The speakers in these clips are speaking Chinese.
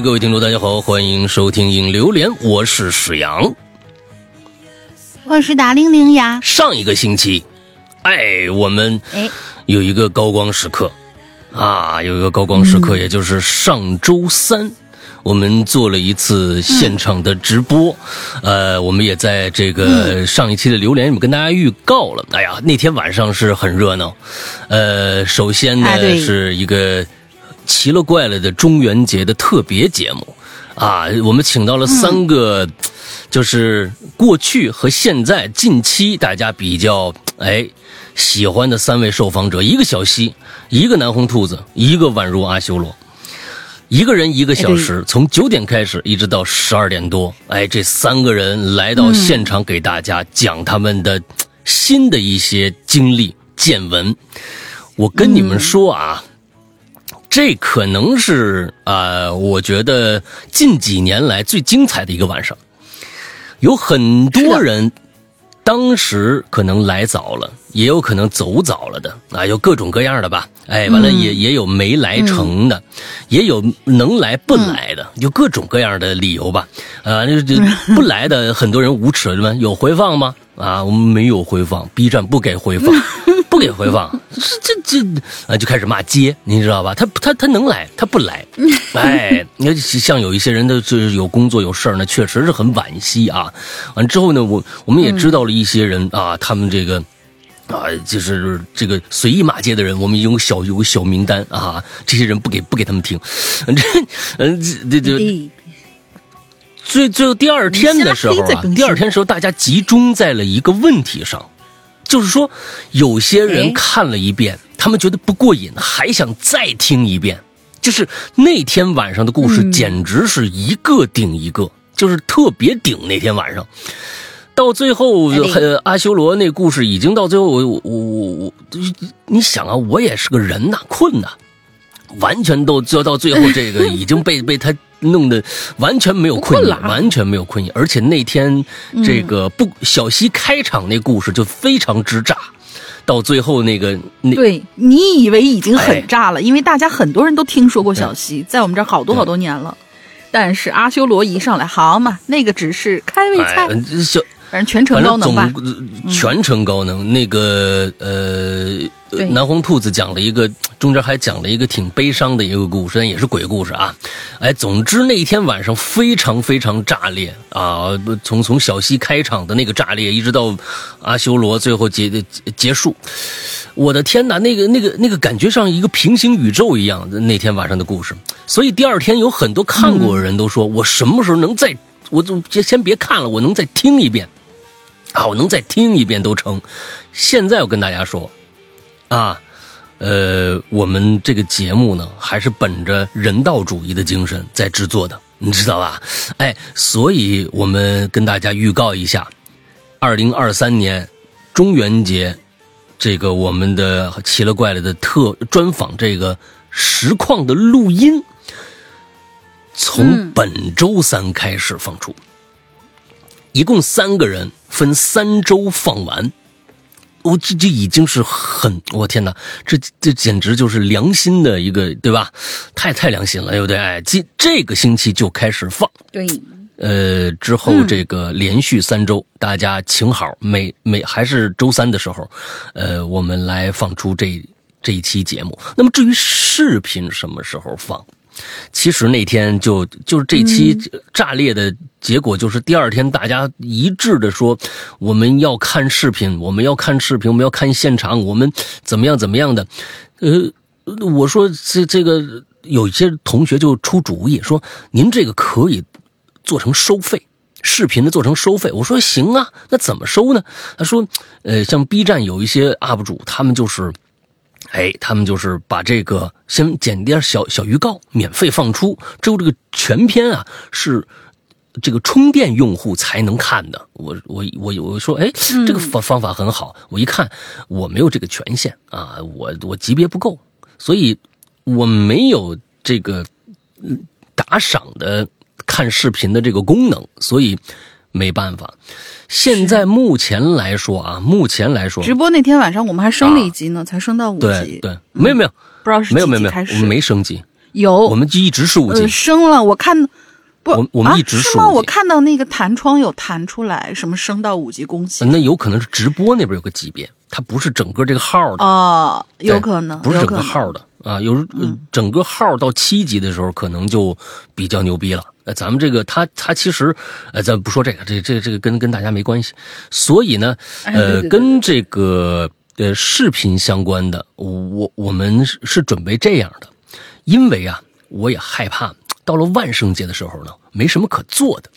哎，各位听众，大家好，欢迎收听《影榴莲》，我是史阳。我是达玲玲呀，上一个星期，哎，我们哎，有一个高光时刻。啊，有一个高光时刻，也就是上周三。我们做了一次现场的直播，呃，我们也在这个上一期的榴莲里面跟大家预告了。哎呀，那天晚上是很热闹，呃，首先呢、哎是一个奇了怪了的中元节的特别节目啊，我们请到了三个，就是过去和现在近期大家比较哎喜欢的三位受访者，一个小西，一个南红兔子，一个宛如阿修罗。一个人一个小时，从九点开始一直到十二点多，哎，这三个人来到现场给大家讲他们的新的一些经历见闻。我跟你们说啊，这可能是啊、呃我觉得近几年来最精彩的一个晚上。有很多人当时可能来早了，也有可能走早了的啊，有各种各样的吧。哎，完了也、也有没来成的，也有能来不来的，有各种各样的理由吧。啊，就就不来的很多人无耻了吗？有回放吗？啊，我们没有回放，B 站不给回放，不给回放，这这这啊就开始骂街，你知道吧？他他他能来，他不来，哎，你看像有一些人的就是有工作有事儿呢，确实是很惋惜啊。完之后呢，我我们也知道了一些人啊，他们这个。啊，就是这个随意骂街的人，我们有小有个小名单啊，这些人不给不给他们听，这嗯这这这最最后第二天的时候啊第二天时候大家集中在了一个问题上，就是说有些人哎看了一遍，他们觉得不过瘾，还想再听一遍。就是那天晚上的故事，嗯简直是一个顶一个，就是特别顶。那天晚上，到最后，阿修罗那故事已经到最后，我我我我，你想啊，我也是个人呐，困呐，完全都就到最后，这个已经被 被他弄得完全没有困意，完全没有困意。而且那天这个不小西开场那故事就非常之炸，到最后那个那对你以为已经哎。很炸了，因为大家很多人都听说过小西，在我们这儿好多好多年了。但是阿修罗一上来，好嘛，那个只是开胃菜，哎，小反正全程高能吧。呃全程高能。那个呃，南红兔子讲了一个，中间还讲了一个挺悲伤的一个故事，但也是鬼故事啊。哎，总之那一天晚上非常非常炸裂啊！从从小溪开场的那个炸裂，一直到阿修罗最后结结结束。我的天哪，那个那个那个感觉像一个平行宇宙一样的那天晚上的故事，所以第二天有很多看过的人都说，我什么时候能再，我就先先别看了，我能再听一遍，啊，我能再听一遍都成。现在我跟大家说，啊，呃，我们这个节目呢，还是本着人道主义的精神在制作的，你知道吧？哎，所以我们跟大家预告一下，二零二三年中元节。这个我们的奇了怪了的特专访这个实况的录音，从本周三开始放出，一共三个人分三周放完。我这这已经是很，我天哪，这这简直就是良心的一个，对吧？太太良心了，对不对？哎，这这个星期就开始放，对，呃，之后这个连续三周，大家请好，每每还是周三的时候，呃，我们来放出这这一期节目。那么至于视频什么时候放，其实那天就就是这期炸裂的结果，就是第二天大家一致的说，我们要看视频，我们要看视频，我们要看现场，我们怎么样怎么样的，呃。我说这这个有一些同学就出主意说，您这个可以做成收费，视频的做成收费。我说行啊，那怎么收呢？他说，呃，像 B 站有一些 UP 主，他们就是，哎，他们就是把这个先剪点小小预告，免费放出，之后这个全篇啊是。这个充电用户才能看的，我我我我说，哎，这个方方法很好。我一看，我没有这个权限啊，我我级别不够，所以我没有这个嗯打赏的看视频的这个功能，所以没办法。现在目前来说啊，目前来说，直播那天晚上我们还升了一级呢，才升到五级。对对，没有没有，不知道是没有没有没有，我们没升级，有，我们就一直是五级。呃。升了，我看不，我我们一直啊、是吗？是五级我看到那个弹窗有弹出来，什么升到五级，恭喜那有可能是直播那边有个级别，它不是整个这个号的，哦，有可能，不是整个号的啊。有整个号到七级的时候，可能就比较牛逼了。呃，咱们这个它它其实，呃，咱不说这个，这这这个跟跟大家没关系。所以呢，呃，哎对对对跟这个呃视频相关的，我我们是是准备这样的，因为啊，我也害怕到了万圣节的时候呢，没什么可做的。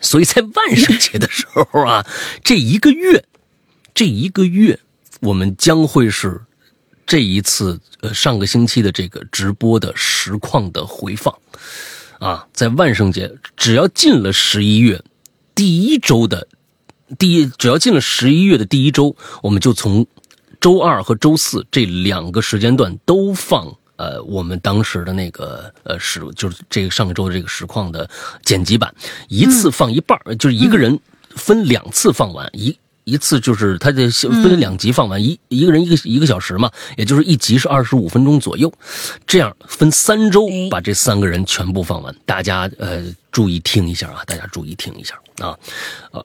所以在万圣节的时候啊，这一个月，这一个月，我们将会是这一次呃上个星期的这个直播的实况的回放啊，在万圣节只要进了十一月第一周的第一，只要进了十一月的第一周，我们就从周二和周四这两个时间段都放。呃，我们当时的那个呃实就是这个上周的这个实况的剪辑版，一次放一半儿，就是一个人分两次放完，一一次就是他的分两集放完，一一个人一个一个小时嘛，也就是一集是二十五分钟左右，这样分三周哎把这三个人全部放完。大家呃注意听一下啊，大家注意听一下啊，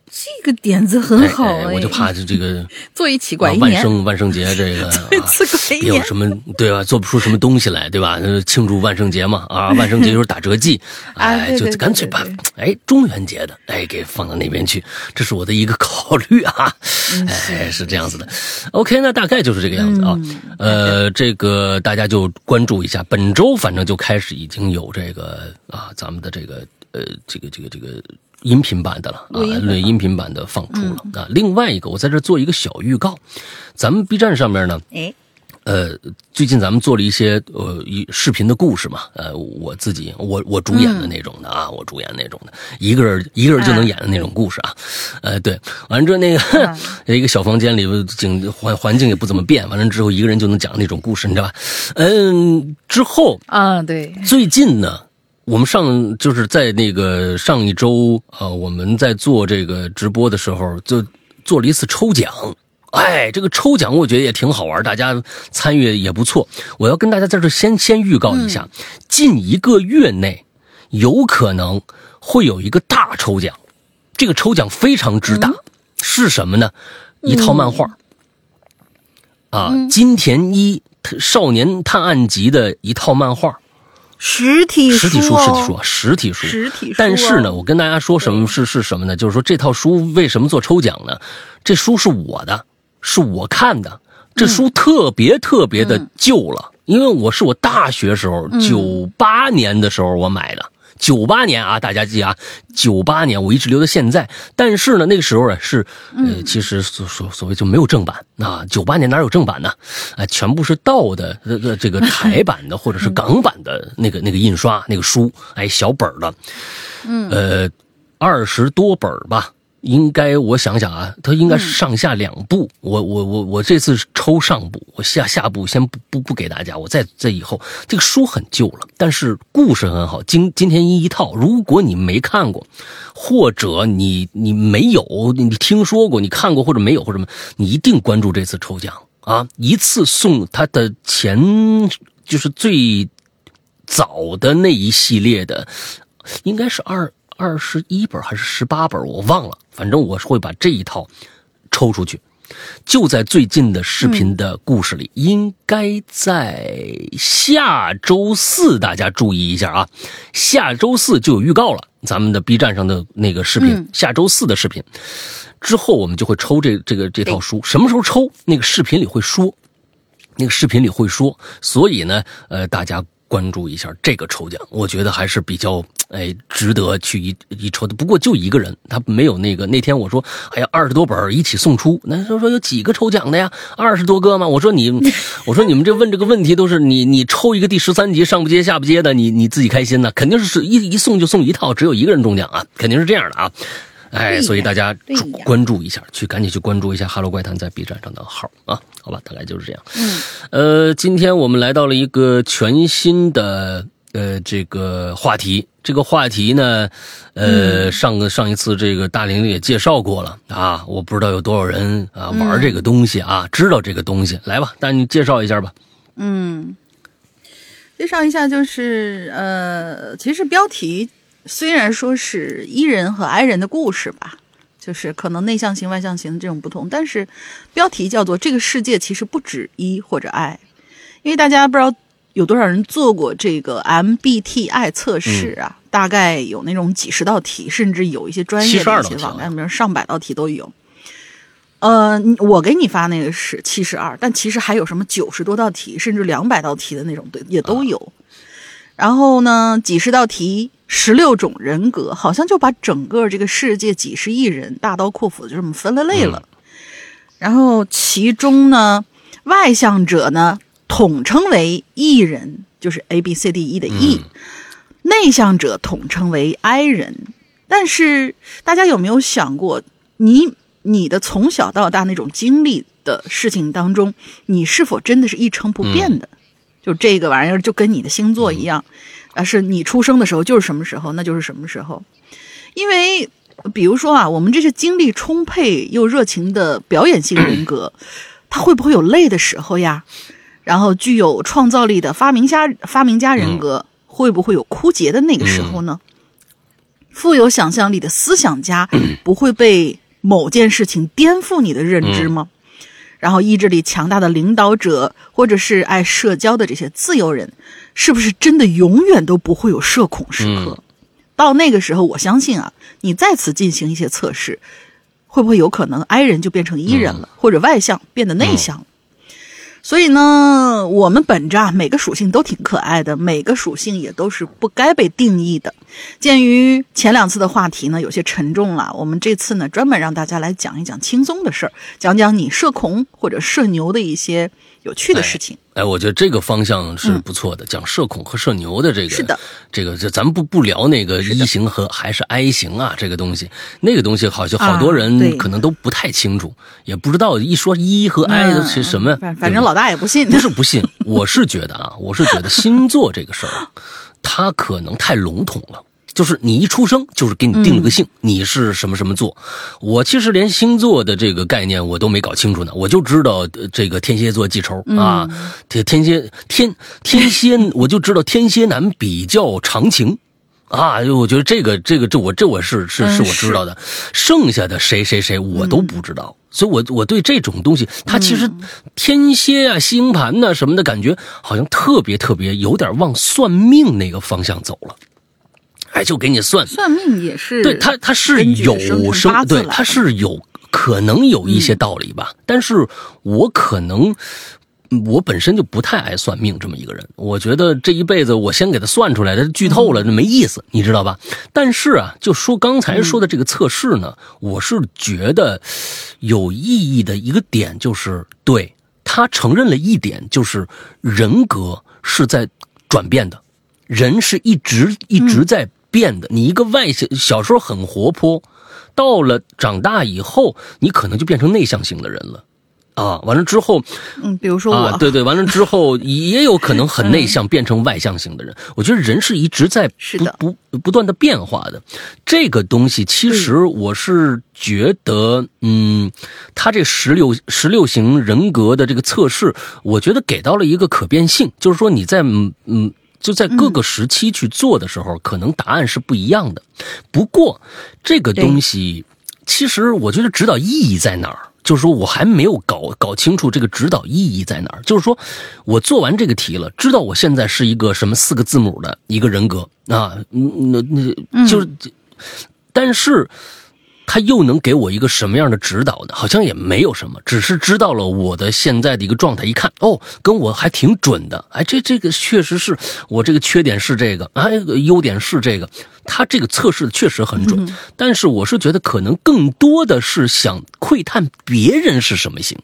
这个点子很好哎哎我就怕这这个。做一奇怪啊，万，圣万圣节这个、啊、自个一年，别有什么对吧？做不出什么东西来，对吧？呃庆祝万圣节嘛，啊，万圣节就是打折季，哎，就干脆把对哎中元节的哎给放到那边去，这是我的一个考虑啊，嗯哎，是这样子的。OK，那大概就是这个样子啊。嗯呃，这个大家就关注一下，本周反正就开始已经有这个啊，咱们的这个呃，这个这个这个。音频版的了啊录音，版对音频版的放出了、啊。另外一个，我在这做一个小预告，咱们 B 站上面呢，哎，呃，最近咱们做了一些呃一视频的故事嘛，呃，我自己我我主演的那种的啊，我主演那种的，一个人一个人就能演的那种故事啊，呃，对，完了之后那个、一个小房间里景环环境也不怎么变，完了之后一个人就能讲那种故事，你知道吧？嗯，之后啊，对，最近呢，我们上就是在那个上一周啊、呃我们在做这个直播的时候，就做了一次抽奖。哎，这个抽奖我觉得也挺好玩，大家参与也不错。我要跟大家在这先先预告一下，近一个月内有可能会有一个大抽奖，这个抽奖非常之大，是什么呢？一套漫画。啊，金田一少年探案集的一套漫画，实体实体书，哦实体书，啊，实体书，实体书但是呢，哦我跟大家说什么是是什么呢？就是说这套书为什么做抽奖呢？这书是我的，是我看的，这书特别特别的旧了，因为我是我大学时候九八年的时候我买的。九八年啊，大家记啊，九八年我一直留到现在。但是呢，那个时候啊是，呃，其实所所所谓就没有正版啊。九八年哪有正版呢？啊，全部是盗的，这个这个台版的 或者是港版的那个那个印刷那个书，哎，小本儿的，嗯，呃，二十多本吧。应该我想想啊，它应该是上下两部。我我我我这次是抽上部，我下下部先不不不给大家。我再再以后这个书很旧了，但是故事很好。今今天一一套，如果你没看过，或者你你没有你听说过，你看过或者没有或者什么，你一定关注这次抽奖啊！一次送他的前就是最早的那一系列的，应该是二。二十一本还是十八本，我忘了。反正我是会把这一套抽出去，就在最近的视频的故事里，嗯、应该在下周四，大家注意一下啊！下周四就有预告了，咱们的 B 站上的那个视频，嗯、下周四的视频之后，我们就会抽这这个这套书。什么时候抽？那个视频里会说，那个视频里会说。所以呢，呃，大家。关注一下这个抽奖，我觉得还是比较哎值得去一一抽的。不过就一个人，他没有那个那天我说哎呀二十多本一起送出，那说说有几个抽奖的呀？二十多个吗？我说你，我说你们这问这个问题都是你你抽一个第十三集上不接下不接的，你你自己开心呢？肯定是一一送就送一套，只有一个人中奖啊，肯定是这样的啊。哎，所以大家关注一下，去赶紧去关注一下《哈喽怪谈》在 B 站上的号啊，好吧，大概就是这样。嗯，呃，今天我们来到了一个全新的呃这个话题。这个话题呢，呃，上个上一次这个大玲玲也介绍过了啊，我不知道有多少人啊玩这个东西啊，知道这个东西。来吧，那你介绍一下吧。嗯，介绍一下就是呃，其实标题虽然说是 E 人和 I 人的故事吧，就是可能内向型、外向型的这种不同，但是标题叫做这个世界其实不止 E 或者 I，因为大家不知道。有多少人做过这个 MBTI 测试啊？大概有那种几十道题，甚至有一些专业的一些网站，比如上百道题都有。呃，我给你发那个是七十二，但其实还有什么九十多道题，甚至两百道题的那种，对，也都有。然后呢，几十道题，十六种人格，好像就把整个这个世界几十亿人大刀阔斧的就这么分了类了。然后其中呢，外向者呢？统称为 E 人，就是 A B C D E 的 E，内向者统称为 I 人。但是大家有没有想过，你你的从小到大那种经历的事情当中，你是否真的是一成不变的？就这个玩意儿就跟你的星座一样，啊，是你出生的时候就是什么时候，那就是什么时候。因为比如说啊，我们这些精力充沛又热情的表演性人格，他会不会有累的时候呀？然后具有创造力的发明家发明家人格会不会有枯竭的那个时候呢？富有想象力的思想家 不会被某件事情颠覆你的认知吗？然后意志力强大的领导者或者是爱社交的这些自由人，是不是真的永远都不会有社恐时刻？到那个时候，我相信啊，你再次进行一些测试，会不会有可能 I 人就变成 E 人了，或者外向变得内向？所以呢，我们本着啊，每个属性都挺可爱的，每个属性也都是不该被定义的。鉴于前两次的话题呢有些沉重了，我们这次呢专门让大家来讲一讲轻松的事儿，讲讲你社恐或者社牛的一些有趣的事情。哎，我觉得这个方向是不错的，讲社恐和社牛的这个是的，这个这咱们不不聊那个一型和还是 I 型啊，这个东西，那个东西好像好多人可能都不太清楚，也不知道一说一和 I 的是什么。反正老大也不信，不是不信，我是觉得啊，我是觉得星座这个事儿，它可能太笼统了。就是你一出生就是给你定了个性，你是什么什么座。我其实连星座的这个概念我都没搞清楚呢，我就知道这个天蝎座记仇啊，天天蝎天天蝎，我就知道天蝎男比较长情啊。我觉得这个这个这我这我是是是我知道的，剩下的谁谁谁我都不知道。所以，我我对这种东西，它其实天蝎啊、星盘呐什么的感觉，好像特别特别有点往算命那个方向走了。哎，就给你算算命也是，对他他是有生对他是有可能有一些道理吧，但是我可能我本身就不太爱算命这么一个人，我觉得这一辈子我先给他算出来，他剧透了那没意思，你知道吧？但是啊，就说刚才说的这个测试呢，我是觉得有意义的一个点就是，对他承认了一点，就是人格是在转变的，人是一直一直在。变的，你一个外向，小时候很活泼，到了长大以后，你可能就变成内向型的人了，啊，完了之后，嗯，比如说我，对对，完了之后 也有可能很内向变成外向型的人。我觉得人是一直在不不不断的变化的，这个东西其实我是觉得，嗯，他这十六十六型人格的这个测试，我觉得给到了一个可变性，就是说你在嗯嗯。就在各个时期去做的时候，可能答案是不一样的。不过，这个东西其实我觉得指导意义在哪儿？就是说我还没有搞搞清楚这个指导意义在哪儿。就是说我做完这个题了，知道我现在是一个什么四个字母的一个人格啊，那那就是，但是。他又能给我一个什么样的指导呢？好像也没有什么，只是知道了我的现在的一个状态。一看，哦，跟我还挺准的。哎，这这个确实是我这个缺点是这个，哎，优点是这个。他这个测试确实很准，但是我是觉得可能更多的是想窥探别人是什么型。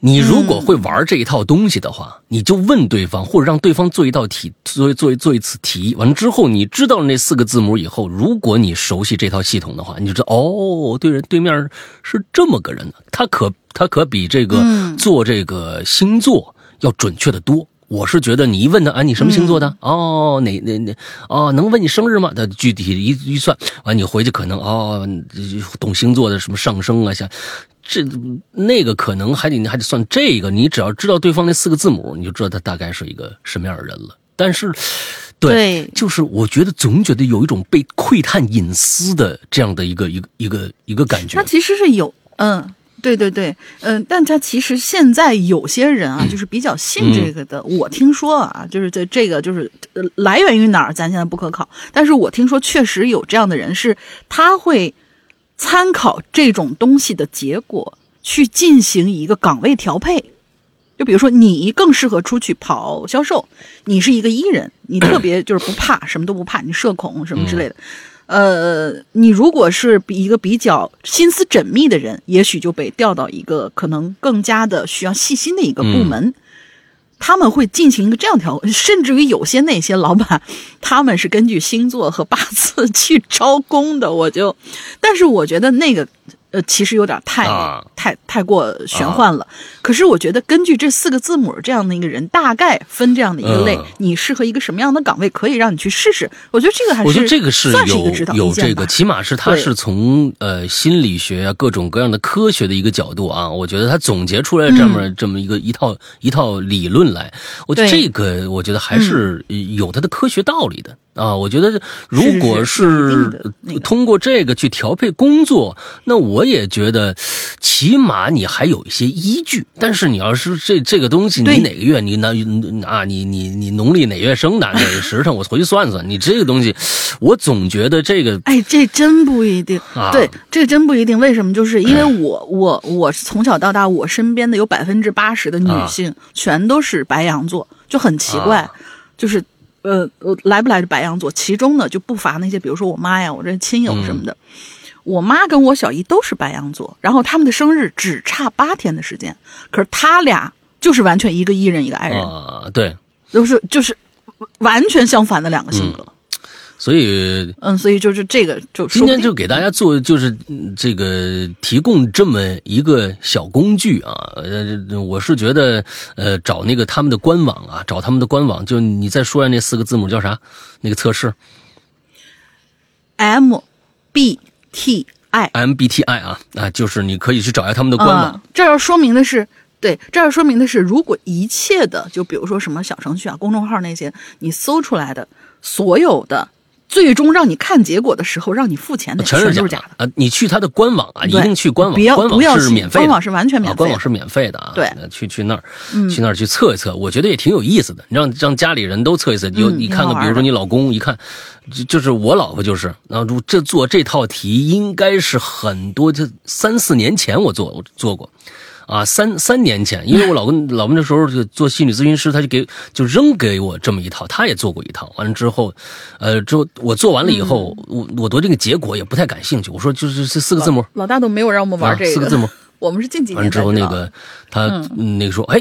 你如果会玩这一套东西的话，你就问对方，或者让对方做一道题，做做做一次题。完了之后，你知道了那四个字母以后，如果你熟悉这套系统的话，你就知道哦，对人对面是这么个人，他可他可比这个做这个星座要准确的多。我是觉得你一问他啊，你什么星座的？哦，哪哪哪哦，能问你生日吗？他具体一一算完，你回去可能哦，懂星座的什么上升啊，像这那个可能还得还得算这个。你只要知道对方那四个字母，你就知道他大概是一个什么样的人了。但是，对，对就是我觉得总觉得有一种被窥探隐私的这样的一个一个一个一个感觉它。其实是有，嗯，对对对，嗯，但他其实现在有些人啊，就是比较信这个的。我听说啊，就是这这个就是呃来源于哪儿，咱现在不可考。但是我听说确实有这样的人，是他会参考这种东西的结果去进行一个岗位调配。就比如说，你更适合出去跑销售，你是一个 E 人，你特别就是不怕，什么都不怕，你社恐什么之类的。呃，你如果是比一个比较心思缜密的人，也许就被调到一个可能更加的需要细心的一个部门。他们会进行一个这样调，甚至于有些那些老板，他们是根据星座和八字去招工的。我就，但是我觉得那个呃，其实有点太、啊。太太过玄幻了。可是我觉得根据这四个字母这样的一个人，大概分这样的一个类，嗯。你适合一个什么样的岗位，可以让你去试试。我觉得这个还是我觉得这个是有有这个，起码是 他是从呃心理学啊各种各样的科学的一个角度啊，我觉得他总结出来这么、这么一个一套一套理论来，我觉得这个我觉得还是有它的科学道理的。啊，我觉得如果是通过这个去调配工作，那我也觉得，起码你还有一些依据。但是你要是这这个东西，你哪个月你那啊你你你农历哪月生的哪个时辰，我回去算算。你这个东西，我总觉得这个哎，这真不一定。啊对，这个真不一定。为什么？就是因为我我我是从小到大，我身边的有百分之八十的女性、全都是白羊座，就很奇怪，啊就是呃呃来不来的白羊座，其中呢就不乏那些，比如说我妈呀，我这亲友什么的。我妈跟我小姨都是白羊座，然后他们的生日只差八天的时间，可是他俩就是完全一个艺人一个爱人，啊，对，都是就是完全相反的两个性格。所以嗯所以就是这个就今天就给大家做，就是嗯这个提供这么一个小工具啊。呃，我是觉得，呃，找那个他们的官网啊，找他们的官网，就你再说下那四个字母叫啥？那个测试 M B T I MBTI 啊啊，就是你可以去找一下他们的官网啊。这要说明的是，对，这儿要说明的是，如果一切的，就比如说什么小程序啊、公众号那些，你搜出来的所有的，最终让你看结果的时候，让你付钱的全是假的。假啊！你去他的官网啊，一定去官网，官网是免费的，官网是完全免费的啊，官网是免费的啊。对去去那儿，嗯去那儿去测一测，我觉得也挺有意思的。让让家里人都测一测，有嗯你看看，比如说你老公一看，就就是我老婆就是，然后这做这套题应该是很多，就三四年前我做我做过。啊，三三年前，因为我老公老公那时候就做心理咨询师，他就给就扔给我这么一套，他也做过一套。完了之后，呃，之后我做完了以后，我我对这个结果也不太感兴趣。我说就是这四个字母，老大都没有让我们玩啊这个，四个字母。我们是近几年完了之后，那个他、嗯那个说，哎，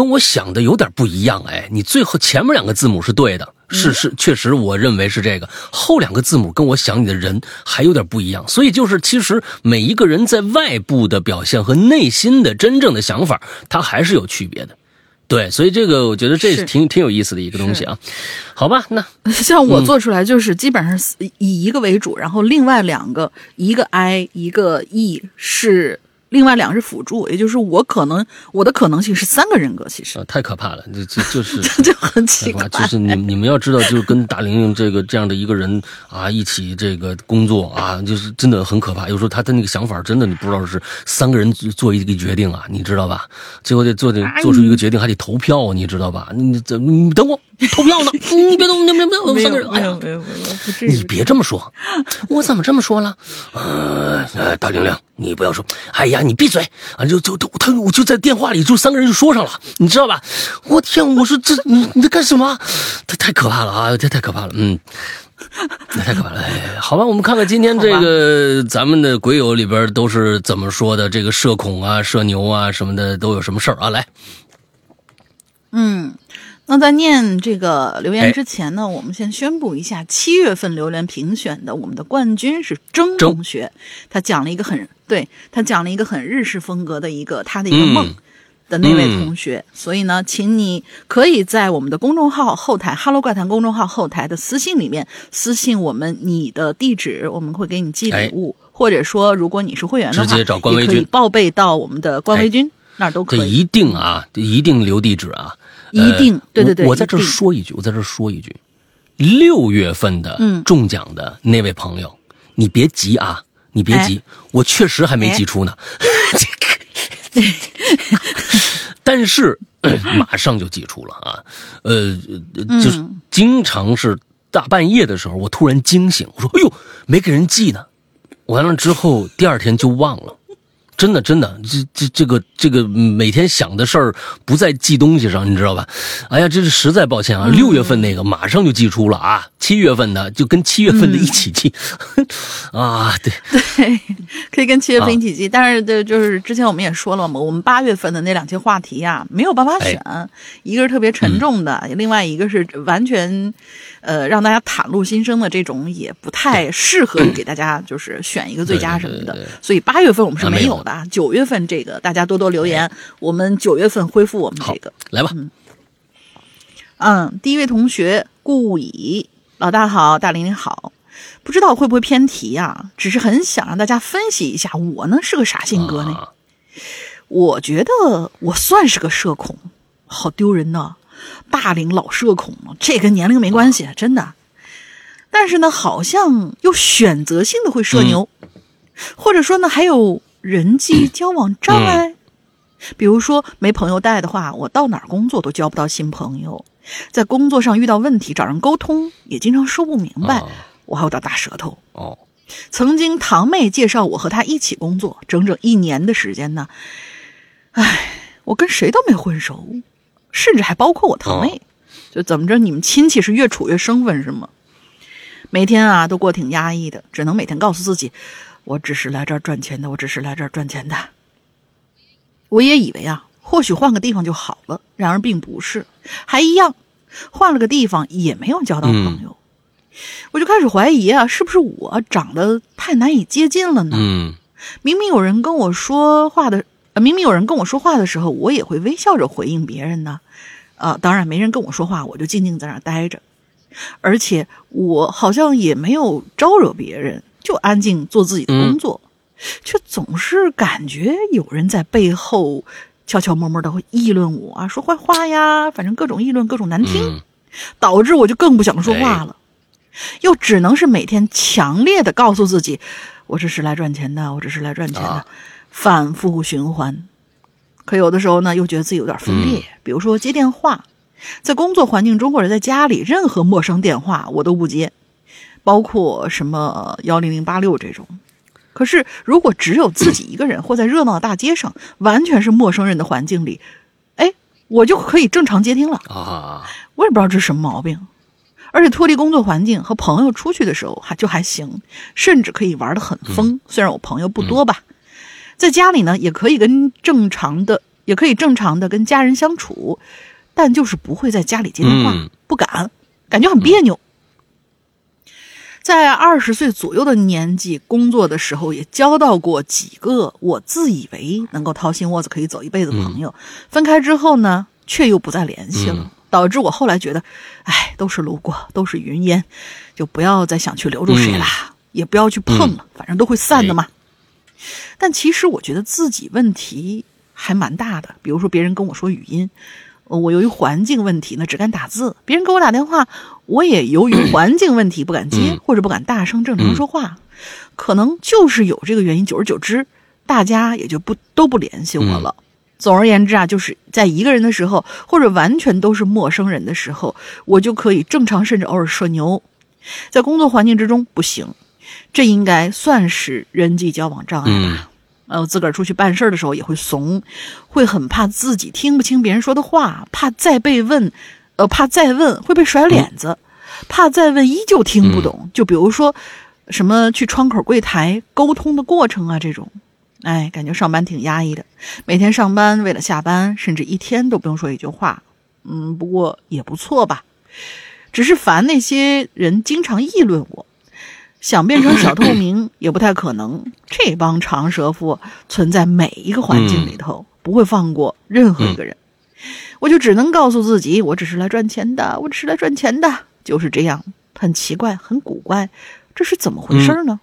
跟我想的有点不一样，哎，你最后前面两个字母是对的，嗯。是是，确实我认为是这个，后两个字母跟我想你的人还有点不一样，所以就是其实每一个人在外部的表现和内心的真正的想法，它还是有区别的。对，所以这个我觉得这是。是挺挺有意思的一个东西啊。好吧，那 像我做出来就是基本上是以一个为主，然后另外两个一个 I 一个 E 是另外两个是辅助，也就是我可能我的可能性是三个人格，其实呃太可怕了，这这就是 就很奇怪。就是你你们要知道，就跟大玲玲这个这样的一个人啊，一起这个工作啊，就是真的很可怕。有时候他的那个想法，真的你不知道是三个人做一个决定啊，你知道吧？最后得做得做出一个决定，还得投票，你知道吧？你怎你等我 投票呢？你 别动，你别动，没三个人，哎呀没有。没有，不至于。你别这么说，我怎么这么说了？呃，呃大玲玲，你不要说，哎呀，你闭嘴啊！就就就他，我就在电话里，就三个人就说上了，你知道吧？我天，我说这你你在干什么？这太可怕了啊！这太可怕了，嗯。那太可怕了，哎，好吧，我们看看今天这个咱们的鬼友里边都是怎么说的，这个社恐啊、社牛啊什么的都有什么事儿啊？来，嗯，那在念这个留哎言之前呢，我们先宣布一下，七月份榴莲评选的我们的冠军是曾曾同学，他讲了一个很对他讲了一个很日式风格的一个他的一个梦。嗯的那位同学，所以呢，请你可以在我们的公众号后台“哈喽怪谈”公众号后台的私信里面私信我们你的地址，我们会给你寄礼物，或者说如果你是会员的话，直接找关微也可以报备到我们的官微君、那儿都可以。这一定啊，一定留地址啊，一定呃对对对我我在这说一句，我在这说一句，六月份的嗯中奖的那位朋友，你别急啊，你别急，我确实还没寄出呢，但是马上就寄出了啊，呃，就是经常是大半夜的时候，我突然惊醒，我说：“哎呦，没给人寄呢。”完了之后，第二天就忘了。真的，真的，这这这个这个每天想的事儿不在寄东西上，你知道吧？哎呀，这是实在抱歉啊！六月份那个马上就寄出了啊，七月份的就跟七月份的一起寄，啊，对，对，可以跟七月份啊一起寄，但是对就是之前我们也说了嘛，我们八月份的那两期话题呀、没有办法选，一个是特别沉重的，另外一个是完全呃让大家袒露心声的这种，也不太适合给大家就是选一个最佳什么的，对对对对所以八月份我们是啊没有的，九月份这个大家多多留言，我们九月份恢复我们这个。来吧，嗯，第一位同学顾乙，老大好，大玲玲好。不知道会不会偏题啊、只是很想让大家分析一下，我呢是个啥性格呢？啊我觉得我算是个社恐，好丢人呐！大龄老社恐，这跟年龄没关系，真的。但是呢，好像又选择性的会社牛，或者说呢，还有人际交往障碍。比如说没朋友带的话，我到哪儿工作都交不到新朋友，在工作上遇到问题找人沟通也经常说不明白，啊我还有点大舌头。哦，曾经堂妹介绍我和她一起工作，整整一年的时间呢。唉，我跟谁都没混熟，甚至还包括我堂妹。就怎么着，你们亲戚是越处越生分是吗？每天啊都过挺压抑的，只能每天告诉自己，我只是来这儿赚钱的，我只是来这儿赚钱的。我也以为啊，或许换个地方就好了，然而并不是，还一样，换了个地方也没有交到朋友。我就开始怀疑啊，是不是我长得太难以接近了呢？嗯明明有人跟我说话的，呃，明明有人跟我说话的时候，我也会微笑着回应别人呢。啊、当然没人跟我说话，我就静静在那儿待着，而且我好像也没有招惹别人，就安静做自己的工作，却总是感觉有人在背后悄悄摸摸的会议论我啊，说坏话呀，反正各种议论，各种难听。嗯。导致我就更不想说话了，又只能是每天强烈的告诉自己，我这是来赚钱的，我这是来赚钱的，啊反复循环。可有的时候呢，又觉得自己有点分裂，比如说接电话，在工作环境中或者在家里，任何陌生电话我都不接，包括什么幺零零八六这种。可是，如果只有自己一个人，或在热闹的大街上，完全是陌生人的环境里，哎，我就可以正常接听了。啊，我也不知道这是什么毛病，而且脱离工作环境和朋友出去的时候还就还行，甚至可以玩的很疯。虽然我朋友不多吧，在家里呢也可以跟正常的，也可以正常的跟家人相处，但就是不会在家里接电话，嗯不敢，感觉很别扭。在二十岁左右的年纪工作的时候，也交到过几个我自以为能够掏心窝子可以走一辈子的朋友。分开之后呢，却又不再联系了，嗯导致我后来觉得，哎，都是路过，都是云烟，就不要再想去留住谁啦，也不要去碰了，反正都会散的嘛。但其实我觉得自己问题还蛮大的，比如说别人跟我说语音，呃我由于环境问题呢只敢打字，别人给我打电话，我也由于环境问题不敢接，嗯。或者不敢大声正常说话，可能就是有这个原因，久而久之，大家也就不都不联系我了。总而言之啊，就是在一个人的时候，或者完全都是陌生人的时候，我就可以正常甚至偶尔社牛，在工作环境之中不行，这应该算是人际交往障碍嗯吧。呃，我自个儿出去办事儿的时候也会怂，会很怕自己听不清别人说的话，怕再被问，呃，怕再问会被甩脸子，怕再问依旧听不懂。就比如说什么去窗口柜台沟通的过程啊，这种，哎，感觉上班挺压抑的。每天上班为了下班，甚至一天都不用说一句话。嗯，不过也不错吧。只是烦那些人经常议论我，想变成小透明也不太可能。这帮长舌妇存在每一个环境里头，不会放过任何一个人。我就只能告诉自己，我只是来赚钱的，我只是来赚钱的，就是这样，很奇怪，很古怪，这是怎么回事呢？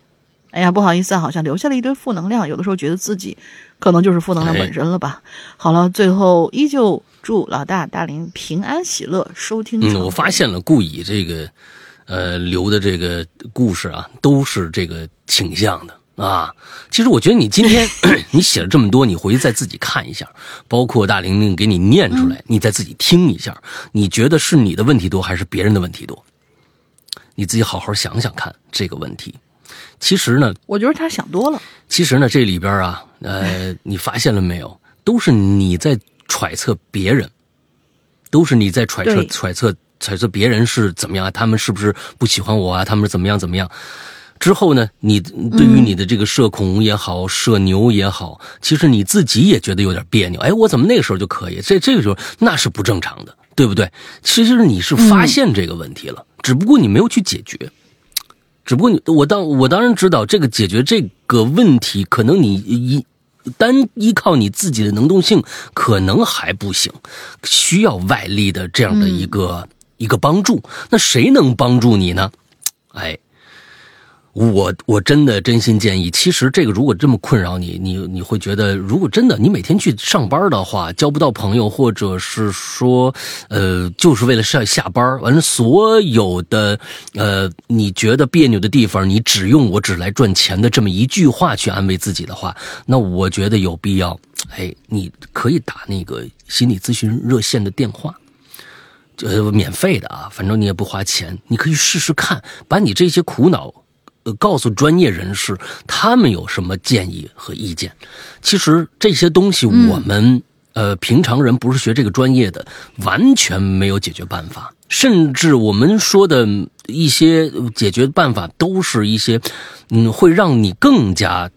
哎呀，不好意思啊，好像留下了一堆负能量，有的时候觉得自己可能就是负能量本身了吧。好了，最后依旧祝老大大林平安喜乐，收听成嗯，我发现了，顾以这个呃留的这个故事啊，都是这个倾向的啊。其实我觉得你今天 你写了这么多，你回去再自己看一下，包括大玲玲给你念出来，你再自己听一下，你觉得是你的问题多还是别人的问题多？你自己好好想想看这个问题。其实呢，我觉得他想多了。其实呢，这里边啊，呃，你发现了没有？都是你在揣测别人，都是你在揣测揣测揣测别人是怎么样，他们是不是不喜欢我啊？他们是怎么样怎么样？之后呢，你对于你的这个社恐也好，社牛也好，其实你自己也觉得有点别扭。哎，我怎么那个时候就可以？这这个时候那是不正常的，对不对？其实你是发现这个问题了，只不过你没有去解决。只不过你我当我当然知道这个解决这个问题，可能你一单依靠你自己的能动性可能还不行，需要外力的这样的一个、一个帮助。那谁能帮助你呢？哎，我我真的真心建议，其实这个如果这么困扰你，你你会觉得，如果真的你每天去上班的话，交不到朋友，或者是说，呃，就是为了下下班，完了所有的呃你觉得别扭的地方，你只用我只来赚钱的这么一句话去安慰自己的话，那我觉得有必要，哎，你可以打那个心理咨询热线的电话。呃，免费的啊，反正你也不花钱，你可以试试看，把你这些苦恼，呃，告诉专业人士，他们有什么建议和意见。其实这些东西我们、呃平常人不是学这个专业的，完全没有解决办法，甚至我们说的一些解决办法，都是一些嗯会让你更加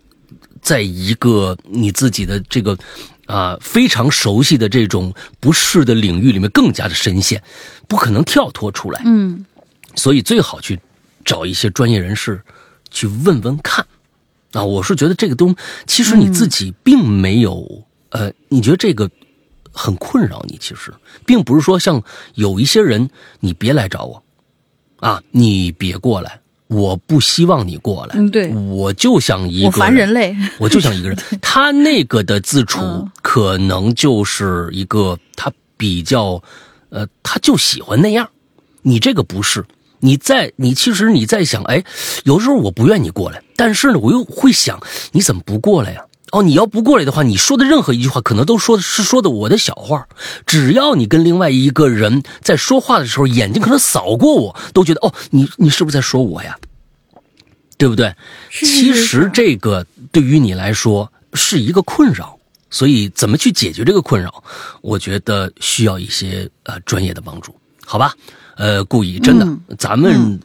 在一个你自己的这个啊、非常熟悉的这种不适的领域里面更加的深陷，不可能跳脱出来。嗯，所以最好去找一些专业人士去问问看。啊，我是觉得这个东，其实你自己并没有，呃，你觉得这个很困扰你，其实并不是说像有一些人，你别来找我，啊，你别过来，我不希望你过来，嗯对我就想一个我烦人类。我就想一个人，他那个的自处嗯可能就是一个他比较，呃，他就喜欢那样，你这个不是。你在你其实你在想，哎，有时候我不愿你过来，但是呢，我又会想，你怎么不过来呀？哦，你要不过来的话，你说的任何一句话，可能都说的是说的我的小话。只要你跟另外一个人在说话的时候，眼睛可能扫过我，都觉得哦，你你是不是在说我呀？对不对？其实这个对于你来说是一个困扰，所以怎么去解决这个困扰，我觉得需要一些呃专业的帮助，好吧？呃，顾以真的，嗯咱们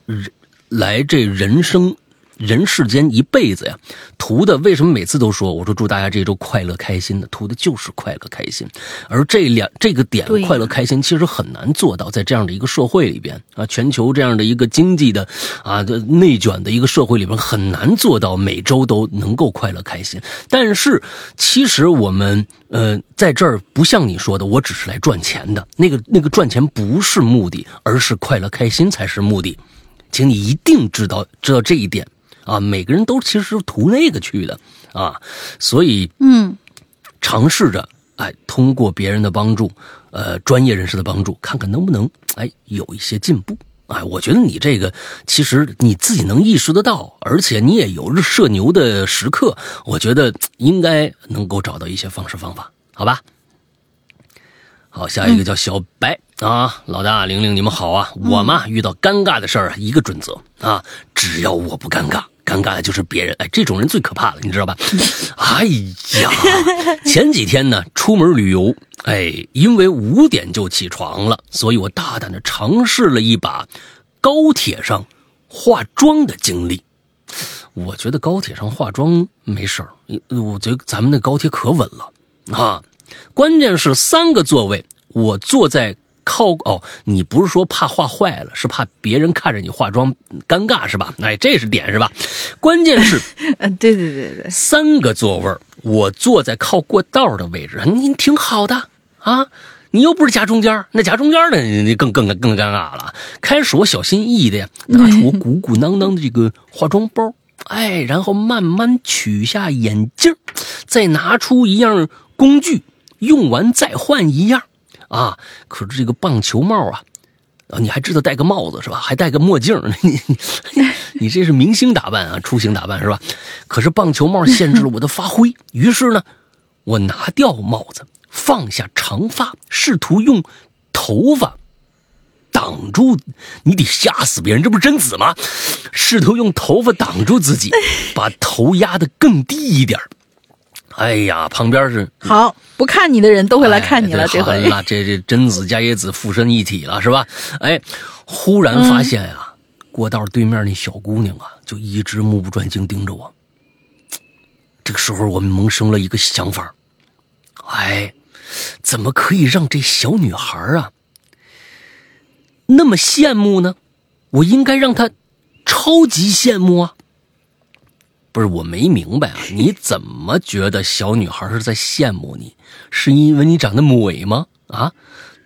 来这人生。人世间一辈子呀，图的为什么每次都说我说祝大家这周快乐开心的，图的就是快乐开心。而这两这个点快乐开心其实很难做到，在这样的一个社会里边啊，全球这样的一个经济的啊这内卷的一个社会里边，很难做到每周都能够快乐开心。但是其实我们呃在这儿不像你说的，我只是来赚钱的，那个那个赚钱不是目的，而是快乐开心才是目的。请你一定知道知道这一点啊！每个人都其实是图那个去的啊，所以嗯，尝试着哎，通过别人的帮助，呃，专业人士的帮助，看看能不能哎有一些进步。哎，我觉得你这个其实你自己能意识得到，而且你也有社牛的时刻，我觉得应该能够找到一些方式方法，好吧？好，下一个叫小白、啊，老大玲玲，你们好啊！我嘛遇到尴尬的事儿啊，一个准则啊，只要我不尴尬，尴尬的就是别人。哎，这种人最可怕了，你知道吧？哎呀，前几天呢，出门旅游，哎，因为五点就起床了，所以我大胆的尝试了一把高铁上化妆的经历。我觉得高铁上化妆没事儿，我觉得咱们那高铁可稳了啊。关键是三个座位，我坐在靠哦，你不是说怕画坏了，是怕别人看着你化妆尴尬是吧？哎，这是点是吧？关键是嗯，对对对对，三个座位儿我坐在靠过道的位置，你挺好的啊。你又不是夹中间儿，那夹中间儿的你更更更尴尬了。开始我小心翼翼的呀，拿出我鼓鼓囊囊的这个化妆包，哎，然后慢慢取下眼镜，再拿出一样工具，用完再换一样啊。可是这个棒球帽啊，啊，你还知道戴个帽子是吧？还戴个墨镜，你你你这是明星打扮啊，出行打扮是吧？可是棒球帽限制了我的发挥，于是呢，我拿掉帽子，放下长发，试图用头发挡住，你得吓死别人，这不是贞子吗？试图用头发挡住自己，把头压得更低一点哎呀，旁边是好，不看你的人都会来看你了，哎这回。好了，这这贞子加野子附身一体了，是吧？哎，忽然发现呀、过道对面那小姑娘啊，就一直目不转睛盯着我。这个时候，我们萌生了一个想法，哎，怎么可以让这小女孩啊那么羡慕呢？我应该让她超级羡慕啊！不是，我没明白啊，你怎么觉得小女孩是在羡慕你？是因为你长得美吗？啊，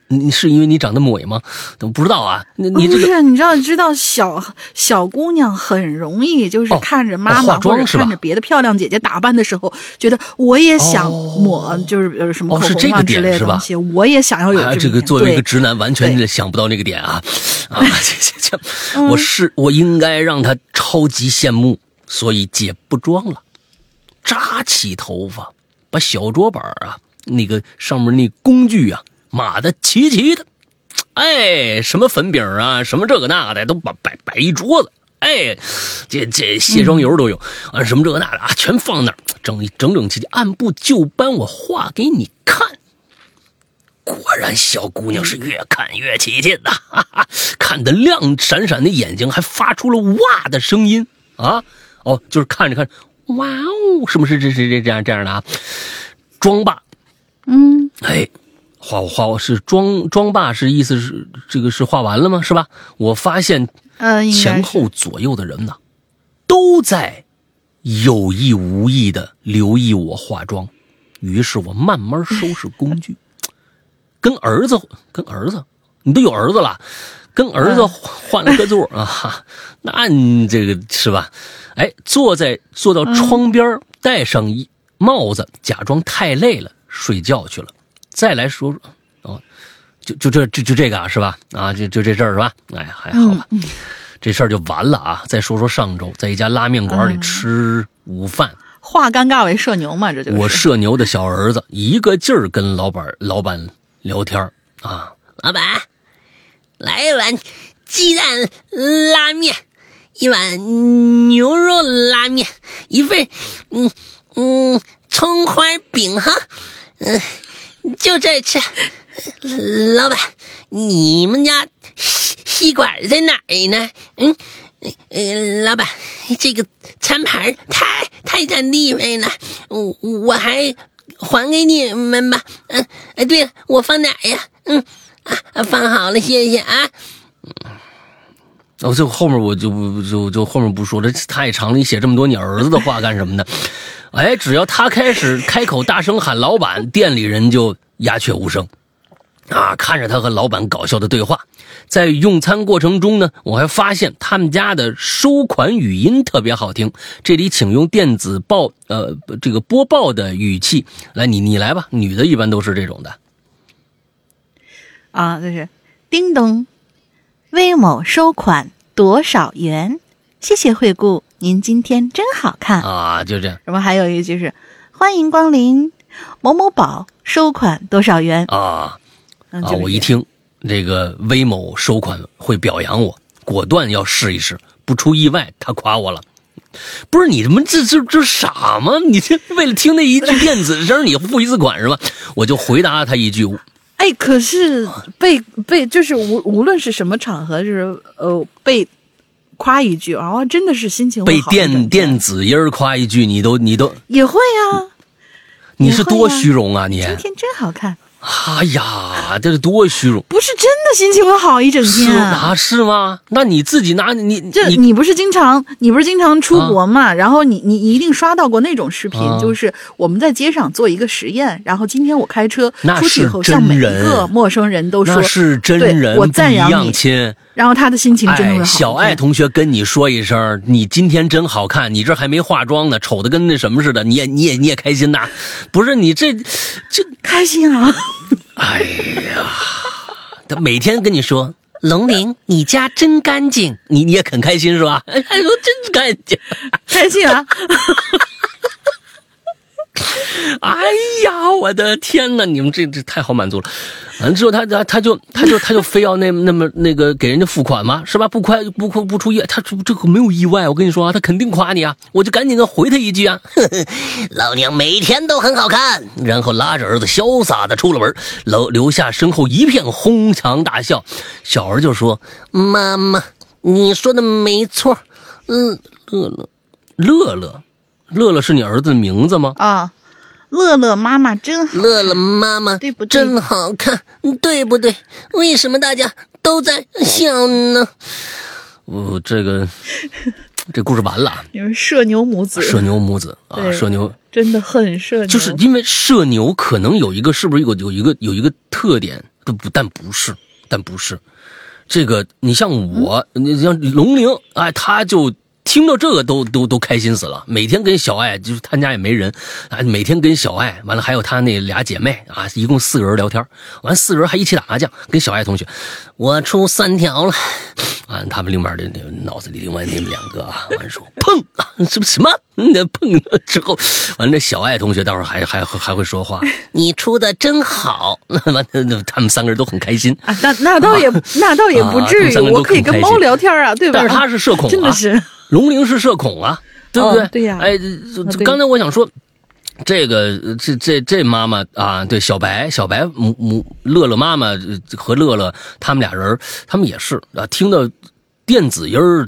你是因为你长得美吗？我不知道啊，你你这个不是，你知道知道小小姑娘很容易就是哦看着妈妈或者妆看着别的漂亮姐姐打扮的时候，觉得我也想抹，就是呃什么口红啊之类的东西，我也想要有啊，这个作为一个直男，完全对。想不到那个点啊。啊！这这这，我是我应该让他超级羡慕，所以姐不装了，扎起头发，把小桌板啊那个上面那工具啊码的齐齐的，哎，什么粉饼啊，什么这个那的都摆摆摆一桌子。哎，这这卸妆油都有、啊，什么这个那的啊，全放那儿，整整整齐齐，按部就班，我画给你看。果然，小姑娘是越看越起劲呐、哈哈，看得亮闪闪的眼睛还发出了哇的声音啊！哦，就是看着看着，哇哦，是不是这这这这样这样的啊？妆罢，嗯，哎，画画是妆妆罢是意思是这个是画完了吗？是吧？我发现前后左右的人呢，都在有意无意的留意我化妆。于是我慢慢收拾工具，跟儿子跟儿子，你都有儿子了，跟儿子换了个座啊，哈 那你这个是吧？哎，坐在坐到窗边，戴上一帽子，假装太累了，睡觉去了。再来说说，哦，就就这就就这个啊，是吧？啊，就就这事儿是吧？哎，还好吧，这事儿就完了啊。再说说上周在一家拉面馆里吃午饭，化尴尬为社牛嘛，这就是我社牛的小儿子一个劲儿跟老板老板聊天儿啊，老板，来一碗鸡蛋拉面，一碗牛肉拉面，一份嗯嗯葱花饼哈，嗯、就这吃。老板，你们家吸吸管在哪儿呢？嗯，呃，老板，这个餐盘太太占地位了，我我还还给你们吧。嗯，哎，对了，我放哪呀？嗯，啊，放好了，谢谢啊。哦，就后面我就不就就后面不说了，这太长了。你写这么多你儿子的话干什么呢？哎，只要他开始开口大声喊老板，店里人就鸦雀无声。啊，看着他和老板搞笑的对话，在用餐过程中呢，我还发现他们家的收款语音特别好听。这里请用电子报呃这个播报的语气来，你你来吧，女的一般都是这种的。啊，就是叮咚，魏某收款多少元？谢谢惠顾，您今天真好看。啊，就这样什么还有一句是欢迎光临某某宝，收款多少元？啊。嗯，啊，就是我一听这个魏某收款会表扬我，果断要试一试。不出意外，他夸我了。不是你他妈这这这傻吗？你这为了听那一句电子声，你付一次款是吧？我就回答他一句，哎，可是被被就是无无论是什么场合，就是呃被夸一句，然后真的是心情会被好一整天电电子音儿夸一句，你都你都也会啊。你是多虚荣啊你！今天真好看，哎呀，这是多虚荣！不是真的心情会好一整天。啊，是吗？那你自己拿你这你你不是经常你不是经常出国嘛？然后你你你一定刷到过那种视频，啊就是我们在街上做一个实验，然后今天我开车出去以后，是向每一个陌生人都说那，是真对人，我赞扬你亲。然后他的心情真的会好哎，小爱同学跟你说一声，你今天真好看，你这还没化妆呢，丑的跟那什么似的，你也你也你也开心呐？不是你这这，开心啊！哎呀，他每天跟你说，龙玲，你家真干净。你你也很开心是吧？哎，呦真干净。开心啊！哎呀，我的天哪！你们这这太好满足了。完了之后他，他他就他就他就非要那那么那个给人家付款吗，是吧？不夸不不不出意，他这这个没有意外，我跟你说啊，他肯定夸你啊！我就赶紧的回他一句啊，老娘每天都很好看。然后拉着儿子潇洒的出了门，留留下身后一片哄堂大笑。小儿就说妈妈，你说的没错。嗯，乐乐乐乐乐乐是你儿子的名字吗？啊，乐乐妈妈真好，乐乐妈妈对不对？真好看，对不对？为什么大家都在笑呢？我、这个 这故事完了啊，你们社牛母子，社牛母子啊，对社牛。真的很社牛，就是因为社牛可能有一个是不是有有一个有一个特点，但不但不是，但不是，这个你像我，你像龙玲，哎，他就听到这个都都都开心死了，每天跟小爱就是他家也没人啊，每天跟小爱完了还有他那俩姐妹啊，一共四个人聊天，完四个人还一起打麻将，跟小爱同学，我出三条了。啊，他们另外的那脑子里另外那么两个啊，完说碰！啊，什么什么，那碰了之后，完了小爱同学到时候还还还会说话，你出的真好。完了他们三个人都很开心。啊，那那倒也 那倒也不至于，我可以跟猫聊天啊，对吧？但是他是社恐啊，真的是龙鳞是社恐啊，对不对？哦对？呀。哎，刚才我想说。这个这这这妈妈啊，对小白小白母母乐乐妈妈呃和乐乐他们俩人，他们也是啊，听到电子音儿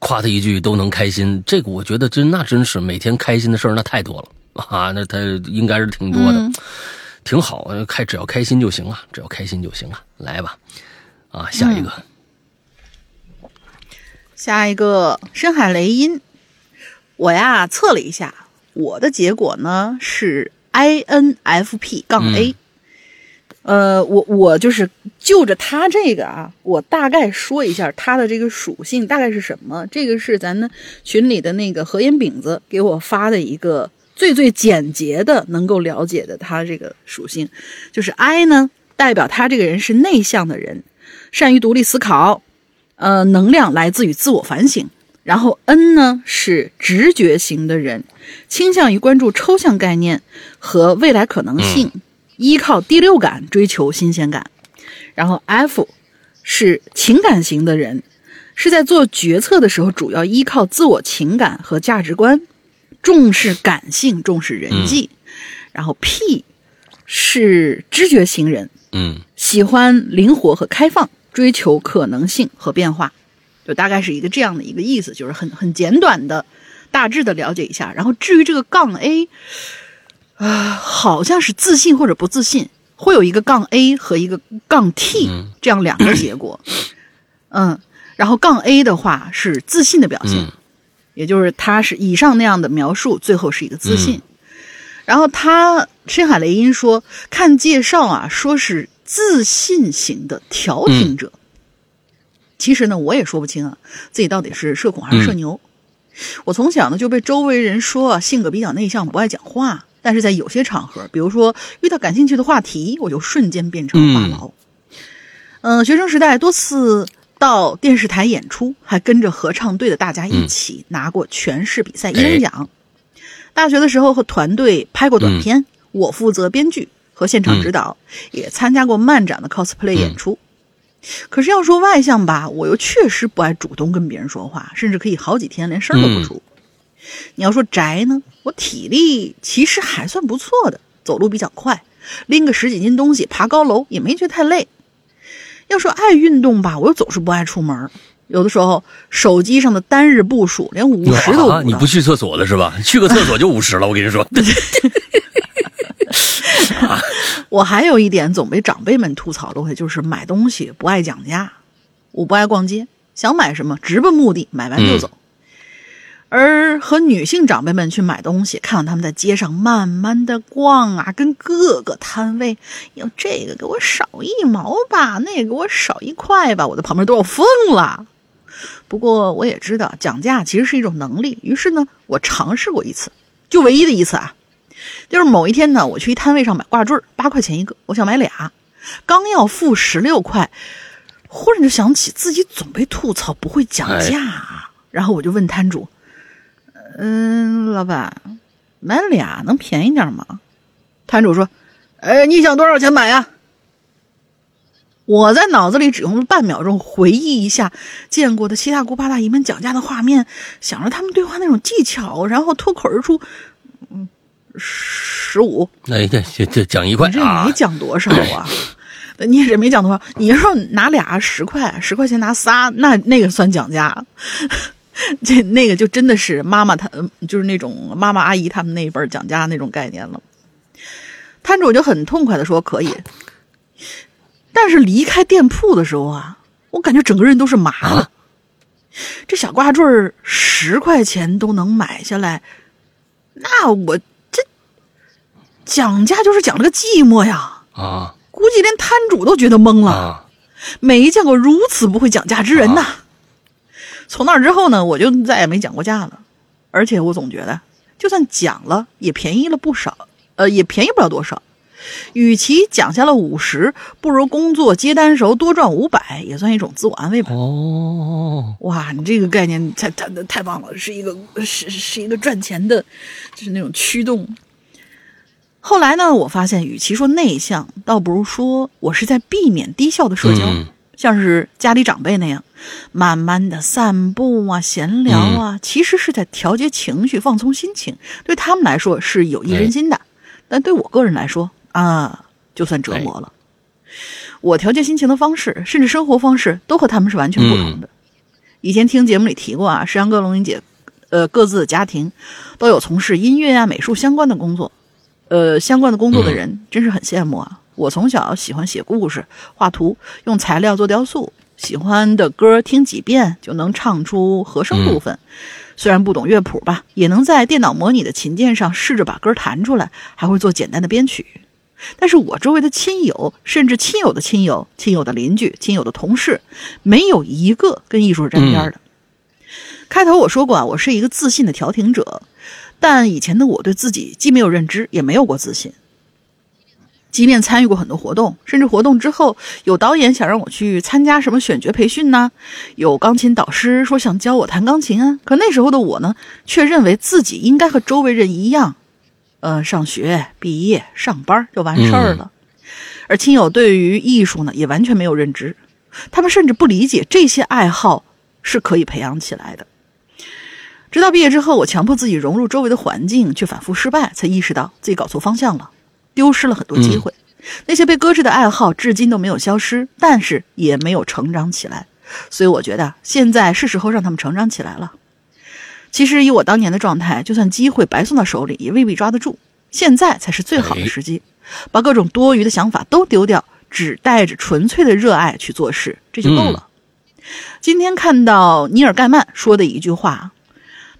夸他一句都能开心，这个我觉得真那真是每天开心的事儿那太多了啊，那他应该是挺多的，嗯。挺好，开只要开心就行了，只要开心就行了，来吧，啊，下一个，下一个深海雷音，我呀测了一下，我的结果呢是 INFP 杠 A。呃，我我就是就着它这个啊，我大概说一下它的这个属性大概是什么。这个是咱的群里的那个何烟饼子给我发的一个最最简洁的能够了解的它这个属性，就是 I 呢代表他这个人是内向的人，善于独立思考，呃，能量来自于自我反省。然后 N 呢是直觉型的人，倾向于关注抽象概念和未来可能性，依靠第六感追求新鲜感。然后 F 是情感型的人，是在做决策的时候主要依靠自我情感和价值观，重视感性，重视人际。然后 P 是知觉型人，嗯喜欢灵活和开放，追求可能性和变化，就大概是一个这样的一个意思，就是很很简短的、大致的了解一下。然后至于这个杠 A，啊、好像是自信或者不自信，会有一个杠 A 和一个杠 T 嗯这样两个结果。嗯，然后杠 A 的话是自信的表现，嗯也就是他是以上那样的描述，最后是一个自信。然后他深海雷音说，看介绍啊，说是自信型的调停者。其实呢，我也说不清啊，自己到底是社恐还是社牛。我从小呢就被周围人说啊，性格比较内向，不爱讲话。但是在有些场合，比如说遇到感兴趣的话题，我就瞬间变成了话痨。嗯、学生时代多次到电视台演出，还跟着合唱队的大家一起拿过全市比赛一等奖。大学的时候和团队拍过短片，我负责编剧和现场指导，也参加过漫展的 cosplay 演出。可是要说外向吧，我又确实不爱主动跟别人说话，甚至可以好几天连声都不出。你要说宅呢，我体力其实还算不错的，走路比较快，拎个十几斤东西爬高楼也没觉得太累。要说爱运动吧，我又总是不爱出门，有的时候手机上的单日步数连五十都啊，不到你不去厕所了是吧？去个厕所就五十了，我跟你说。我还有一点总被长辈们吐槽的会，就是买东西不爱讲价，我不爱逛街，想买什么直奔目的，买完就走。而和女性长辈们去买东西，看到他们在街上慢慢的逛啊，跟各个摊位，要这个给我少一毛吧，那个给我少一块吧，我在旁边都要疯了。不过我也知道讲价其实是一种能力，于是呢，我尝试过一次，就唯一的一次啊，就是某一天呢，我去一摊位上买挂坠，八块钱一个，我想买俩，刚要付十六块，忽然就想起自己总被吐槽不会讲价，啊，然后我就问摊主。嗯，老板，买俩能便宜点吗？摊主说：“哎，你想多少钱买呀？”我在脑子里只用了半秒钟回忆一下见过的七大姑八大姨们讲价的画面，想着他们对话那种技巧，然后脱口而出：“嗯，十五。”哎，这这这讲一块，你这没讲多少啊？你也这没讲多少？你要说拿俩十块，十块钱拿仨，那那个算讲价。这那个就真的是妈妈，她就是那种妈妈阿姨他们那一辈讲价那种概念了。摊主就很痛快的说可以，但是离开店铺的时候啊，我感觉整个人都是麻的。这小挂坠十块钱都能买下来，那我这讲价就是讲了个寂寞呀！啊，估计连摊主都觉得懵了，没见过如此不会讲价之人呐。从那之后呢，我就再也没讲过价了，而且我总觉得，就算讲了，也便宜了不少，呃，也便宜不了多少。与其讲下了五十，不如工作接单时候多赚五百，也算一种自我安慰吧。哦，哇，你这个概念太太太棒了，是一个是是一个赚钱的，就是那种驱动。后来呢，我发现，与其说内向，倒不如说我是在避免低效的社交。像是家里长辈那样，慢慢的散步啊、闲聊啊，其实是在调节情绪、放松心情。对他们来说是有益身心的，但对我个人来说啊，就算折磨了。我调节心情的方式，甚至生活方式，都和他们是完全不同的。以前听节目里提过啊，石阳哥、龙云姐，呃，各自的家庭都有从事音乐啊、美术相关的工作，呃，相关的工作的人，真是很羡慕啊。我从小喜欢写故事、画图，用材料做雕塑。喜欢的歌听几遍就能唱出和声部分，虽然不懂乐谱吧，也能在电脑模拟的琴键上试着把歌弹出来，还会做简单的编曲。但是我周围的亲友，甚至亲友的亲友、亲友的邻居、亲友的同事，没有一个跟艺术是沾边的。开头我说过啊，我是一个自信的调停者，但以前的我对自己既没有认知，也没有过自信。即便参与过很多活动，甚至活动之后有导演想让我去参加什么选角培训呐？有钢琴导师说想教我弹钢琴啊。可那时候的我呢，却认为自己应该和周围人一样，呃，上学、毕业、上班就完事儿了。而亲友对于艺术呢，也完全没有认知，他们甚至不理解这些爱好是可以培养起来的。直到毕业之后，我强迫自己融入周围的环境，却反复失败，才意识到自己搞错方向了。丢失了很多机会，那些被搁置的爱好至今都没有消失，但是也没有成长起来。所以我觉得现在是时候让他们成长起来了。其实以我当年的状态，就算机会白送到手里，也未必抓得住。现在才是最好的时机，把各种多余的想法都丢掉，只带着纯粹的热爱去做事，这就够了。今天看到尼尔盖曼说的一句话，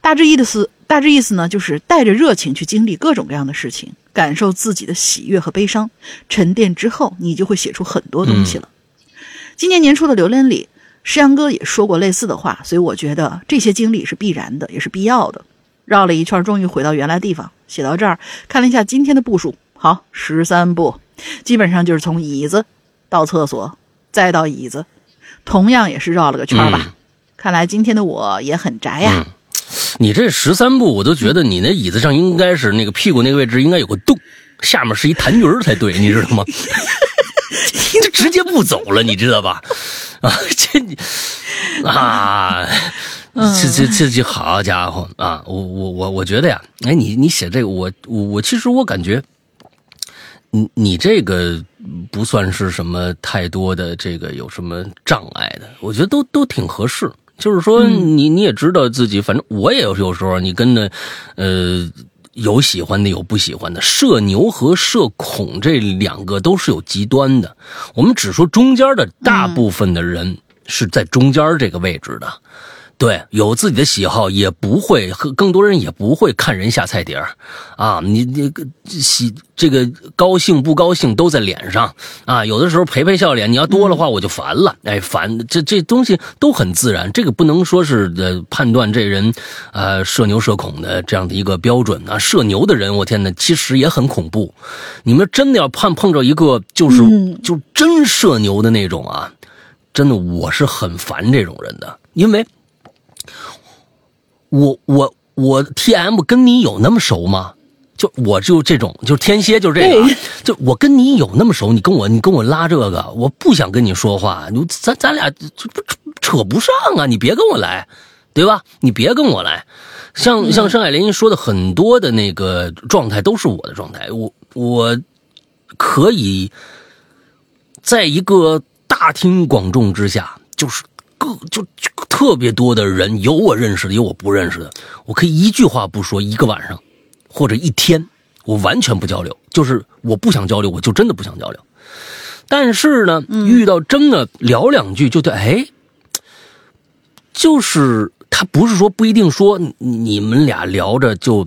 大致意思大致意思呢，就是带着热情去经历各种各样的事情。感受自己的喜悦和悲伤，沉淀之后，你就会写出很多东西了。今年年初的留恋里，诗阳哥也说过类似的话，所以我觉得这些经历是必然的，也是必要的。绕了一圈，终于回到原来地方。写到这儿，看了一下今天的步数，好，十三步，基本上就是从椅子到厕所，再到椅子，同样也是绕了个圈吧。看来今天的我也很宅呀。你这十三步，我都觉得你那椅子上应该是那个屁股那个位置应该有个洞，下面是一痰盂才对，你知道吗？就直接不走了，你知道吧？啊，这你啊，这这这这好家伙啊！我我我我觉得呀，哎，你你写这个，我我我其实我感觉，你你这个不算是什么太多的这个有什么障碍的，我觉得都都挺合适。就是说，你你也知道自己，反正我也有有时候，你跟着，呃，有喜欢的，有不喜欢的。社牛和社恐这两个都是有极端的，我们只说中间的，大部分的人是在中间这个位置的。对，有自己的喜好，也不会和更多人也不会看人下菜碟儿，啊，你你个喜这个高兴不高兴都在脸上。啊，有的时候陪陪笑脸，你要多的话我就烦了，哎，烦，这这东西都很自然，这个不能说是呃判断这人，呃社牛社恐的这样的一个标准啊，社牛的人，我天哪，其实也很恐怖，你们真的要碰碰着一个就是、就真社牛的那种啊，真的我是很烦这种人的，因为。我我我 T M 跟你有那么熟吗？就我就这种，就天蝎就是这个啊，就我跟你有那么熟，你跟我你跟我拉这个，我不想跟你说话，你咱咱俩这不扯扯不上啊，你别跟我来，对吧？你别跟我来，像像深海联姻说的很多的那个状态都是我的状态，我我可以在一个大庭广众之下，就是各就就特别多的人，有我认识的，有我不认识的，我可以一句话不说，一个晚上或者一天，我完全不交流，就是我不想交流，我就真的不想交流。但是呢，遇到真的聊两句就对，哎，就是他不是说不一定说你你们俩聊着就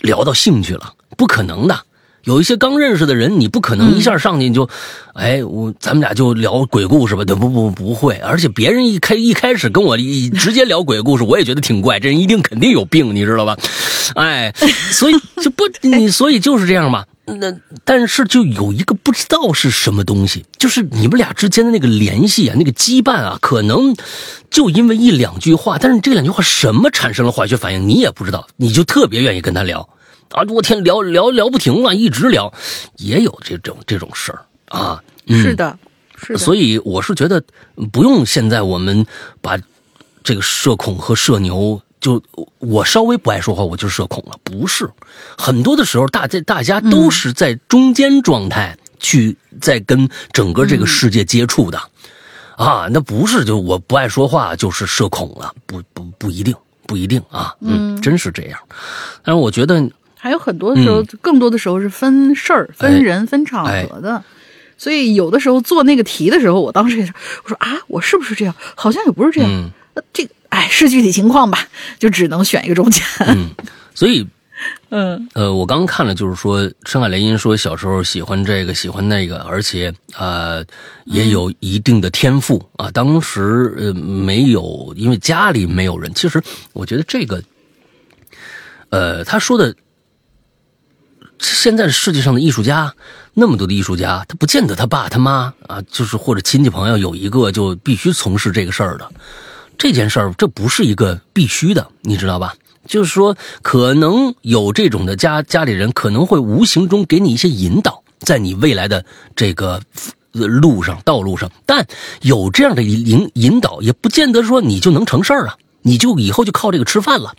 聊到兴趣了，不可能的。有一些刚认识的人，你不可能一下上去你就，哎，我咱们俩就聊鬼故事吧？对，不不不会。而且别人一开一开始跟我一直接聊鬼故事，我也觉得挺怪，这人一定肯定有病，你知道吧？哎，所以就不 你所以就是这样嘛。那但是就有一个不知道是什么东西，就是你们俩之间的那个联系啊，那个羁绊啊，可能就因为一两句话，但是这两句话什么产生了化学反应，你也不知道，你就特别愿意跟他聊。啊！我天，聊聊聊不停啊，一直聊，也有这种这种事儿啊。嗯、是的，是的。所以我是觉得不用现在我们把这个社恐和社牛，就我稍微不爱说话，我就社恐了。不是，很多的时候大家大家都是在中间状态去在跟整个这个世界接触的、啊，那不是就我不爱说话就是社恐了，不不不一定，不一定啊。嗯，真是这样。但是我觉得。还有很多的时候，更多的时候是分事儿、分人、分场合的，所以有的时候做那个题的时候，我当时也是，我说啊，我是不是这样？好像也不是这样。那这个，哎，是具体情况吧，就只能选一个中间。嗯，所以，嗯，呃，我刚刚看了，就是说，深海雷音说小时候喜欢这个，喜欢那个，而且呃，也有一定的天赋啊。当时呃没有，因为家里没有人。其实我觉得这个，呃，他说的。现在世界上的艺术家那么多的艺术家，他不见得他爸他妈啊，就是或者亲戚朋友有一个就必须从事这个事儿的。这件事儿这不是一个必须的，你知道吧？就是说，可能有这种的家家里人可能会无形中给你一些引导，在你未来的这个路上道路上。但有这样的引引导，也不见得说你就能成事儿啊，你就以后就靠这个吃饭了，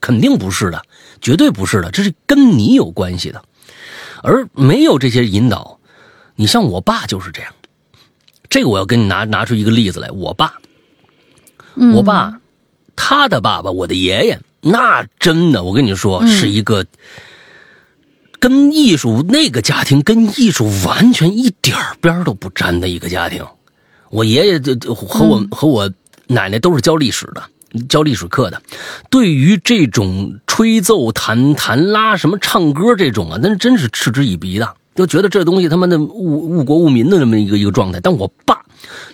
肯定不是的。绝对不是的，这是跟你有关系的，而没有这些引导，你像我爸就是这样。这个我要跟你拿拿出一个例子来，我爸，我爸，他的爸爸，我的爷爷，那真的，我跟你说，是一个跟艺术那个家庭跟艺术完全一点边都不沾的一个家庭。我爷爷就和我和我奶奶都是教历史的。教历史课的，对于这种吹奏、弹弹拉、什么唱歌这种啊，那真是嗤之以鼻的，就觉得这东西他妈的误误国误民的那么一个一个状态。但我爸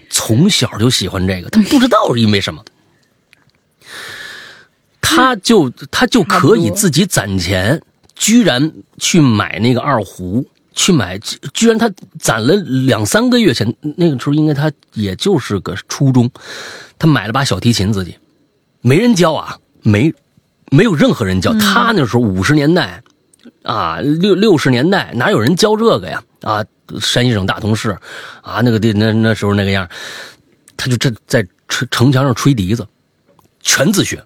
从小就喜欢这个，他不知道是因为什么，他就他就可以自己攒钱，居然去买那个二胡，去买，居然他攒了两三个月前，那个时候应该他也就是个初中，他买了把小提琴自己。没人教啊，没，没有任何人教。他那时候五十年代，啊六六十年代哪有人教这个呀？啊，山西省大同市，啊那个地那那时候那个样，他就这在城城墙上吹笛子，全自学，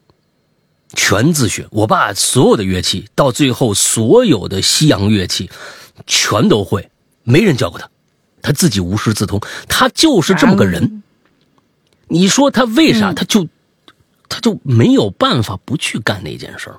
全自学。我爸所有的乐器到最后所有的西洋乐器全都会，没人教过他，他自己无师自通，他就是这么个人。你说他为啥？他就。他就没有办法不去干那件事儿，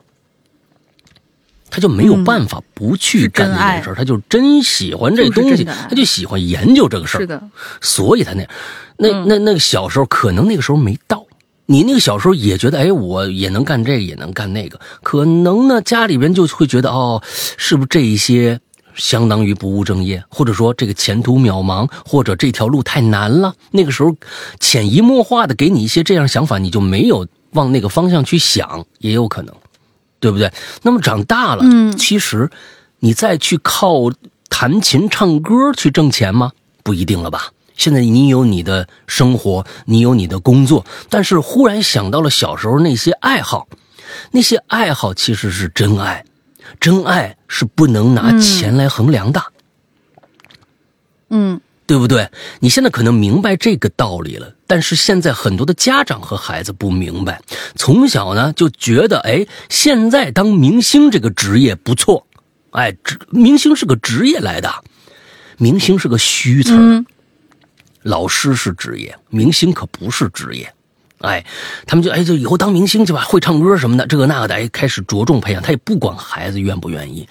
他就没有办法不去干那件事儿，他就真喜欢这东西，他就喜欢研究这个事儿是。的，所以他那样，那嗯那那个小时候可能那个时候没到，你那个小时候也觉得，哎，我也能干这个，也能干那个，可能呢家里边就会觉得，哦，是不是这一些相当于不务正业，或者说这个前途渺茫，或者这条路太难了？那个时候潜移默化的给你一些这样想法，你就没有往那个方向去想，也有可能，对不对？那么长大了，嗯其实你再去靠弹琴唱歌去挣钱吗？不一定了吧。现在你有你的生活，你有你的工作，但是忽然想到了小时候那些爱好，那些爱好其实是真爱，真爱是不能拿钱来衡量的。嗯对不对？你现在可能明白这个道理了，但是现在很多的家长和孩子不明白，从小呢就觉得，哎，现在当明星这个职业不错，哎，职明星是个职业来的，明星是个虚词，老师是职业，明星可不是职业。哎，他们就哎，就以后当明星去吧，会唱歌什么的，这个那个的，哎，开始着重培养。他也不管孩子愿不愿意，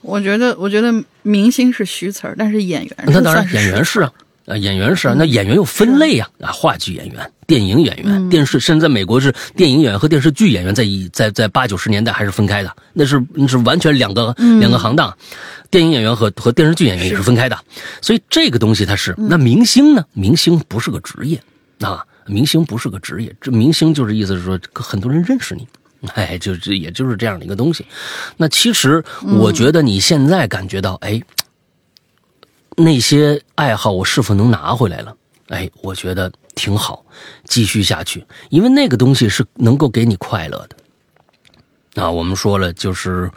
我觉得，我觉得明星是虚词儿，但是演员那当然演员是啊，啊，演员是啊，那演员有分类呀、啊，话剧演员、电影演员、电视，甚至在美国是电影演员和电视剧演员在一在在八九十年代还是分开的，那是那是完全两个、两个行当，电影演员和和电视剧演员也是分开的，所以这个东西它是那明星呢？明星不是个职业啊，明星不是个职业，这明星就是意思是说很多人认识你。哎，就这也就是这样的一个东西。那其实我觉得你现在感觉到，哎，那些爱好我是否能拿回来了？哎，我觉得挺好，继续下去，因为那个东西是能够给你快乐的。啊，我们说了，就是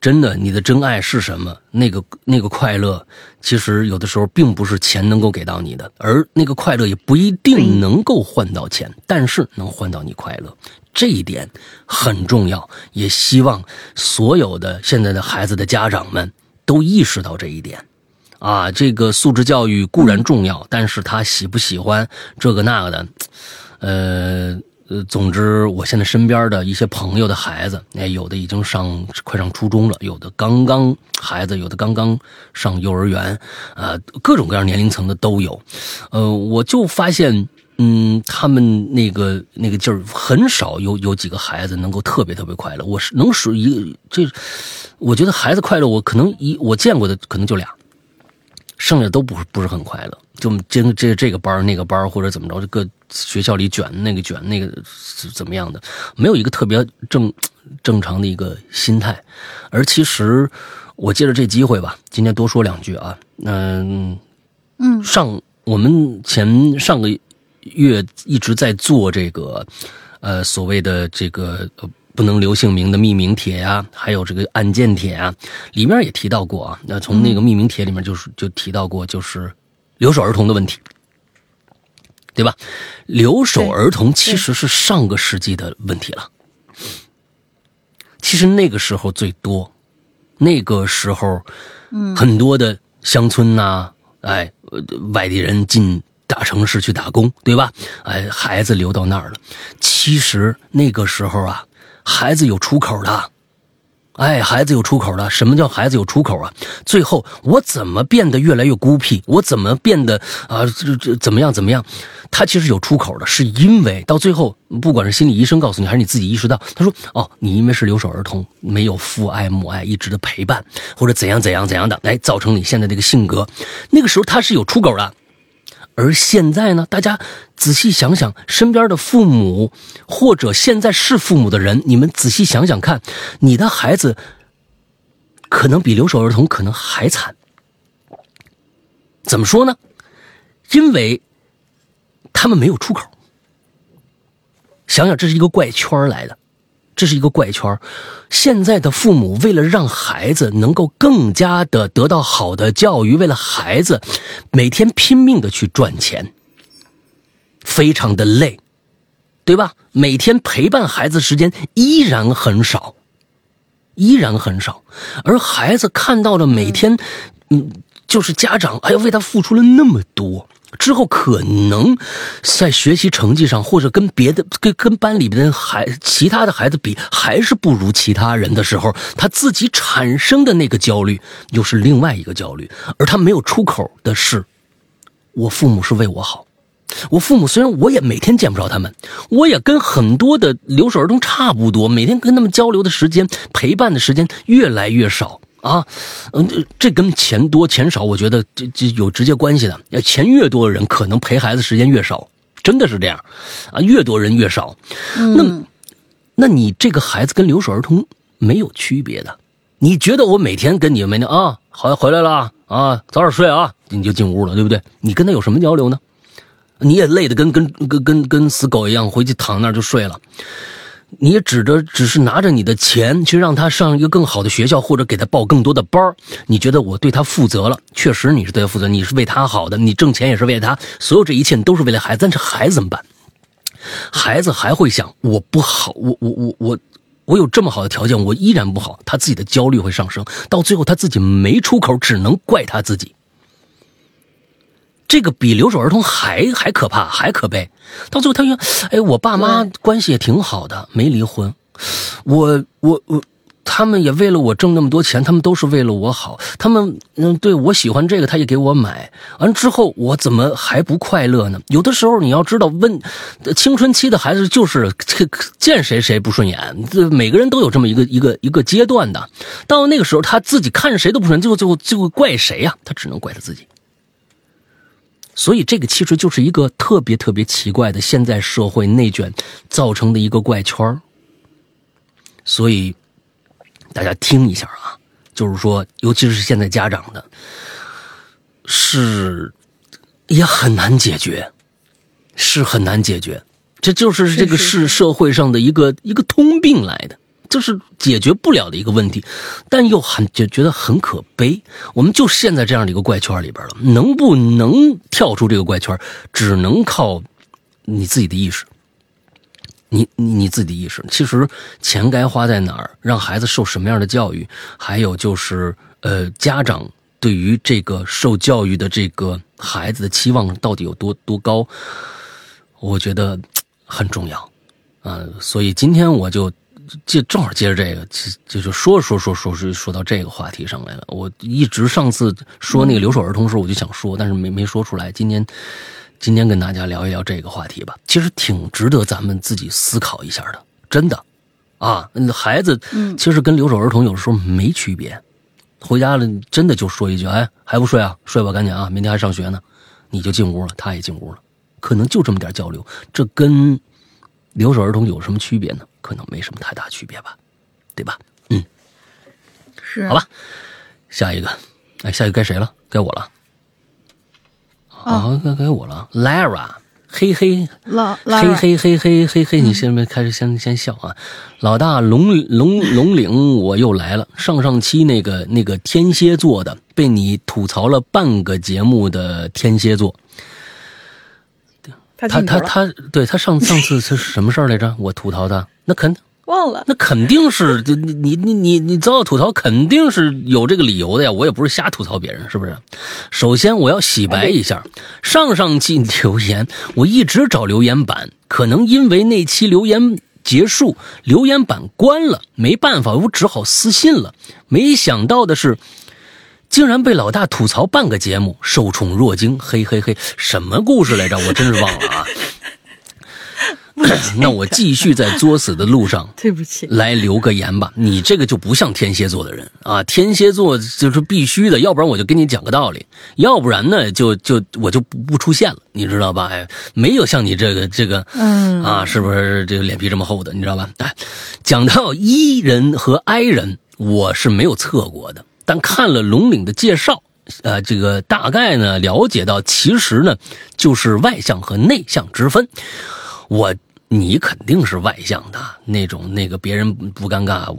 真的，你的真爱是什么？那个那个快乐，其实有的时候并不是钱能够给到你的，而那个快乐也不一定能够换到钱，但是能换到你快乐，这一点很重要。也希望所有的现在的孩子的家长们都意识到这一点。啊，这个素质教育固然重要，但是他喜不喜欢这个那个的，呃呃，总之，我现在身边的一些朋友的孩子，哎，有的已经上快上初中了，有的刚刚孩子，有的刚刚上幼儿园，啊、各种各样年龄层的都有，呃，我就发现。嗯，他们那个那个劲儿很少有有几个孩子能够特别特别快乐。我是能数一个，这我觉得孩子快乐，我可能一我见过的可能就俩，剩下都不是不是很快乐，就这这这个班儿那个班儿或者怎么着，这个学校里卷那个卷那个是怎么样的，没有一个特别正正常的一个心态。而其实我借着这机会吧，今天多说两句啊，嗯嗯。上我们前上个月一直在做这个，呃，所谓的这个呃不能留姓名的匿名帖呀、还有这个案件帖啊，里面也提到过啊。那从那个匿名帖里面就是就提到过，就是留守儿童的问题，对吧？留守儿童其实是上个世纪的问题了。其实那个时候最多，那个时候，嗯，很多的乡村呐、哎，呃外地人进大城市去打工，对吧？哎，孩子留到那儿了。其实那个时候啊，孩子有出口的。哎，孩子有出口的。什么叫孩子有出口啊？最后我怎么变得越来越孤僻？我怎么变得啊、这这怎么样怎么样？他其实有出口的，是因为到最后，不管是心理医生告诉你，还是你自己意识到，他说哦，你因为是留守儿童，没有父爱母爱一直的陪伴，或者怎样怎样怎样的，来造成你现在这个性格。那个时候他是有出口的。而现在呢，大家仔细想想，身边的父母或者现在是父母的人，你们仔细想想看，你的孩子可能比留守儿童可能还惨。怎么说呢？因为他们没有出口。想想，这是一个怪圈来的，这是一个怪圈。现在的父母为了让孩子能够更加的得到好的教育，为了孩子每天拼命的去赚钱，非常的累，对吧？每天陪伴孩子时间依然很少，依然很少，而孩子看到了每天，嗯，就是家长哎呀为他付出了那么多，之后可能在学习成绩上，或者跟别的跟跟班里边的孩其他的孩子比，还是不如其他人的时候，他自己产生的那个焦虑又是另外一个焦虑，而他没有出口的是，我父母是为我好。我父母虽然我也每天见不着他们，我也跟很多的留守儿童差不多，每天跟他们交流的时间、陪伴的时间越来越少啊。嗯，这这跟钱多钱少，我觉得这这有直接关系的。钱越多的人，可能陪孩子时间越少，真的是这样啊。越多人越少，那那你这个孩子跟留守儿童没有区别的。你觉得我每天跟你每天啊，好回来了啊，早点睡啊，你就进屋了，对不对？你跟他有什么交流呢？你也累得跟跟跟跟跟死狗一样，回去躺那儿就睡了。你指着只是拿着你的钱去让他上一个更好的学校，或者给他报更多的班你觉得我对他负责了？确实你是对他负责，你是为他好的，你挣钱也是为他，所有这一切都是为了孩子。但是孩子怎么办？孩子还会想我不好，我我我我我有这么好的条件，我依然不好，他自己的焦虑会上升，到最后他自己没出口，只能怪他自己。这个比留守儿童还还可怕，还可悲。到最后，他说：“哎，我爸妈关系也挺好的，没离婚。我我我，他们也为了我挣那么多钱，他们都是为了我好。他们嗯，对我喜欢这个，他也给我买。完之后，我怎么还不快乐呢？有的时候，你要知道，问青春期的孩子就是见谁谁不顺眼，这每个人都有这么一个一个一个阶段的。到那个时候，他自己看谁都不顺，最后最后最后怪谁呀？他只能怪他自己。”所以，这个其实就是一个特别特别奇怪的现在社会内卷造成的一个怪圈所以，大家听一下啊，就是说，尤其是现在家长的，是也很难解决，是很难解决，这就是这个是社会上的一个一个通病来的。这是解决不了的一个问题，但又很觉觉得很可悲。我们就陷在这样的一个怪圈里边了，能不能跳出这个怪圈，只能靠你自己的意识。你你自己的意识，其实钱该花在哪儿，让孩子受什么样的教育，还有就是呃，家长对于这个受教育的这个孩子的期望到底有多多高，我觉得很重要啊。所以今天我就。就正好接着这个，就就说说说说说说到这个话题上来了。我一直上次说那个留守儿童时候，我就想说，但是没没说出来。今天今天跟大家聊一聊这个话题吧，其实挺值得咱们自己思考一下的，真的啊。孩子其实跟留守儿童有时候没区别，回家了真的就说一句：“哎，还不睡啊？睡吧，赶紧啊，明天还上学呢。”你就进屋了，他也进屋了，可能就这么点交流，这跟留守儿童有什么区别呢？可能没什么太大区别吧，对吧？嗯，是好吧。下一个，哎，下一个该谁了？该我了。啊，该该我了，Lara，嘿嘿，老嘿嘿嘿嘿嘿嘿，你先别开始先先笑啊。老大龙龙龙岭，我又来了。上上期那个那个天蝎座的，被你吐槽了半个节目的天蝎座。他他他他，对他上 上次是什么事儿来着？我吐槽他，那肯 忘了，那肯定是就你你你你你遭到吐槽，肯定是有这个理由的呀。我也不是瞎吐槽别人，是不是？首先我要洗白一下，上上期留言我一直找留言板，可能因为那期留言结束，留言板关了，没办法，我只好私信了。没想到的是。竟然被老大吐槽半个节目，受宠若惊，嘿嘿嘿，什么故事来着？我真是忘了啊。那我继续在作死的路上，对不起，来留个言吧。你这个就不像天蝎座的人啊，天蝎座就是必须的，要不然我就跟你讲个道理，要不然呢就就我就不不出现了，你知道吧？哎，没有像你这个这个，嗯啊，是不是这个脸皮这么厚的？你知道吧？哎，讲到 E 人和 I 人，我是没有测过的。但看了龙岭的介绍，呃，这个大概呢了解到，其实呢就是外向和内向之分。我你肯定是外向的那种，那个别人不尴尬，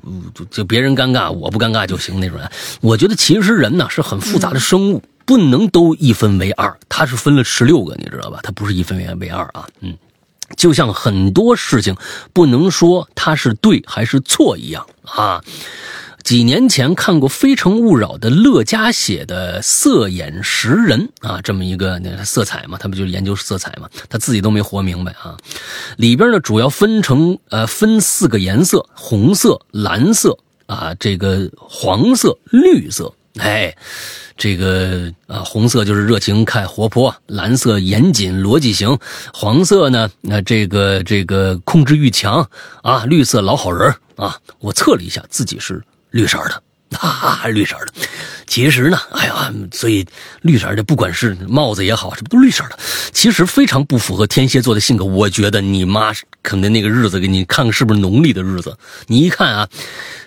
就别人尴尬我不尴尬就行那种人。我觉得其实人呢是很复杂的生物，不能都一分为二，它是分了十六个，你知道吧？它不是一分为二啊，嗯，就像很多事情不能说它是对还是错一样啊。几年前看过《非诚勿扰》的乐嘉写的《色眼识人》啊，这么一个那色彩嘛，他不就研究色彩嘛，他自己都没活明白啊。里边呢主要分成呃分四个颜色：红色、蓝色啊，这个黄色、绿色。哎，这个啊，红色就是热情看活泼，蓝色严谨逻辑型，黄色呢，那这个这个控制欲强啊，绿色老好人啊。我测了一下，自己是绿色的。哈 哈，绿色的。其实呢，哎呀，所以绿色的不管是帽子也好，什么都绿色的？其实非常不符合天蝎座的性格。我觉得你妈可能那个日子给你看看是不是农历的日子，你一看啊，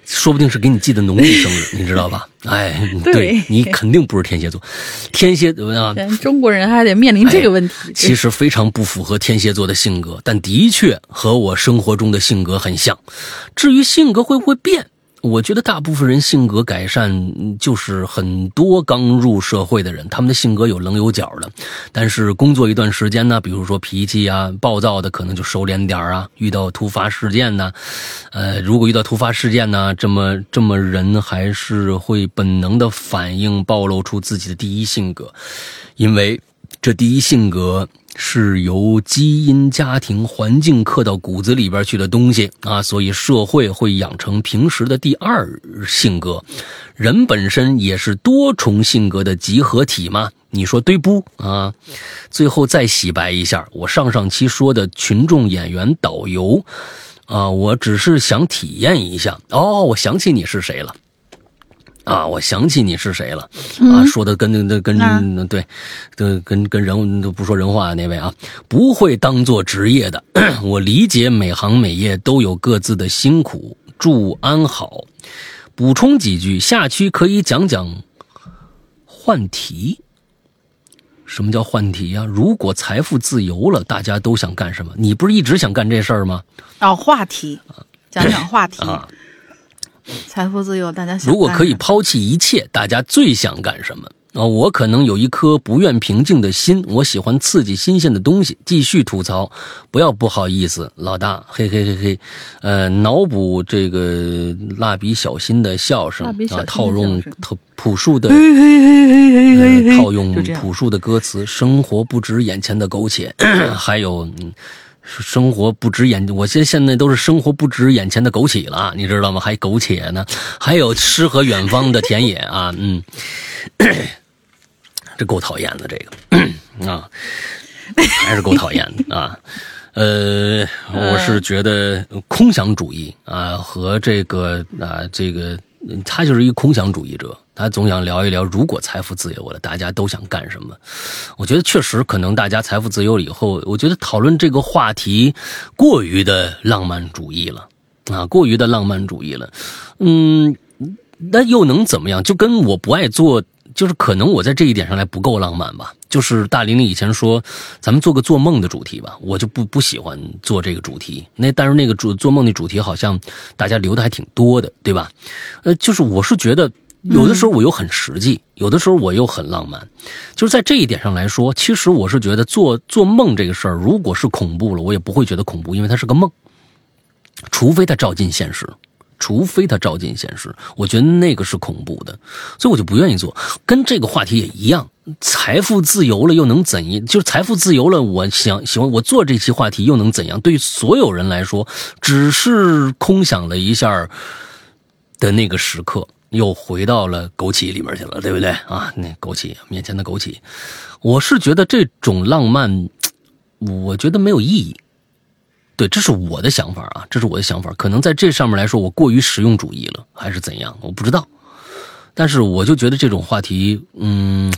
说不定是给你记的农历生日，你知道吧？哎，对你肯定不是天蝎座。天蝎啊，咱中国人还得面临这个问题。其实非常不符合天蝎座的性格，但的确和我生活中的性格很像。至于性格会不会变？我觉得大部分人性格改善，就是很多刚入社会的人，他们的性格有棱有角的。但是工作一段时间呢，比如说脾气啊、暴躁的，可能就收敛点啊。遇到突发事件呢，呃，如果遇到突发事件呢，这么这么人还是会本能的反应，暴露出自己的第一性格，因为这第一性格。是由基因、家庭环境刻到骨子里边去的东西啊，所以社会会养成平时的第二性格。人本身也是多重性格的集合体嘛，你说对不啊？最后再洗白一下，我上上期说的群众演员导游啊，我只是想体验一下。哦，我想起你是谁了。啊，我想起你是谁了，啊，说的跟那跟跟对，跟跟跟人都不说人话那位啊，不会当做职业的。我理解每行每业都有各自的辛苦，祝安好。补充几句，下期可以讲讲换题。什么叫换题呀？如果财富自由了，大家都想干什么？你不是一直想干这事儿吗？哦，话题，讲讲话题。啊。财富自由，大家想如果可以抛弃一切，大家最想干什么啊？我可能有一颗不愿平静的心，我喜欢刺激新鲜的东西。继续吐槽，不要不好意思，老大，嘿嘿嘿嘿，呃，脑补这个蜡笔小新的笑声啊，套用朴树的，套用朴树的歌词，生活不止眼前的苟且，还有。生活不止眼，我现现在都是生活不止眼前的枸杞了，你知道吗？还苟且呢，还有诗和远方的田野啊，嗯，这够讨厌的这个。啊，还是够讨厌的啊。呃，我是觉得空想主义啊和这个啊这个，他就是一个空想主义者。他总想聊一聊，如果财富自由了，大家都想干什么？我觉得确实可能大家财富自由了以后，我觉得讨论这个话题过于的浪漫主义了啊，过于的浪漫主义了。嗯，那又能怎么样？就跟我不爱做，就是可能我在这一点上来不够浪漫吧。就是大玲玲以前说，咱们做个做梦的主题吧，我就不不喜欢做这个主题。那但是那个主做梦的主题好像大家留的还挺多的，对吧？呃，就是我是觉得。有的时候我又很实际，有的时候我又很浪漫，就是在这一点上来说，其实我是觉得做做梦这个事儿，如果是恐怖了，我也不会觉得恐怖，因为它是个梦，除非它照进现实，除非它照进现实，我觉得那个是恐怖的，所以我就不愿意做。跟这个话题也一样，财富自由了又能怎样？就是财富自由了，我想喜欢我做这期话题又能怎样？对于所有人来说，只是空想了一下的那个时刻。又回到了枸杞里面去了，对不对啊？那枸杞面前的枸杞，我是觉得这种浪漫，我觉得没有意义。对，这是我的想法啊，这是我的想法。可能在这上面来说，我过于实用主义了，还是怎样？我不知道。但是我就觉得这种话题，嗯，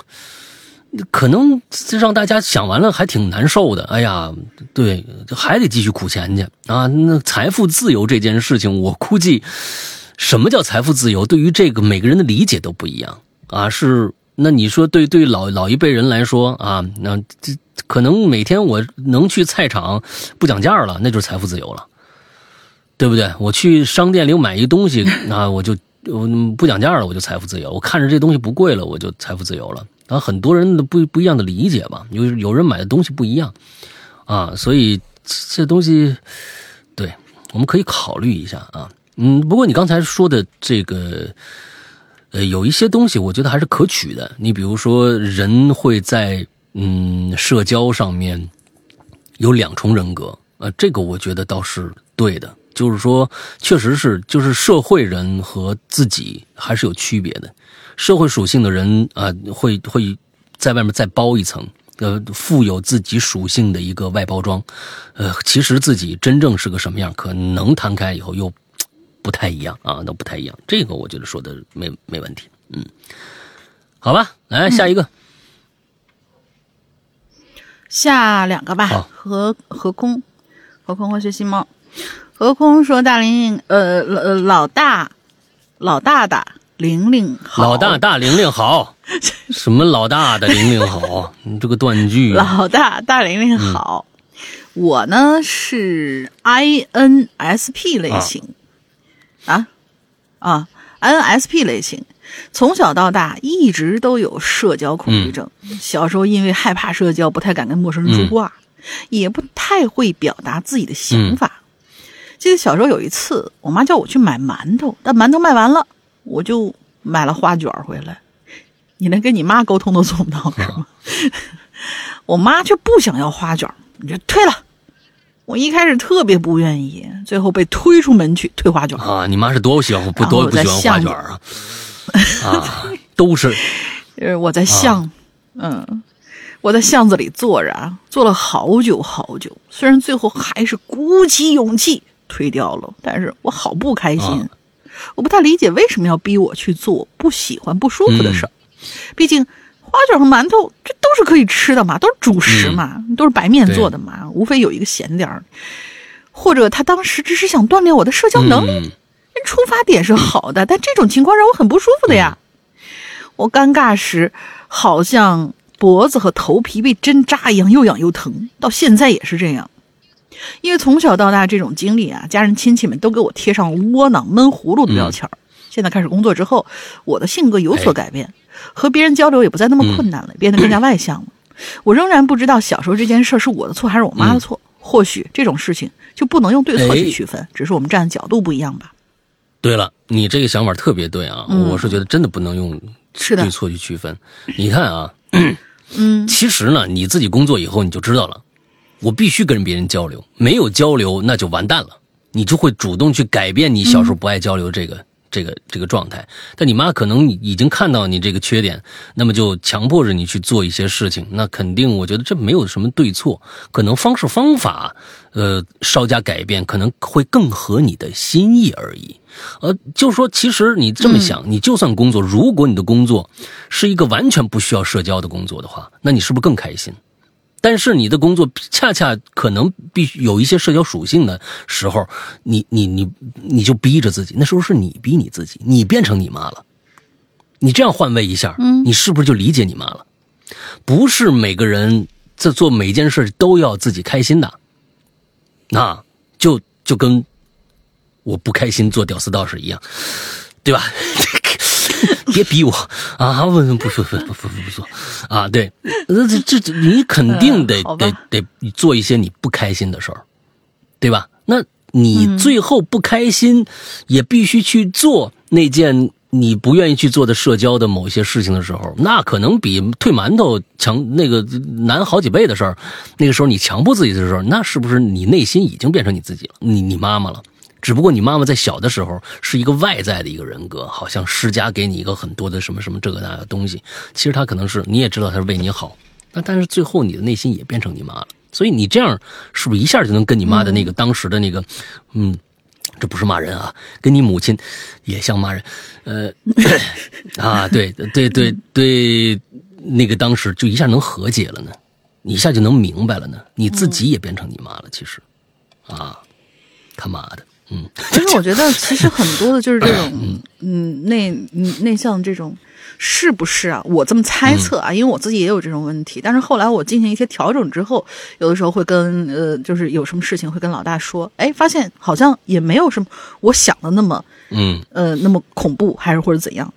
可能让大家想完了还挺难受的。哎呀，对，还得继续苦钱去啊。那财富自由这件事情，我估计。什么叫财富自由？对于这个每个人的理解都不一样啊！是那你说对对老老一辈人来说啊，那这可能每天我能去菜场不讲价了，那就是财富自由了，对不对？我去商店里买一东西那，我就我不讲价了，我就财富自由。我看着这东西不贵了，我就财富自由了。啊，很多人的不不一样的理解吧，有有人买的东西不一样啊，所以这东西对我们可以考虑一下啊。嗯，不过你刚才说的这个，呃，有一些东西我觉得还是可取的。你比如说，人会在嗯社交上面有两重人格，呃，这个我觉得倒是对的。就是说，确实是，就是社会人和自己还是有区别的。社会属性的人啊、会会在外面再包一层，呃，富有自己属性的一个外包装。呃，其实自己真正是个什么样，可能摊开以后又不太一样啊，都不太一样。这个我觉得说的没没问题。嗯，好吧，来下一个。下两个吧好，和和空，和空和学习猫。和空说：“大玲玲，呃，老老大，老大大，玲玲好，老大大玲玲好，什么老大的玲玲好？你这个断句，老大大玲玲好。我呢是 INSP 类型。啊。啊？INSP 类型，从小到大一直都有社交恐惧症。小时候因为害怕社交，不太敢跟陌生人说话，也不太会表达自己的想法。记得小时候有一次，我妈叫我去买馒头，但馒头卖完了，我就买了花卷儿回来。你连跟你妈沟通都做不到是吗？我妈却不想要花卷儿，你就退了。我一开始特别不愿意，最后被推出门去退花卷儿。啊，你妈是多喜欢不多不喜欢花卷啊？啊，都是呃，我在巷，嗯，我在巷子里坐着啊，坐了好久好久。虽然最后还是鼓起勇气推掉了，但是我好不开心。啊我不太理解为什么要逼我去做不喜欢、不舒服的事儿。毕竟花卷和馒头这都是可以吃的嘛，都是主食嘛，都是白面做的嘛，无非有一个咸点儿。或者他当时只是想锻炼我的社交能力，嗯出发点是好的，但这种情况让我很不舒服的呀。我尴尬时，好像脖子和头皮被针扎一样，又痒又疼，到现在也是这样。因为从小到大这种经历啊，家人亲戚们都给我贴上窝囊、闷葫芦的标签儿。现在开始工作之后，我的性格有所改变，和别人交流也不再那么困难了，变得更加外向了。我仍然不知道小时候这件事是我的错还是我妈的错。或许这种事情就不能用对错去哎区分，只是我们站的角度不一样吧。对了，你这个想法特别对啊！嗯我是觉得真的不能用对错去区分。你看啊，嗯，其实呢，你自己工作以后你就知道了，我必须跟别人交流，没有交流那就完蛋了，你就会主动去改变你小时候不爱交流这个、这个这个状态。但你妈可能已经看到你这个缺点，那么就强迫着你去做一些事情，那肯定我觉得这没有什么对错，可能方式方法呃稍加改变，可能会更合你的心意而已。呃，就是说，其实你这么想，你就算工作，如果你的工作是一个完全不需要社交的工作的话，那你是不是更开心？但是你的工作恰恰可能必须有一些社交属性的时候，你你你你就逼着自己，那时候是你逼你自己，你变成你妈了。你这样换位一下，你是不是就理解你妈了？不是每个人在做每件事都要自己开心的，那就就跟我不开心做屌丝道士一样，对吧？别逼我啊！不不不不不不不做啊！对，那这这这你肯定得得得做一些你不开心的事儿，对吧？那你最后不开心，也必须去做那件你不愿意去做的社交的某些事情的时候，那可能比退馒头强那个难好几倍的事儿。那个时候你强迫自己的时候，那是不是你内心已经变成你自己了？你你妈妈了？只不过你妈妈在小的时候是一个外在的一个人格，好像施加给你一个很多的什么什么这个那个东西。其实她可能是你也知道她是为你好，那但是最后你的内心也变成你妈了。所以你这样是不是一下就能跟你妈的那个当时的那个，嗯，这不是骂人啊，跟你母亲也像骂人，呃，啊，对对对对，那个当时就一下能和解了呢，你一下就能明白了呢，你自己也变成你妈了，其实，啊，他妈的，嗯，其实我觉得，其实很多的就是这种，嗯，内嗯内向这种，是不是啊？我这么猜测啊，因为我自己也有这种问题。但是后来我进行一些调整之后，有的时候会跟呃，就是有什么事情会跟老大说，哎，发现好像也没有什么我想的那么嗯呃那么恐怖，还是或者怎样。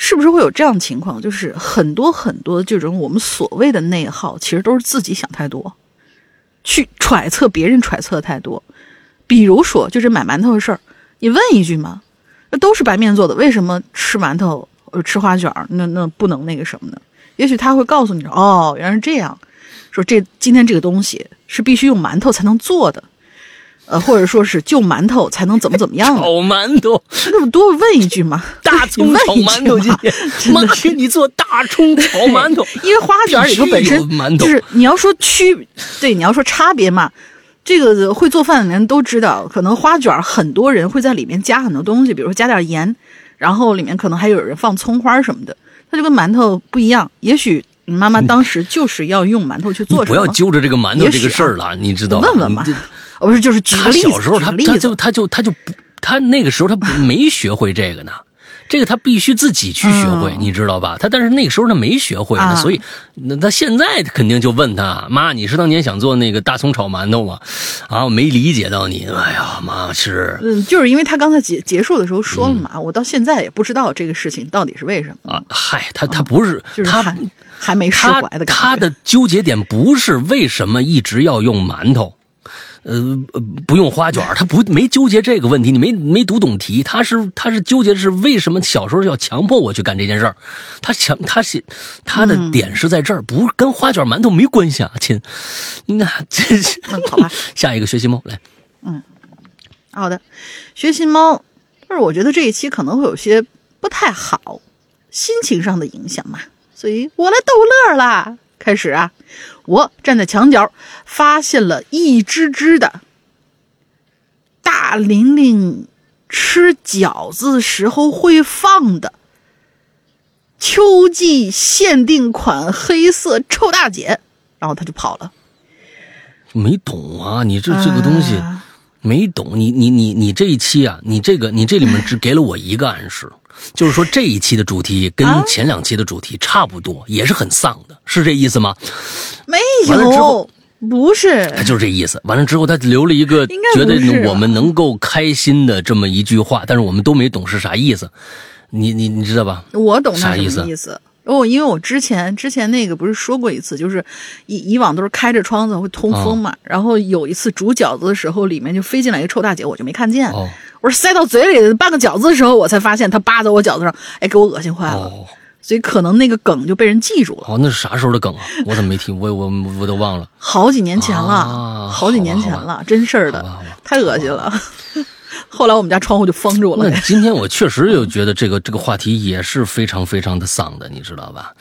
是不是会有这样的情况？就是很多很多这种我们所谓的内耗，其实都是自己想太多，去揣测别人揣测的太多。比如说，就是买馒头的事儿，你问一句嘛，那都是白面做的，为什么吃馒头、呃吃花卷儿那那不能那个什么呢？也许他会告诉你，哦，原来是这样，说这今天这个东西是必须用馒头才能做的，呃，或者说是就馒头才能怎么怎么样的。炒，馒头，那么多问一句嘛，大葱炒馒头，今天。妈给你做大葱炒馒头，因为花卷里头本身就是你要说区，对，你要说差别嘛，这个会做饭的人都知道，可能花卷很多人会在里面加很多东西，比如说加点盐，然后里面可能还有人放葱花什么的，它就跟馒头不一样。也许你妈妈当时就是要用馒头去做什么，要揪着这个馒头这个事儿了，你知道吗？问问嘛你这哦不是就是举个他例子，小时候他就他就他就不他那个时候他没学会这个呢，这个他必须自己去学会，嗯你知道吧？他但是那个时候他没学会所以那他现在肯定就问他妈，你是当年想做那个大葱炒馒头吗？啊，我没理解到你，哎呀妈是嗯，就是因为他刚才结结束的时候说了嘛，我到现在也不知道这个事情到底是为什么，啊，嗨，他他不是他就是还还没释怀的。他的纠结点不是为什么一直要用馒头，呃，呃不用花卷儿，他不没纠结这个问题，你没没读懂题，他是他是纠结的是为什么小时候要强迫我去干这件事儿，他强他是他的点是在这儿，不是跟花卷馒头没关系啊，亲，那这是嗯好吧 下一个学习猫来，嗯好的，学习猫，但是我觉得这一期可能会有些不太好，心情上的影响嘛，所以我来逗乐啦。开始啊，我站在墙角，发现了一只只的大玲玲吃饺子时候会放的秋季限定款黑色臭大姐，然后他就跑了。没懂啊，你这这个东西。啊没懂，你你你你这一期啊，你这个你这里面只给了我一个暗示，就是说这一期的主题跟啊前两期的主题差不多，也是很丧的，是这意思吗？没有，不是他就是这意思。完了之后，他留了一个觉得我们能够开心的这么一句话，但是我们都没懂是啥意思。你你你知道吧？我懂他啥意思意思。哦，因为我之前之前那个不是说过一次，就是以以往都是开着窗子会通风哦嘛，然后有一次煮饺子的时候，里面就飞进来一个臭大姐，我就没看见。哦我是塞到嘴里拌个饺子的时候，我才发现它扒在我饺子上，哎，给我恶心坏了。哦所以可能那个梗就被人记住了。哦，那是啥时候的梗啊？我怎么没听？我我我都忘了。好几年前了，啊好几年前了，真事儿的太恶心了。后来我们家窗户就封住了那。今天我确实就觉得这个这个话题也是非常非常的丧的，你知道吧？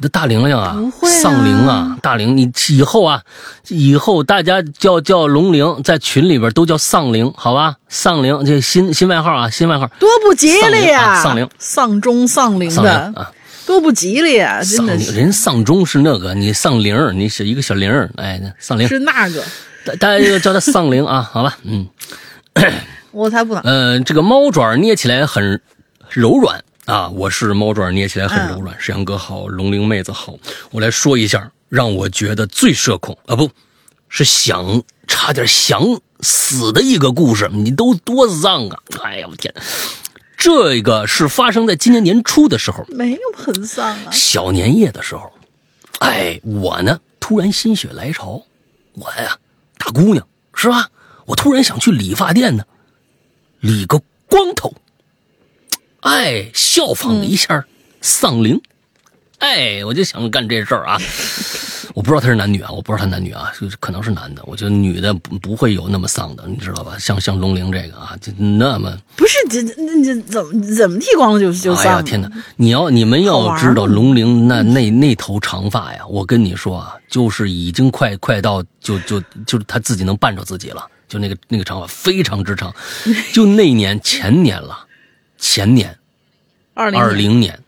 这大玲玲啊，不会啊丧灵啊，大玲，你以后啊，以后大家叫叫龙玲，在群里边都叫丧灵，好吧？丧灵，这新新外号啊，新外号，多不吉利呀！丧灵啊丧钟丧灵丧灵的，啊，多不吉利啊！真的是人丧钟是那个，你丧铃儿，你是一个小铃儿，哎，丧铃，是那个，大大家就叫他丧灵啊，好吧，嗯。我才不呢。呃，这个猫爪捏起来很柔软啊，我是猫爪捏起来很柔软。沈阳哥好，龙玲妹子好，我来说一下，让我觉得最社恐啊，不是想差点想死的一个故事，你都多丧啊！哎呀，我天，这个是发生在今年年初的时候，没有很丧啊，小年夜的时候，哎，我呢突然心血来潮，我呀大姑娘是吧？我突然想去理发店呢，理个光头，哎，效仿了一下丧灵，哎，我就想干这事儿啊。我不知道他是男女啊，我不知道他男女啊，就是可能是男的。我觉得女的不不会有那么丧的，你知道吧？像像龙玲这个啊，就那么不是这这这怎么怎么剃光了就就哎丧哎？呀天哪！你要你们要知道龙玲那那那头长发呀，我跟你说啊，就是已经快快到就就就是他自己能绊着自己了，就那个那个长发非常之长，就那年前年了，前年二零二零年，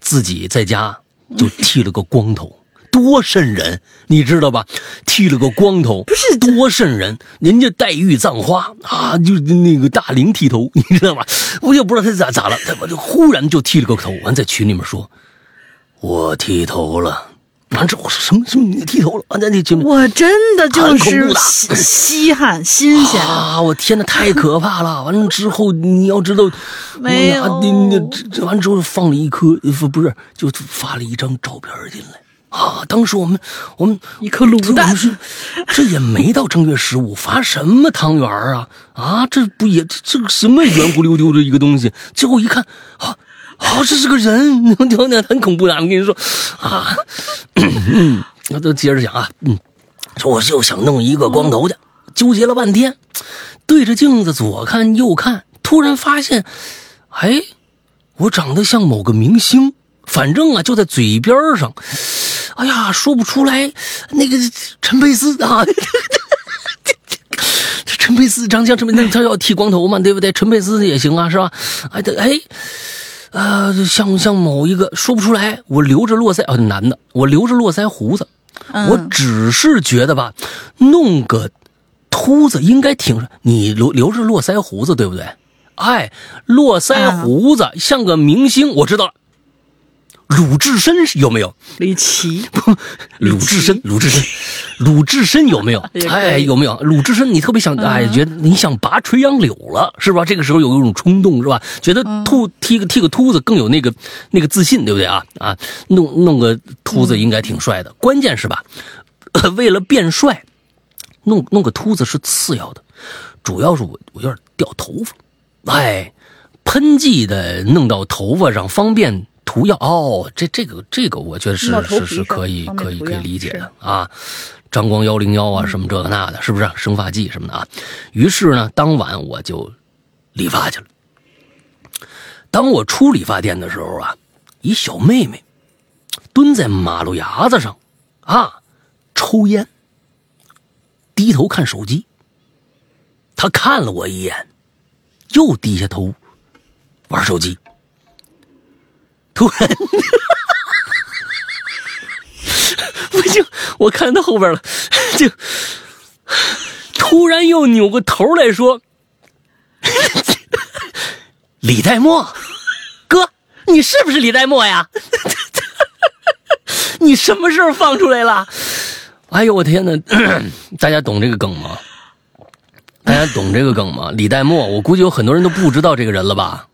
自己在家就剃了个光头，多瘆人，你知道吧？剃了个光头，不是多瘆人，人家黛玉葬花啊，就那个大龄剃头，你知道吗？我也不知道他咋咋了，他我就忽然就剃了个头，完在群里面说，我剃头了。完之后我说什么什么你剃头了？啊，在那节目我真的就是稀稀罕新鲜，啊！我天呐，太可怕了！完了之后，你要知道，没有这这完之后放了一颗，不不是，就发了一张照片进来。啊！当时我们我们一颗卤蛋是这也没到正月十五，发什么汤圆儿啊啊！这不也这这个什么圆乎溜溜的一个东西？最后一看，啊啊，这是个人，那那很恐怖的。我跟你说啊，嗯，那都接着讲啊，嗯，说我就想弄一个光头的，纠结了半天，对着镜子左看右看，突然发现，哎，我长得像某个明星，反正啊就在嘴边上。哎呀，说不出来，那个陈佩斯啊，这 陈佩斯长得像陈佩斯，他要剃光头嘛，对不对？陈佩斯也行啊，是吧？哎，对，哎，呃，像像某一个说不出来，我留着络腮啊，男的，我留着络腮胡子，嗯我只是觉得吧，弄个秃子应该挺，你留留着络腮胡子，对不对？哎，络腮胡子像个明星，我知道了。鲁智深有没有？李琦，鲁智深，鲁智深，鲁智深有没有 哎，有没有？鲁智深，你特别想，哎，觉得你想拔垂杨柳了，是吧？这个时候有一种冲动，是吧？觉得秃剃个剃个秃子更有那个那个自信，对不对啊？啊，弄弄个秃子应该挺帅的。关键是吧，为了变帅，弄弄个秃子是次要的，主要是我我有点掉头发，哎，喷剂的弄到头发上方便涂药哦，这这个这个我觉得是是是可以可以可以理解的啊，张光幺零幺啊什么这个那的，是不是生发剂什么的啊？于是呢，当晚我就理发去了。当我出理发店的时候啊，一小妹妹蹲在马路牙子上啊，抽烟，低头看手机。她看了我一眼，又低下头玩手机。突然，不行我看到后边了，就突然又扭过头来说：“李代沫，哥，你是不是李代沫呀？你什么时候放出来了？”哎呦我天哪！大家懂这个梗吗？大家懂这个梗吗？李代沫，我估计有很多人都不知道这个人了吧？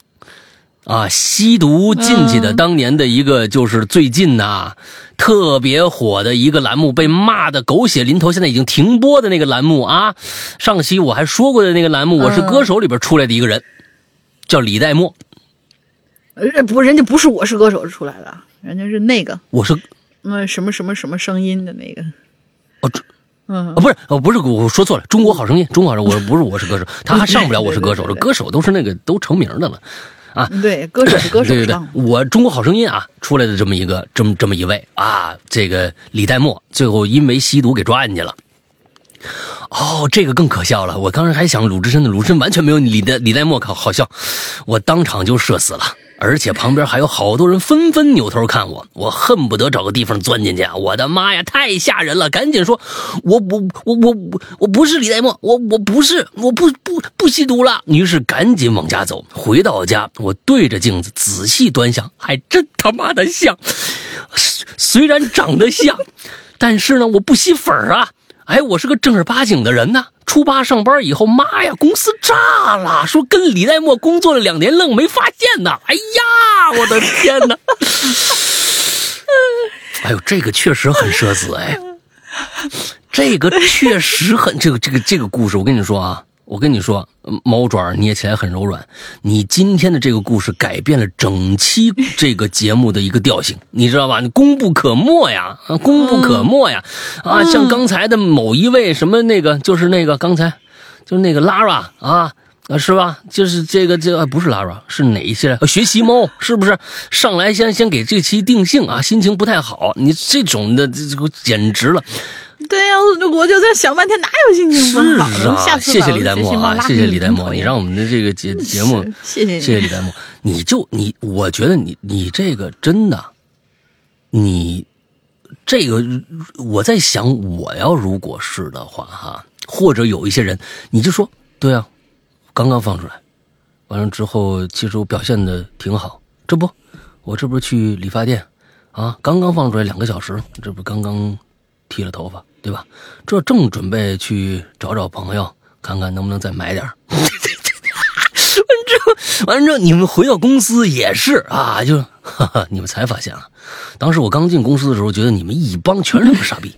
啊，吸毒进去的当年的一个就是最近呐、特别火的一个栏目，被骂的狗血淋头，现在已经停播的那个栏目啊。上期我还说过的那个栏目《我是歌手》里边出来的一个人，叫李代沫。呃，不，人家不是我是歌手出来的，人家是那个，我是嗯，什么什么什么声音的那个，哦，这嗯啊，，不是，哦，不是，我说错了，《中国好声音》，中国好声音，我不是我是歌手，他还上不了我是歌手，歌手都是那个都成名的了。对，歌手是歌手对对对，，我中国好声音啊出来的这么一个这么这么一位啊，这个李代沫最后因为吸毒给抓进去了。哦，这个更可笑了。我当时还想鲁智深的，鲁智深完全没有李代李代沫好好笑，我当场就社死了。而且旁边还有好多人纷纷扭头看我，我恨不得找个地方钻进去！我的妈呀，太吓人了！赶紧说，我我我我我我不是李代沫，我我不是，我不不不吸毒了。于是赶紧往家走。回到家，我对着镜子仔细端详，还真他妈的像。虽然长得像，但是呢，我不吸粉儿啊。哎，我是个正儿八经的人呢。初八上班以后，妈呀，公司炸了，说跟李代沫工作了两年，愣没发现呢。哎呀，我的天哪！哎呦，这个确实很社死哎，这个确实很这个这个这个故事，我跟你说啊，我跟你说，嗯猫爪捏起来很柔软。你今天的这个故事改变了整期这个节目的一个调性，你知道吧？你功不可没呀，啊，功不可没呀！啊，像刚才的某一位什么那个，就是那个刚才就是那个 Lara 啊。啊，是吧？就是这个，这个、不是 Lara，是哪一些？呃学习猫是不是？上来先先给这期定性啊，心情不太好。你这种的，这这简直了。对呀、我就在想半天，哪有心情是不好？的？啊，下次谢谢李代沫啊，谢谢李代沫，沫，你让我们的这个节节目，谢谢你。谢谢李代沫，你就你，我觉得你你这个真的，你这个我在想，我要如果是的话哈，或者有一些人，你就说对啊，刚刚放出来，完了之后，其实我表现的挺好，这不，我这不是去理发店啊，刚刚放出来两个小时，这不刚刚剃了头发，对吧？这正准备去找找朋友，看看能不能再买点儿。完之后，完了之后你们回到公司也是啊，就哈哈，你们才发现了。当时我刚进公司的时候，觉得你们一帮全是傻逼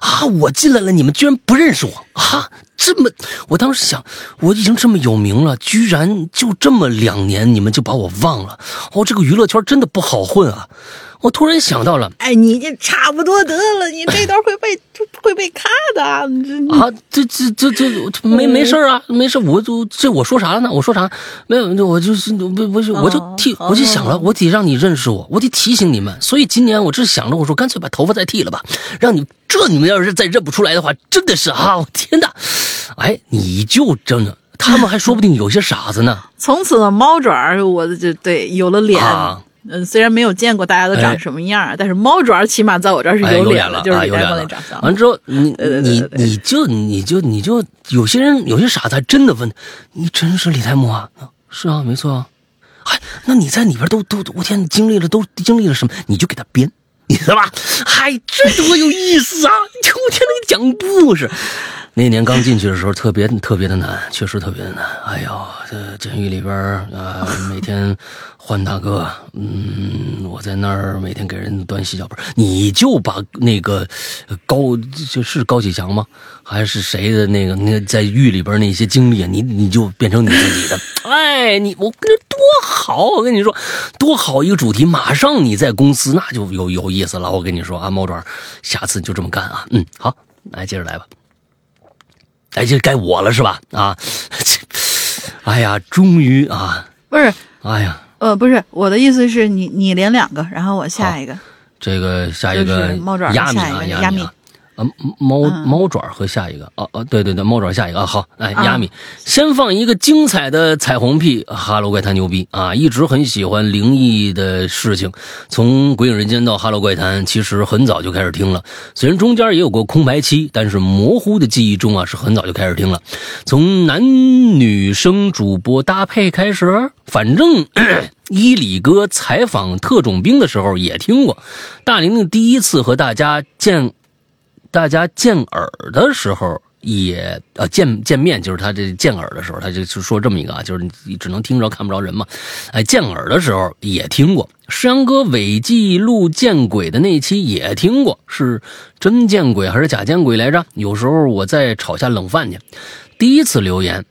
啊！我进来了，你们居然不认识我啊！这么，我当时想，我已经这么有名了，居然就这么两年，你们就把我忘了。哦，这个娱乐圈真的不好混啊！我突然想到了哎，你这差不多得了，你这段会被 会被卡的。你这啊，这这这这没没事儿啊，没事，我就这我说啥了呢？我说啥？没有，我就是不不是，我就替哦我就想了，我得让你认识我，我得提醒你们。所以今年我这想着，我说干脆把头发再剃了吧，让你这你们要是再认不出来的话，真的是啊，我天哪！哎，你就真的，他们还说不定有些傻子呢。从此呢，猫爪儿我就对有了脸。啊嗯，虽然没有见过大家都长什么样儿，但是猫爪儿起码在我这儿是哎，有脸了，就是啊，有脸了。完之后，你你你就你就你就有些人有些傻子还真的问，你真是李代沫啊？啊是啊，没错啊。哎，那你在里边都都我天，经历了都经历了什么？你就给他编，你知道吧？嗨，这多有意思啊！我天，那个讲故事。那年刚进去的时候，特别特别的难，确实特别的难。哎呦，这监狱里边儿啊、每天换大哥，嗯，我在那儿每天给人端洗脚盆，你就把那个呃高就是高启强吗？还是谁的那个那个在狱里边那些经历，你你就变成你自己的。哎，你我跟多好，我跟你说多好一个主题，马上你在公司那就有有意思了。我跟你说啊，猫爪，下次你就这么干啊。嗯，好，来接着来吧。哎，这该我了是吧？啊，这，哎呀，终于啊，不是，哎呀，呃，不是，我的意思是你你连两个，然后我下一个。这个下一就个下一个亚米猫嗯猫爪和下一个，哦哦，对对对，猫爪下一个啊，好，哎，啊亚米，先放一个精彩的彩虹屁，哈喽怪谈牛逼啊！一直很喜欢灵异的事情，从鬼影人间到哈喽怪谈，其实很早就开始听了，虽然中间也有过空白期，但是模糊的记忆中啊，是很早就开始听了，从男女生主播搭配开始，反正 伊里哥采访特种兵的时候也听过，大玲玲第一次和大家见。大家见耳的时候也呃见见面，就是他这见耳的时候，他就就说这么一个啊，就是你只能听着看不着人嘛。哎，见耳的时候也听过，石阳哥伪记录见鬼的那期也听过，是真见鬼还是假见鬼来着？有时候我在炒下冷饭去，第一次留言，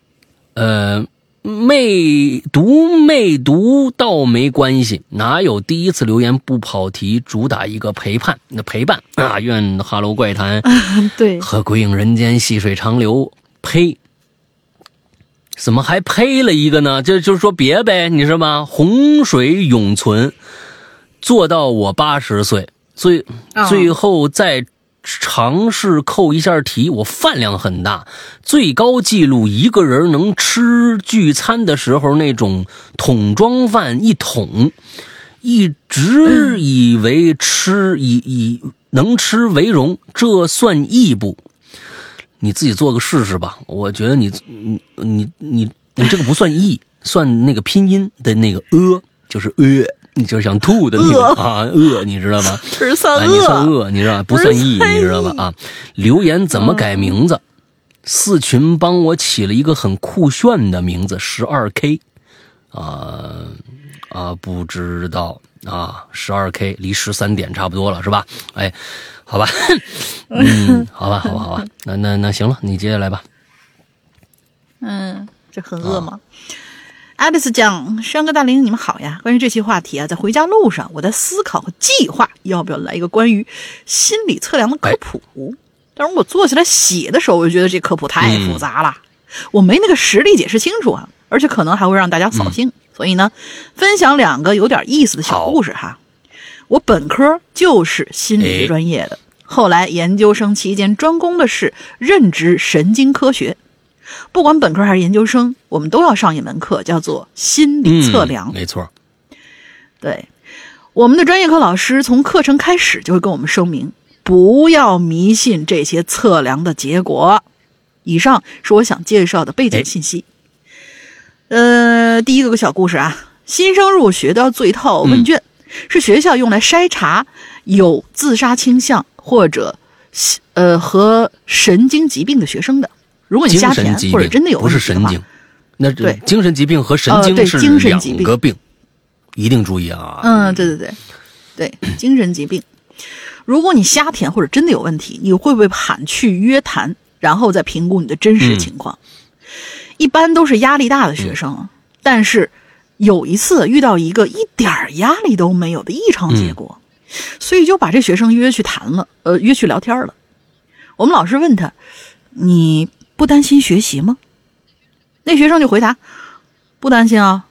呃。没读没读倒没关系，哪有第一次留言不跑题？主打一个陪伴，那陪伴啊！愿哈喽怪谈 对，和鬼影人间细水长流。呸！怎么还呸了一个呢？就就是说别呗，你知道吗？洪水永存，做到我八十岁，最哦最后再尝试扣一下题。我饭量很大，最高记录一个人能吃聚餐的时候那种桶装饭一桶，一直以为吃以以能吃为荣，这算义不？你自己做个试试吧。我觉得你你你你你这个不算义，算那个拼音的那个呃，就是呃，你就是想吐的那个啊饿，你知道吗？是算啊，你算饿。你知道吧？不算义，你知道吧？啊，留言怎么改名字？四群帮我起了一个很酷炫的名字，十二 K，啊啊，不知道啊，十二 K 离十三点差不多了，是吧？哎，好吧，嗯，好吧，好吧，好吧，那那那行了，你接下来吧。嗯，这很饿吗？爱丽丝讲：“山哥大林，你们好呀！关于这期话题啊，在回家路上，我在思考和计划要不要来一个关于心理测量的科普。但是我坐起来写的时候，我就觉得这科普太复杂了，我没那个实力解释清楚啊，而且可能还会让大家扫兴。所以呢，分享两个有点意思的小故事哈。我本科就是心理学专业的，后来研究生期间专攻的是认知神经科学。不管本科还是研究生，我们都要上一门课，叫做心理测量。嗯、没错。对，我们的专业课老师从课程开始就会跟我们声明，不要迷信这些测量的结果。以上是我想介绍的背景信息。呃，第一个小故事啊，新生入学都要做一套问卷，嗯、是学校用来筛查有自杀倾向或者呃和神经疾病的学生的。如果你瞎填或者真的有不是神经，那对精神疾病和神经是两个病，一定注意啊。嗯，对对对，对，精神疾病。如果你瞎填或者真的有问题，你会不会喊去约谈，然后再评估你的真实情况。一般都是压力大的学生，但是有一次遇到一个一点儿压力都没有的异常结果，所以就把这学生约去谈了，呃，约去聊天了。我们老师问他：“你不担心学习吗？”那学生就回答：“不担心啊，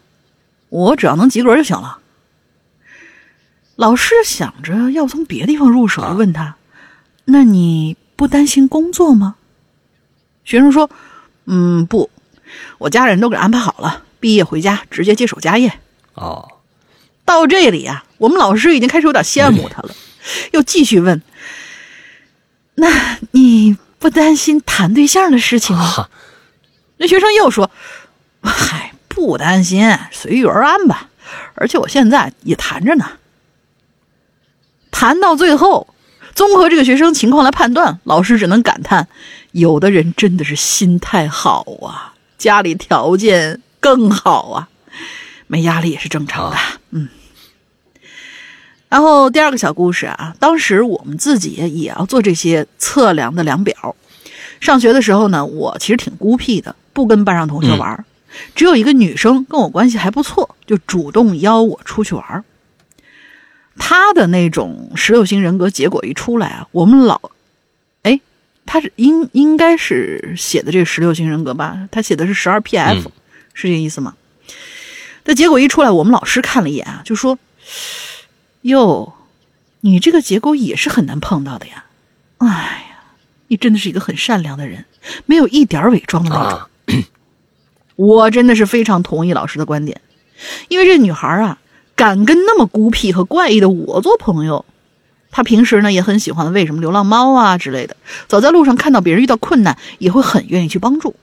我只要能及格就行了。”老师想着要从别的地方入手，就问他：“那你不担心工作吗？”学生说：“嗯，不，我家人都给安排好了，毕业回家直接接手家业。”哦，到这里啊，我们老师已经开始有点羡慕他了，又继续问：“那你不担心谈对象的事情吗？”哈，那学生又说：“嗨，不担心，随遇而安吧。而且我现在也谈着呢。”谈到最后，综合这个学生情况来判断，老师只能感叹：有的人真的是心态好啊，家里条件更好啊，没压力也是正常的。嗯。然后第二个小故事啊，当时我们自己也要做这些测量的量表。上学的时候呢，我其实挺孤僻的，不跟班上同学玩儿。只有一个女生跟我关系还不错，就主动邀我出去玩儿。她的那种十六型人格结果一出来啊，我们老，哎，她是应应该是写的这个十六型人格吧？她写的是十二 PF，、嗯是这个意思吗？这结果一出来，我们老师看了一眼啊，就说：“哟，你这个结果也是很难碰到的呀。哎呀，你真的是一个很善良的人，没有一点儿伪装的那种。啊，我真的是非常同意老师的观点，因为这女孩啊，敢跟那么孤僻和怪异的我做朋友。她平时呢也很喜欢喂什么流浪猫啊之类的，走在路上看到别人遇到困难，也会很愿意去帮助。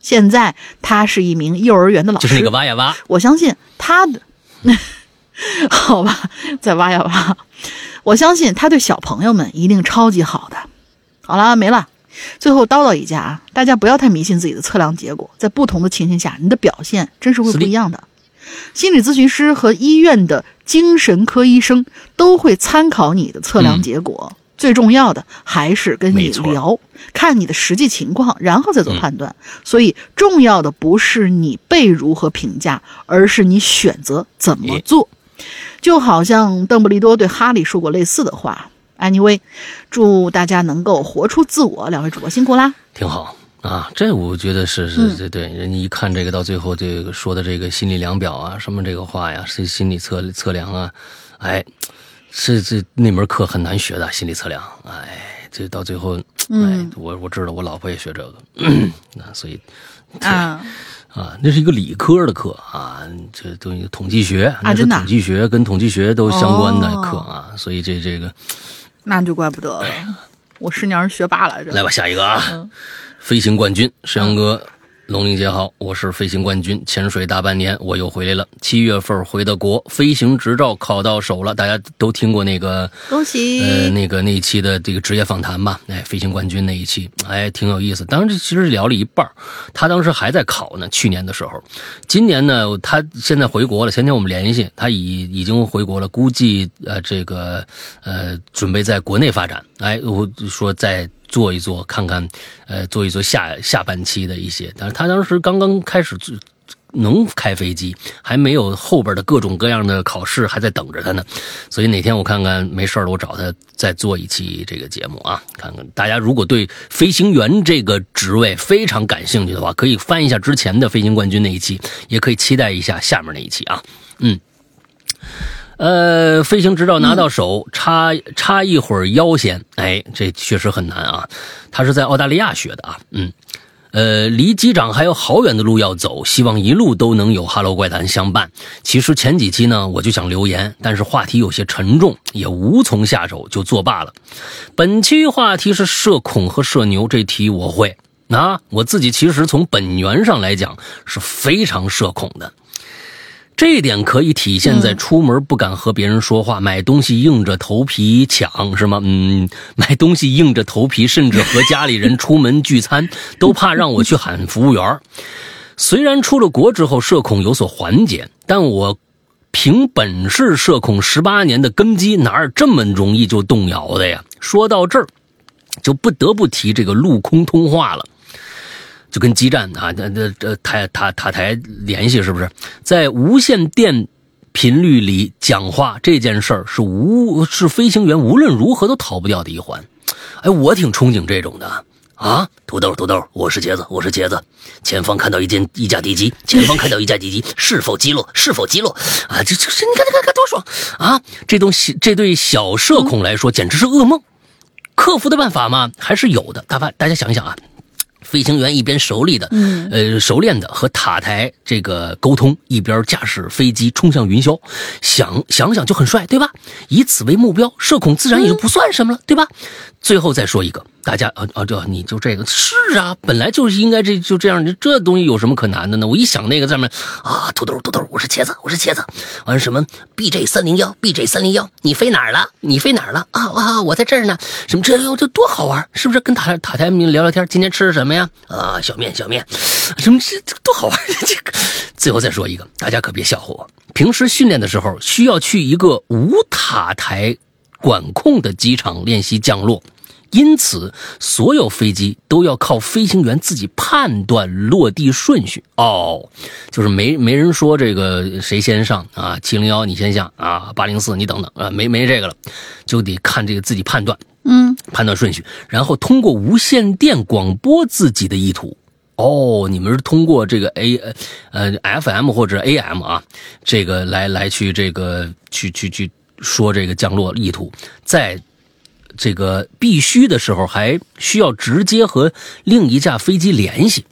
现在她是一名幼儿园的老师，就是那个挖呀挖，我相信她的，好吧，再挖呀挖。我相信他对小朋友们一定超级好的。好了，没了。最后叨叨一下啊，大家不要太迷信自己的测量结果，在不同的情形下，你的表现真是会不一样的。心理咨询师和医院的精神科医生都会参考你的测量结果。最重要的还是跟你聊，看你的实际情况，然后再做判断。所以，重要的不是你被如何评价，而是你选择怎么做。就好像邓布利多对哈利说过类似的话。Anyway，祝大家能够活出自我。两位主播辛苦啦！挺好啊。这我觉得是是嗯对对，人家一看这个到最后这个说的这个心理量表啊，什么这个话呀，是心理测测量啊，哎，是这那门课很难学的心理测量，哎，这到最后，哎嗯，我我知道我老婆也学这个，那所以啊，啊，那是一个理科的课啊，这都一个统计学，那是真的啊统计学跟统计学都相关的哦课啊，所以这这个那就怪不得了。我师娘是学霸来着。来吧，下一个啊，嗯飞行冠军，石阳哥，龙玲姐好，我是飞行冠军，潜水大半年，我又回来了。七月份回的国，飞行执照考到手了，大家都听过那个恭喜！呃，那个那一期的这个职业访谈吧，哎，飞行冠军那一期，哎，挺有意思。当时，其实聊了一半他当时还在考呢，去年的时候。今年呢，他现在回国了。前天我们联系，他已已经回国了，估计呃这个呃准备在国内发展。哎，我说再做一做，看看呃做一做下下半期的一些。但是他当时刚刚开始。能开飞机，还没有后边的各种各样的考试还在等着他呢，所以哪天我看看没事了，我找他再做一期这个节目啊，看看大家如果对飞行员这个职位非常感兴趣的话，可以翻一下之前的飞行冠军那一期，也可以期待一下下面那一期啊，嗯。呃，飞行执照拿到手，插插一会儿腰先，哎，这确实很难啊。他是在澳大利亚学的啊，嗯，呃，离机长还有好远的路要走，希望一路都能有《哈喽怪谈》相伴。其实前几期呢，我就想留言，但是话题有些沉重，也无从下手，就作罢了。本期话题是社恐和社牛，这题我会。啊，我自己其实从本源上来讲是非常社恐的。这一点可以体现在出门不敢和别人说话，买东西硬着头皮抢，是吗？嗯，买东西硬着头皮，甚至和家里人出门聚餐 都怕让我去喊服务员。虽然出了国之后社恐有所缓解，但我凭本事社恐十八年的根基，哪有这么容易就动摇的呀？说到这儿，就不得不提这个陆空通话了。就跟基站啊，这这这塔塔塔台联系是不是？在无线电频率里讲话这件事儿是无是飞行员无论如何都逃不掉的一环。哎，我挺憧憬这种的啊！土豆土豆，我是茄子，我是茄子。前方看到一件一架敌机，前方看到一架敌机，是否击落？是否击落？啊，这这这，你看你看看多爽啊！这东西这对小社恐来说简直是噩梦。克服的办法嘛，还是有的。大家大家想一想啊。飞行员一边熟练的，嗯，呃，熟练的和塔台这个沟通，一边驾驶飞机冲向云霄，想想想就很帅，对吧？以此为目标，社恐自然也就不算什么了，对吧？最后再说一个。大家啊啊，就你就这个是啊，本来就是应该这就这样，这东西有什么可难的呢？我一想那个上面啊，土豆土豆，我是茄子，我是茄子，完什么 B J 三零幺 B J 三零幺，你飞哪儿了？你飞哪儿了？啊啊，我在这儿呢。什么这，这多好玩，是不是？跟塔塔台明聊聊天，今天吃的什么呀？啊，小面小面，什么这这多好玩？这个最后再说一个，大家可别笑话我。平时训练的时候需要去一个无塔台管控的机场练习降落。因此，所有飞机都要靠飞行员自己判断落地顺序哦，就是没没人说这个谁先上啊，七零幺你先下啊，八零四你等等啊，没没这个了，就得看这个自己判断，嗯，判断顺序，然后通过无线电广播自己的意图。哦，你们是通过这个 A 呃 FM 或者 AM 啊，这个来来去这个去去去说这个降落意图，在。这个必须的时候，还需要直接和另一架飞机联系。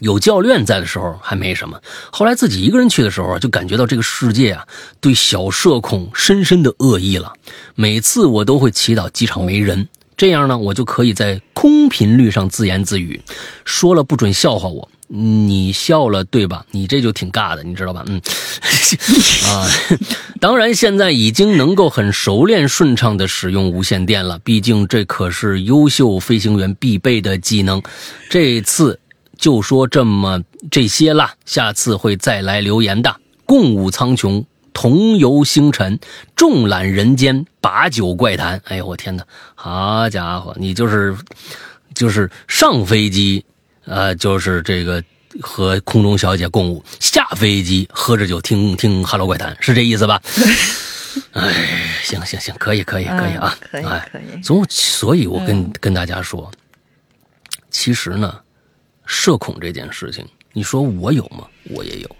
有教练在的时候还没什么，后来自己一个人去的时候，就感觉到这个世界啊，对小社恐深深的恶意了。每次我都会祈祷机场没人。这样呢，我就可以在空频率上自言自语，说了不准笑话我。你笑了对吧？你这就挺尬的，你知道吧？嗯，啊，当然现在已经能够很熟练顺畅的使用无线电了，毕竟这可是优秀飞行员必备的技能。这次就说这么这些了，下次会再来留言的。共舞苍穹。同游星辰，众览人间，把酒怪谈。哎呦，我天哪！好家伙，你就是就是上飞机，呃，就是这个和空中小姐共舞；下飞机喝着酒听听《哈喽怪谈》，是这意思吧？哎，行行行，可以可以可以啊，可以可以。总所以，我跟跟大家说，其实呢，社恐这件事情，你说我有吗？我也有。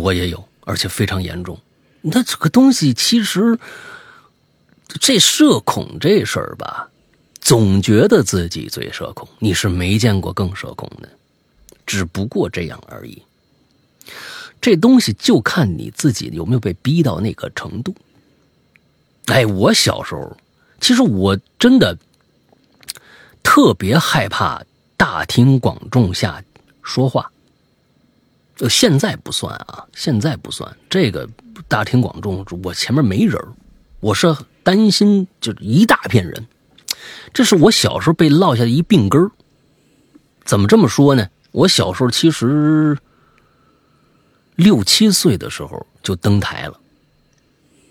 我也有，而且非常严重。那这个东西其实，这社恐这事儿吧，总觉得自己最社恐。你是没见过更社恐的，只不过这样而已。这东西就看你自己有没有被逼到那个程度。哎，我小时候，其实我真的特别害怕大庭广众下说话。就，现在不算啊，现在不算。这个大庭广众，我前面没人我是担心就一大片人。这是我小时候被落下的一病根怎么这么说呢？我小时候其实六七岁的时候就登台了，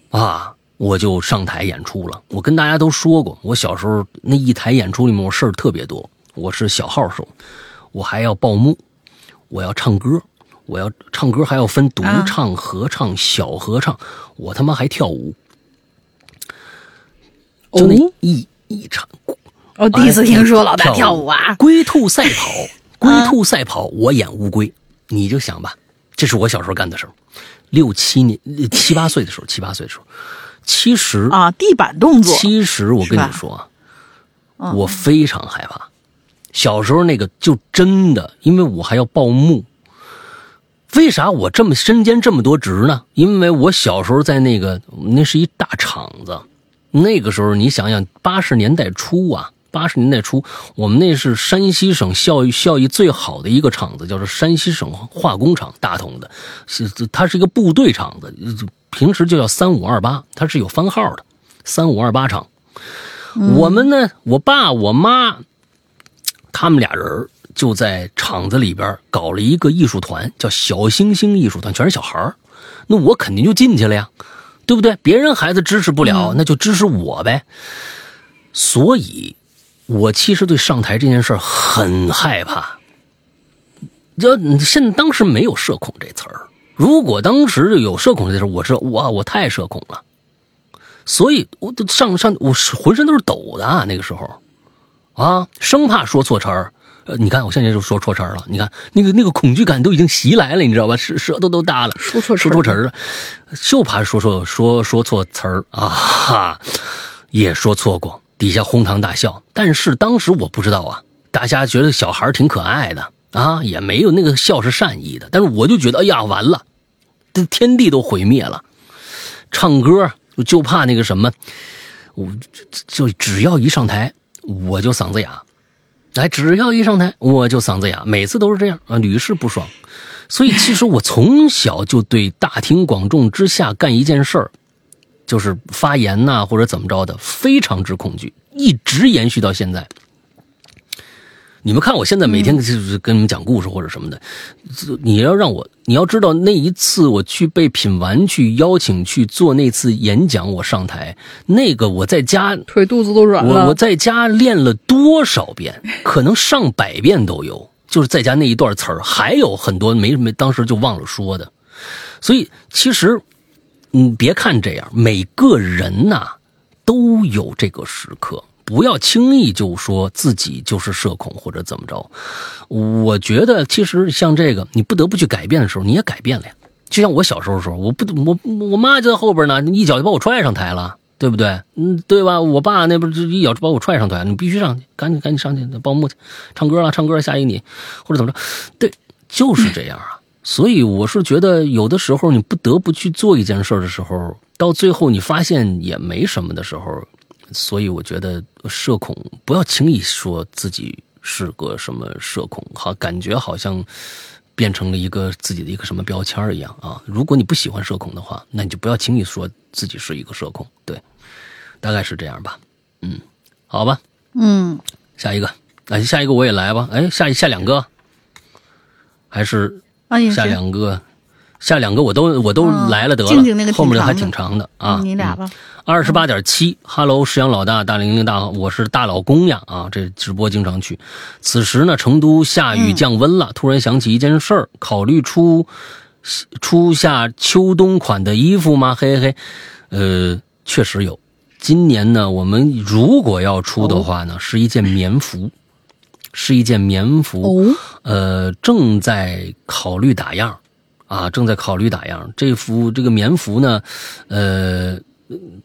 啊，我就上台演出了。我跟大家都说过，我小时候那一台演出里面，我事儿特别多。我是小号手，我还要报幕，我要唱歌。我要唱歌还要分独唱、合唱、小合唱，我他妈还跳舞，就那一一场。我第一次听说老大跳舞啊！龟兔赛跑，龟兔赛跑，我演乌龟，你就想吧，这是我小时候干的事儿。六七年、七八岁的时候，七八岁的时候，其实啊，地板动作。其实我跟你说啊，我非常害怕。小时候那个就真的，因为我还要报幕。为啥我这么身兼这么多职呢？因为我小时候在那个那是一大厂子，那个时候你想想，八十年代初啊，八十年代初，我们那是山西省效益效益最好的一个厂子，叫做山西省化工厂，大同的，是它是一个部队厂子，平时就叫三五二八，它是有番号的，三五二八厂。我们呢，我爸我妈，他们俩人就在厂子里边搞了一个艺术团，叫小星星艺术团，全是小孩儿。那我肯定就进去了呀，对不对？别人孩子支持不了，那就支持我呗。所以，我其实对上台这件事儿很害怕。就现在当时没有社恐这词儿，如果当时有社恐这词儿，我是哇，我太社恐了。所以，我都上上，我浑身都是抖的啊，那个时候，啊，生怕说错词儿。呃，你看我现在就说错词儿了，你看那个那个恐惧感都已经袭来了，你知道吧？舌舌头都耷了，说错说错词儿了，就怕说错说说错词儿啊哈，也说错过，底下哄堂大笑。但是当时我不知道啊，大家觉得小孩儿挺可爱的啊，也没有那个笑是善意的，但是我就觉得，哎呀，完了，这天地都毁灭了，唱歌就怕那个什么，我就只要一上台我就嗓子哑，哎，只要一上台我就嗓子哑，每次都是这样啊，屡试不爽。所以其实我从小就对大庭广众之下干一件事儿，就是发言呐、或者怎么着的，非常之恐惧，一直延续到现在。你们看，我现在每天就是跟你们讲故事或者什么的，这你要让我，你要知道那一次我去被品玩去邀请去做那次演讲，我上台那个我在家腿肚子都软我我。在家练了多少遍，可能上百遍都有，就是在家那一段词儿，还有很多没没当时就忘了说的，所以其实，你，别看这样，每个人呐、都有这个时刻，不要轻易就说自己就是社恐或者怎么着。我觉得其实像这个，你不得不去改变的时候，你也改变了呀。就像我小时候的时候，我不我我妈就在后边呢，一脚就把我踹上台了。对不对？嗯，对吧？我爸那不是一脚就把我踹上台，你必须上去，赶紧赶紧上去报幕去，唱歌了，唱歌了，下一你，或者怎么着？对，就是这样啊。所以我是觉得，有的时候你不得不去做一件事的时候，到最后你发现也没什么的时候，所以我觉得社恐不要轻易说自己是个什么社恐，好感觉好像变成了一个自己的一个什么标签儿一样啊。如果你不喜欢社恐的话，那你就不要轻易说自己是一个社恐，对，大概是这样吧。嗯，好吧，嗯，下一个，哎，下一个。我也来吧。哎，下下两个，还是。下两个，下两个我都我都嗯来了得了，静静那个后面的还挺长的啊。嗯你俩吧。二十八点七，Hello，石阳老大，大玲玲大，我是大老公呀啊，这直播经常去。此时呢，成都下雨降温了，突然想起一件事儿，考虑出出下秋冬款的衣服吗？嘿嘿嘿，呃，确实有。今年呢，我们如果要出的话呢，是一件棉服，是一件棉服。哦，呃，正在考虑打样，啊，正在考虑打样。这幅这个棉服呢，呃，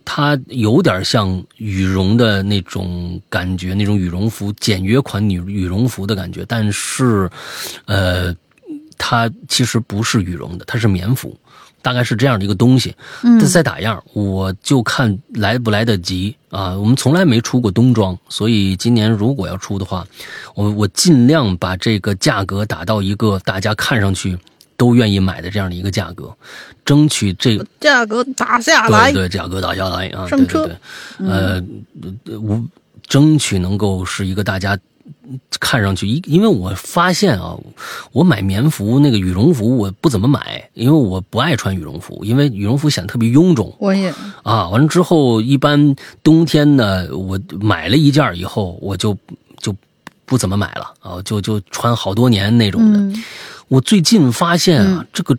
它有点像羽绒的那种感觉，那种羽绒服简约款羽羽绒服的感觉，但是，呃，它其实不是羽绒的，它是棉服。大概是这样的一个东西，嗯它在打样，我就看来不来得及啊。我们从来没出过冬装，所以今年如果要出的话，我我尽量把这个价格打到一个大家看上去都愿意买的这样的一个价格，争取这个价格打下来。对，对价格打下来啊，上车。对对对，呃，我争取能够是一个大家看上去，因因为我发现啊，我买棉服那个羽绒服我不怎么买，因为我不爱穿羽绒服，因为羽绒服显得特别臃肿。我也。啊。完了之后，一般冬天呢，我买了一件以后，我就就不怎么买了啊，就就穿好多年那种的。嗯我最近发现啊，这个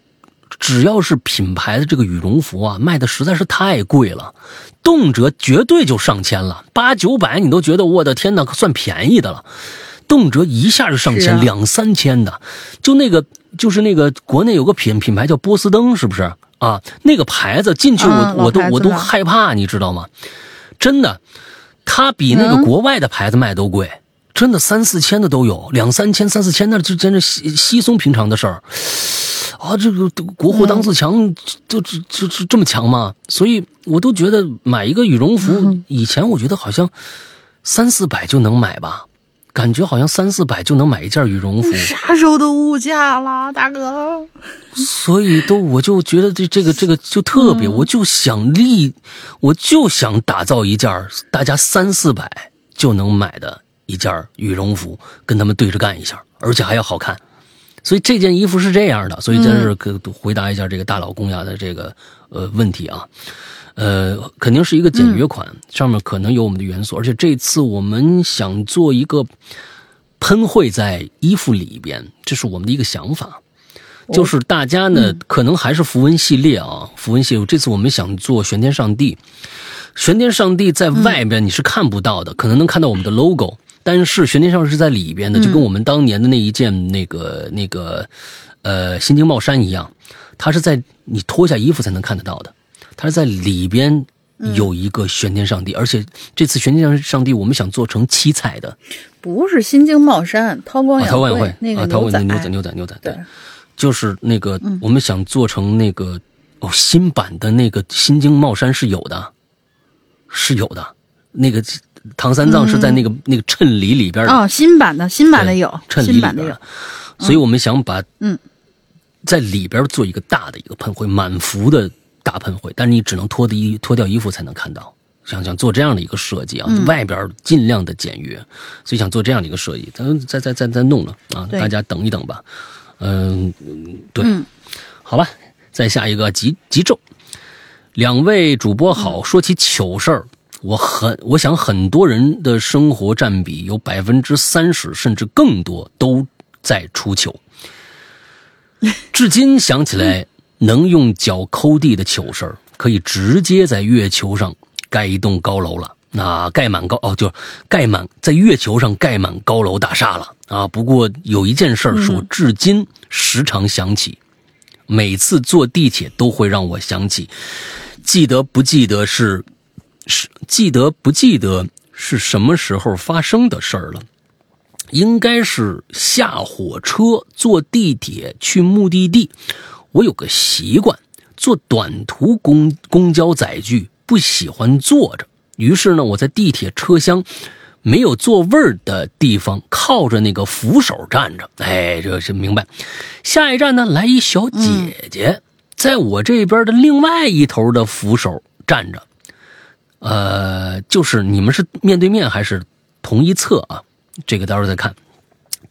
只要是品牌的这个羽绒服啊，卖的实在是太贵了，动辄绝对就上千了，八九百你都觉得我的天哪，可算便宜的了。动辄一下就上千，啊两三千的，就那个就是那个国内有个品品牌叫波司登，是不是啊？那个牌子进去我、啊我都我都害怕，你知道吗？真的，它比那个嗯国外的牌子卖都贵，真的三四千的都有，两三千、三四千那就真是稀稀松平常的事儿。啊，这个国货当自强，就就就就这么强吗？所以我都觉得买一个羽绒服，以前我觉得好像三四百就能买吧，感觉好像三四百就能买一件羽绒服，啥时候的物价了，大哥。所以都我就觉得这这个这个就特别，我就想立，我就想打造一件大家三四百就能买的一件羽绒服，跟他们对着干一下，而且还要好看。所以这件衣服是这样的，所以在这可回答一下这个大老公呀的这个呃问题啊，呃，肯定是一个简约款，上面可能有我们的元素，而且这次我们想做一个喷绘在衣服里边，这是我们的一个想法。就是大家呢，可能还是符文系列啊，符文系列。这次我们想做玄天上帝，玄天上帝在外边你是看不到的，可能能看到我们的 logo，但是玄天上帝是在里边的，就跟我们当年的那一件那个那个呃新经帽衫一样，它是在你脱下衣服才能看得到的，它是在里边有一个玄天上帝，而且这次玄天上帝我们想做成七彩的，不是新京帽衫，韬光啊，韬光养晦那个啊，韬光仔，牛仔牛仔牛仔对。对。就是那个，我们想做成那个哦，新版的那个新京帽衫是有的，是有的。那个唐三藏是在那个、那个衬里里边的。哦，新版的新版的有，衬里里边的，，所以我们想把嗯。在里边做一个大的一个喷绘，满幅的大喷绘，但是你只能脱的衣脱掉衣服才能看到。想想做这样的一个设计啊，嗯。外边尽量的简约，所以想做这样的一个设计，咱再再再再弄了啊，大家等一等吧。嗯，对，嗯。好吧，再下一个急急骤。两位主播好，说起糗事儿，我很我想很多人的生活占比有百分之三十甚至更多都在出糗。至今想起来，能用脚抠地的糗事儿，可以直接在月球上盖一栋高楼了。那盖满高哦，就是盖满在月球上盖满高楼大厦了啊！不过有一件事儿是我至今时常想起，每次坐地铁都会让我想起，记得不记得是是记得不记得是什么时候发生的事儿了？应该是下火车坐地铁去目的地。我有个习惯，坐短途公公交载具不喜欢坐着，于是呢，我在地铁车厢没有座位儿的地方，靠着那个扶手站着。哎，这是明白。下一站呢，来一小姐姐，在我这边的另外一头的扶手站着。呃，就是你们是面对面还是同一侧啊？这个到时候再看。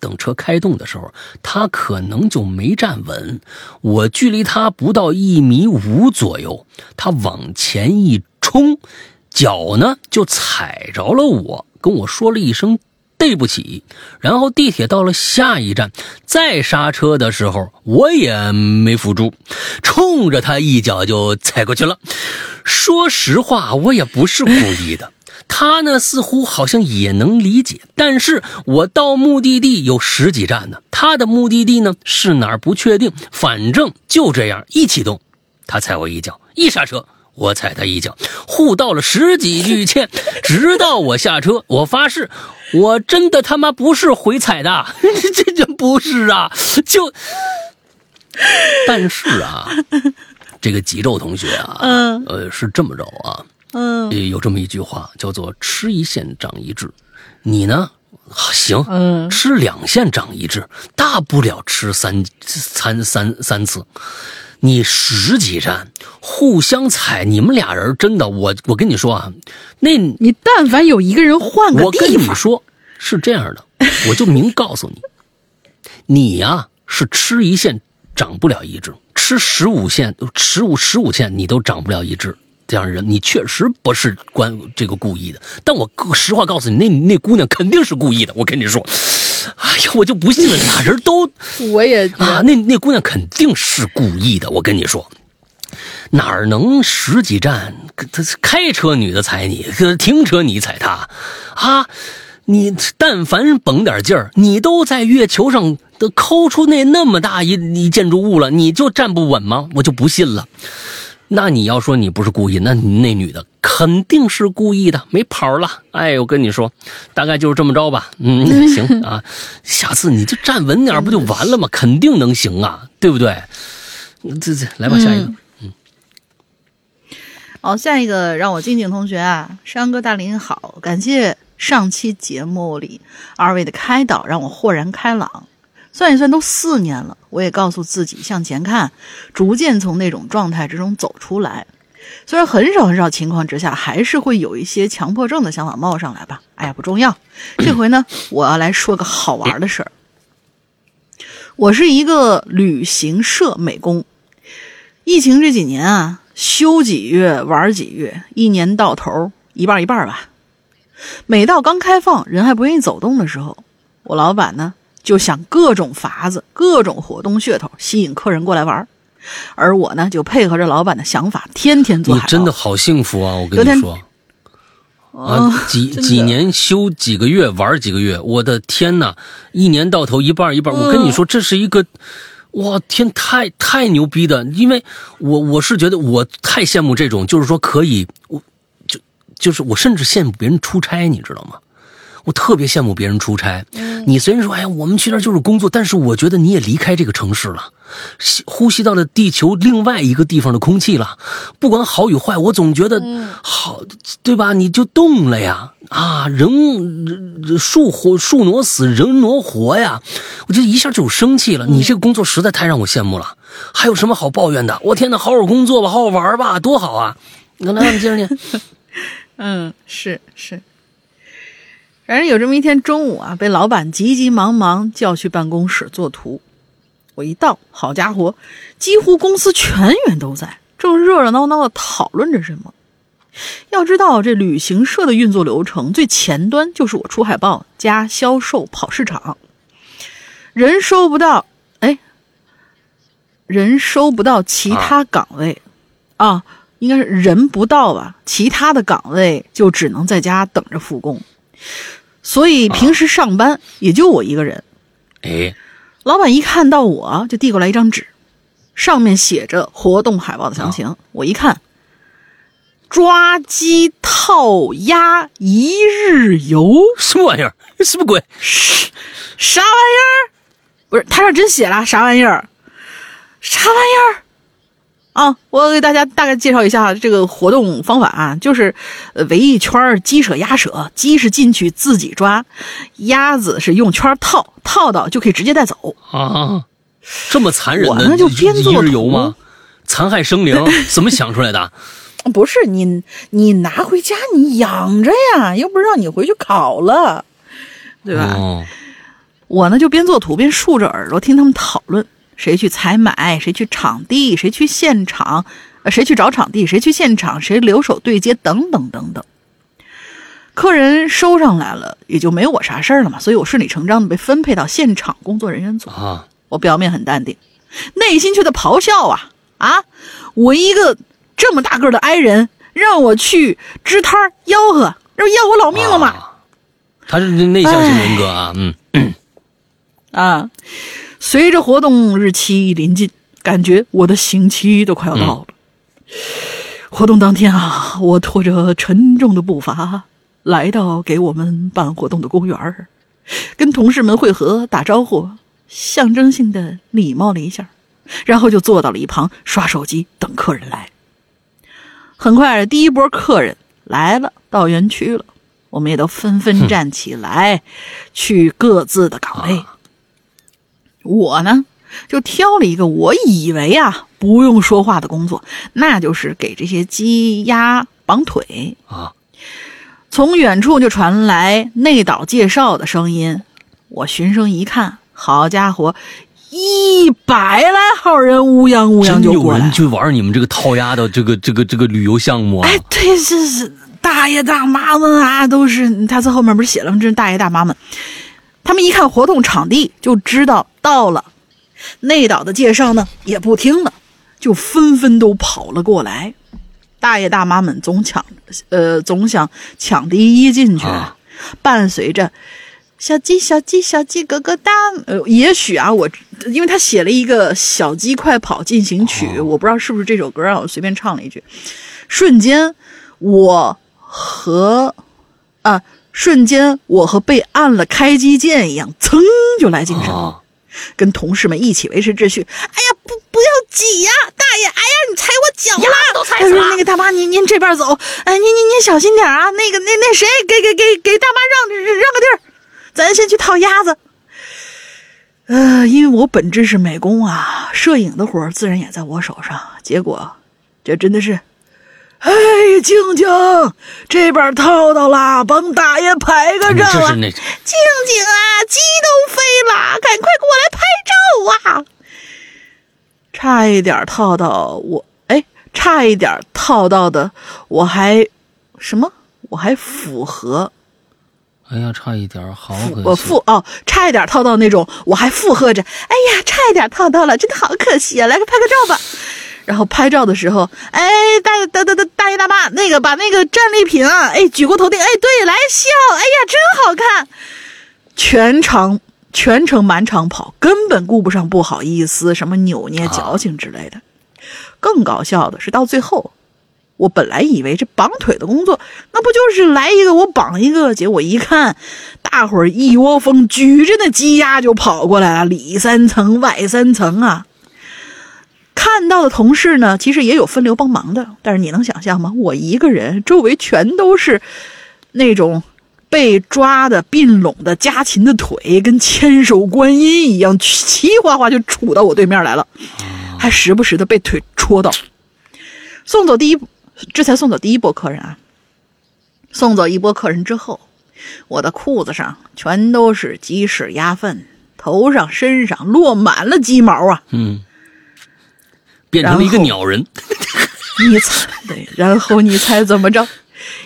等车开动的时候，他可能就没站稳。我距离他不到一米五左右，他往前一冲，脚呢就踩着了我，跟我说了一声对不起。然后地铁到了下一站，再刹车的时候，我也没扶住，冲着他一脚就踩过去了。说实话，我也不是故意的。他呢，似乎好像也能理解，但是我到目的地有十几站呢，他的目的地呢是哪儿不确定，反正就这样一启动，他踩我一脚，一刹车我踩他一脚，互道了十几句歉，直到我下车，我发誓，我真的他妈不是回踩的，这这不是啊，就，但是啊，这个吉昼同学啊，嗯呃，是这么着啊。嗯呃，有这么一句话叫做“吃一堑长一智”，你呢？行，嗯吃两堑长一智，大不了吃三三三三次。你十几站互相踩，你们俩人真的，我我跟你说啊，那你但凡有一个人换个我跟你说是这样的，我就明告诉你，你呀、是吃一堑长不了一智，吃十五堑、十五十五堑你都长不了一智。这样的人，你确实不是关这个故意的。但我实话告诉你，那那姑娘肯定是故意的。我跟你说，哎呀，我就不信了，俩人都我也啊，那那姑娘肯定是故意的，我跟你说，哪儿能十几站？她开车女的踩你，停车你踩她，啊，你但凡绷点劲儿，你都在月球上都抠出那那么大一一建筑物了，你就站不稳吗？我就不信了。那你要说你不是故意，那那女的肯定是故意的，没跑了。哎，我跟你说，大概就是这么着吧。嗯，行啊，下次你就站稳点儿不就完了吗？肯定能行啊，对不对？这这来吧，下一个。嗯哦，下一个让我静静同学啊，山哥大林好，感谢上期节目里二位的开导，让我豁然开朗。算一算都四年了，我也告诉自己向前看，逐渐从那种状态之中走出来。虽然很少很少情况之下，还是会有一些强迫症的想法冒上来吧。哎呀，不重要。这回呢，我要来说个好玩的事儿。我是一个旅行社美工，疫情这几年啊，休几月玩几月，一年到头一半一半吧。每到刚开放，人还不愿意走动的时候，我老板呢就想各种法子、各种活动噱头吸引客人过来玩儿，而我呢就配合着老板的想法，天天做你。真的好幸福啊！我跟你说。哦啊，几 几年休几个月玩几个月，我的天呐，一年到头一半一半儿。我跟你嗯说，这是一个，哇天，太太牛逼的，因为我我是觉得我太羡慕这种，就是说可以，我就就是我甚至羡慕别人出差，你知道吗？我特别羡慕别人出差。你虽然说，哎呀，我们去那儿就是工作，但是我觉得你也离开这个城市了，吸呼吸到了地球另外一个地方的空气了。不管好与坏，我总觉得好，对吧？你就动了呀，啊，人人树活树挪死，人挪活呀。我就一下就有生气了。你这个工作实在太让我羡慕了，还有什么好抱怨的？我天哪，好好工作吧，好好玩吧，多好啊！来来，你接着念。嗯，是是。反正有这么一天中午啊，被老板急急忙忙叫去办公室做图。我一到，好家伙，几乎公司全员都在，正热热闹闹的讨论着什么。要知道，这旅行社的运作流程最前端就是我出海报加销售跑市场，人收不到，哎，人收不到其他岗位啊应该是人不到吧，其他的岗位就只能在家等着复工，所以平时上班也就我一个人。哎，老板一看到我就递过来一张纸，上面写着活动海报的详情。我一看，抓鸡套鸭一日游，什么玩意儿？什么鬼？啥玩意儿？不是，他这真写了啥玩意儿？啥玩意儿？啊，我给大家大概介绍一下这个活动方法啊，就是呃围一圈鸡舍鸭舍，鸡是进去自己抓，鸭子是用圈套，套到就可以直接带走。啊，这么残忍的我呢就边做一日游图吗？残害生灵，怎么想出来的？不是你，你拿回家你养着呀，又不是让你回去烤了，对吧？哦，我呢就边做图边竖着耳朵听他们讨论，谁去采买，谁去场地，谁去现场，呃，谁去找场地，谁去现场，谁留守对接，等等等等。客人收上来了，也就没我啥事儿了嘛，所以我顺理成章的被分配到现场工作人员组。啊，我表面很淡定，内心却在咆哮啊啊！我一个这么大个儿的 i 人，让我去支摊儿吆喝，这不要我老命了吗？啊他是内向型人格啊，嗯，啊！随着活动日期临近，感觉我的刑期都快要到了。活动当天啊，我拖着沉重的步伐来到给我们办活动的公园儿，跟同事们会合打招呼，象征性的礼貌了一下，然后就坐到了一旁刷手机等客人来。很快，第一波客人来了，到园区了，我们也都纷纷站起来，去各自的岗位。我呢，就挑了一个我以为啊不用说话的工作，那就是给这些鸡鸭绑腿。啊，从远处就传来内岛介绍的声音，我循声一看，好家伙，一百来号人乌泱乌泱就过来有。人去玩你们这个套鸭的这个这个这个旅游项目啊？哎，对，是是大爷大妈们啊，都是他在后面不是写了吗？这是大爷大妈们，他们一看活动场地就知道到了。内岛的介绍呢也不听了，就纷纷都跑了过来。大爷大妈们总抢，呃，总想抢第一进去，啊伴随着。小鸡，小鸡，小鸡咯咯哒。呃，也许啊，我因为他写了一个《小鸡快跑进行曲》哦我不知道是不是这首歌啊，我随便唱了一句。瞬间，我和啊，瞬间我和被按了开机键一样，噌就来精神了。啊，跟同事们一起维持秩序。哎呀，不不要挤呀，大爷！哎呀，你踩我脚了！都踩他说那个大妈，您您这边走，哎，您您您小心点啊！那个那那谁，给给给给大妈让让个地儿，咱先去套鸭子。呃，因为我本质是美工啊，摄影的活儿自然也在我手上。结果，这真的是哎，静静，这边套到了，帮大爷拍个照啊！静静啊，鸡都飞了，赶快过来拍照啊！差一点套到我，哎，差一点套到的，我还什么？我还符合哎呀，差一点儿，好可惜。我附哦，差一点套到那种，我还附和着，哎呀，差一点套到了，真的好可惜啊！来个拍个照吧。然后拍照的时候，哎，大大大大大爷大妈，那个把那个战利品啊，哎，举过头顶，哎，对，来笑，哎呀，真好看。全场全程满场跑，根本顾不上不好意思，什么扭捏矫情之类的。更搞笑的是，到最后，我本来以为这绑腿的工作，那不就是来一个我绑一个？结果一看，大伙儿一窝蜂举着那鸡鸭就跑过来了，里三层外三层啊！看到的同事呢，其实也有分流帮忙的，但是你能想象吗？我一个人，周围全都是那种被抓的、并拢的家禽的腿，跟千手观音一样，齐哗哗就杵到我对面来了，还时不时的被腿戳到。送走第一，这才送走第一波客人啊。送走一波客人之后，我的裤子上全都是鸡屎鸭粪，头上、身上落满了鸡毛啊！嗯，变成了一个鸟人。你猜对，然后你猜怎么着？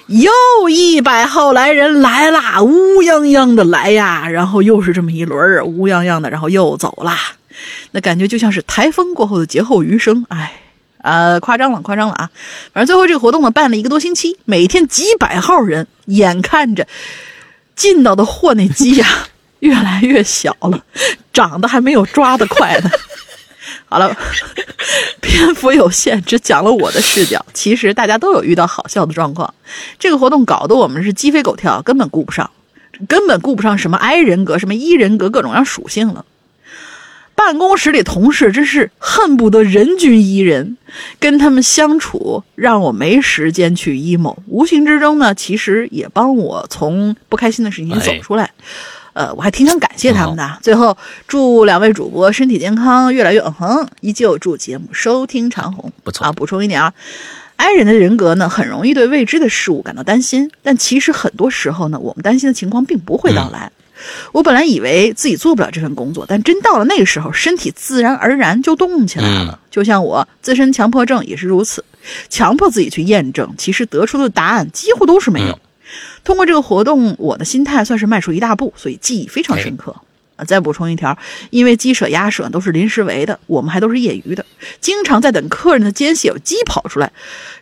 又一百号来人来啦，乌泱泱的来呀，然后又是这么一轮儿，乌泱泱的，然后又走啦，那感觉就像是台风过后的劫后余生，哎，呃，夸张了，夸张了啊！反正最后这个活动呢，办了一个多星期，每天几百号人，眼看着进到的货那鸡呀、越来越小了，长得还没有抓得快呢。好了，篇幅有限，只讲了我的视角。其实大家都有遇到好笑的状况。这个活动搞得我们是鸡飞狗跳，根本顾不上，根本顾不上什么 I 人格、什么 E 人格各种样属性了。办公室里同事真是恨不得人均一人，跟他们相处让我没时间去 emo。无形之中呢，其实也帮我从不开心的事情走出来。呃，我还挺想感谢他们的。最后，祝两位主播身体健康，越来越嗯哼，依旧祝节目收听长虹。不错啊，补充一点啊，I 人的人格呢，很容易对未知的事物感到担心，但其实很多时候呢，我们担心的情况并不会到来。我本来以为自己做不了这份工作，但真到了那个时候，身体自然而然就动起来了。就像我自身强迫症也是如此，强迫自己去验证，其实得出的答案几乎都是没有。通过这个活动，我的心态算是迈出一大步，所以记忆非常深刻。啊，再补充一条，因为鸡舍、鸭舍都是临时围的，我们还都是业余的，经常在等客人的间隙有鸡跑出来，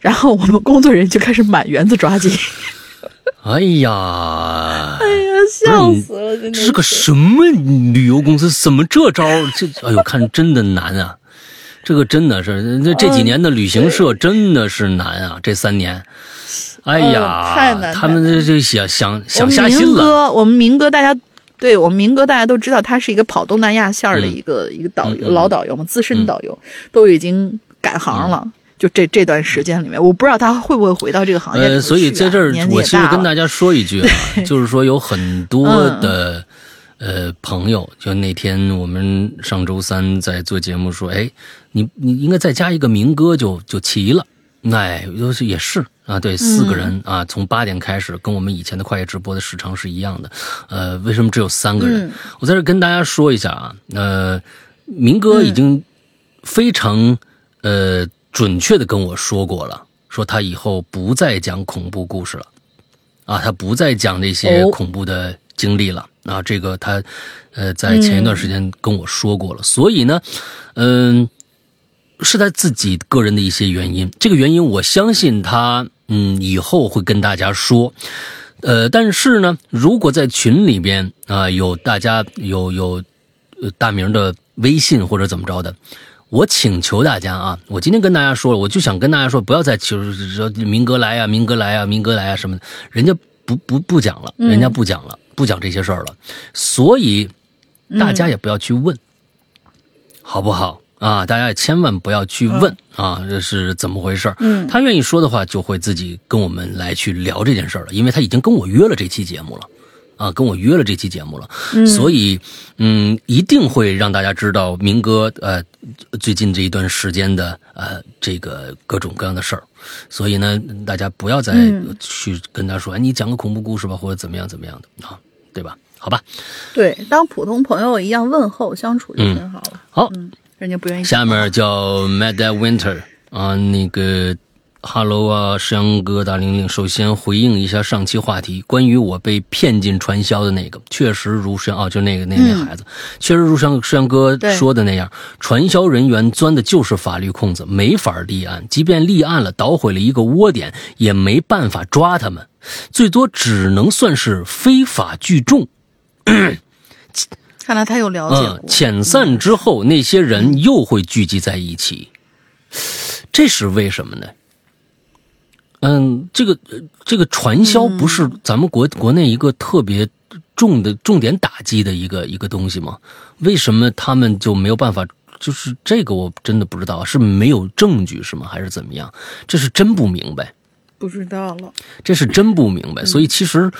然后我们工作人员就开始满园子抓鸡。哎呀，哎呀，笑死了，真的这是个什么旅游公司？怎么这招？这哎呦，看真的难啊！这个真的是这这几年的旅行社真的是难啊！这三年，哎呀，嗯太难他们这这想想想下心了。明哥，我们明哥，大家对我们明哥大家都知道，他是一个跑东南亚线儿的一个、一个导游，老导游嘛，资深导游，都已经改行了。就这这段时间里面，我不知道他会不会回到这个行业所以在这儿我其实跟大家说一句啊，就是说有很多的、呃朋友，就那天我们上周三在做节目说，哎，你你应该再加一个明哥就就齐了。哎，就是也是啊，对，四个人、啊，从八点开始，跟我们以前的快夜直播的时长是一样的。呃，为什么只有三个人？嗯我在这跟大家说一下啊，呃，明哥已经非常、呃准确的跟我说过了，说他以后不再讲恐怖故事了，啊，他不再讲这些哦恐怖的经历了。啊，这个他，呃，在前一段时间跟我说过了，所以呢，嗯、是他自己个人的一些原因。这个原因，我相信他，嗯，以后会跟大家说。呃，但是呢，如果在群里边啊、有大家有有呃大明的微信或者怎么着的，我请求大家啊，我今天跟大家说了，我就想跟大家说，不要再就是说民歌来啊，明哥来啊，明哥来啊什么的，人家不不不讲了，人家不讲了，不讲这些事儿了，所以大家也不要去问，好不好？啊，大家也千万不要去问、啊，这是怎么回事？嗯他愿意说的话，就会自己跟我们来去聊这件事儿了，因为他已经跟我约了这期节目了。啊，跟我约了这期节目了，所以嗯，一定会让大家知道明哥呃最近这一段时间的呃这个各种各样的事儿，所以呢，大家不要再去跟他说，哎，你讲个恐怖故事吧，或者怎么样怎么样的啊，对吧？好吧，对，当普通朋友一样问候相处就挺好了。好，嗯，人家不愿意。下面叫 Mad Winter 啊，那个。Hello 啊，石阳哥，大玲玲。首先回应一下上期话题，关于我被骗进传销的那个，确实如石阳哦，就那个那那孩子，确实如石阳石阳哥说的那样，传销人员钻的就是法律空子，没法立案，即便立案了，捣毁了一个窝点，也没办法抓他们，最多只能算是非法聚众。看来他有了解过。遣散之后，那些人又会聚集在一起，这是为什么呢？嗯，这个这个传销不是咱们国国内一个特别重的重点打击的一个一个东西吗？为什么他们就没有办法？就是这个我真的不知道，是没有证据是吗？还是怎么样？这是真不明白。不知道了，这是真不明白。所以其实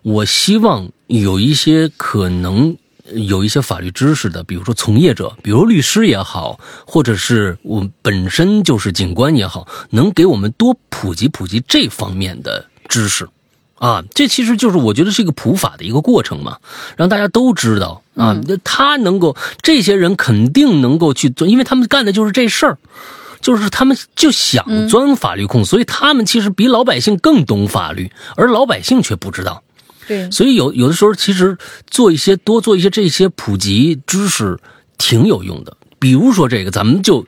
我希望有一些可能。有一些法律知识的，比如说从业者，比如律师也好，或者是我本身就是警官也好，能给我们多普及普及这方面的知识，啊，这其实就是我觉得是一个普法的一个过程嘛，让大家都知道啊，他能够，这些人肯定能够去做，因为他们干的就是这事儿，就是他们就想钻法律空，所以他们其实比老百姓更懂法律，而老百姓却不知道。对，所以有有的时候，其实做一些多做一些这些普及知识，挺有用的。比如说这个，咱们就，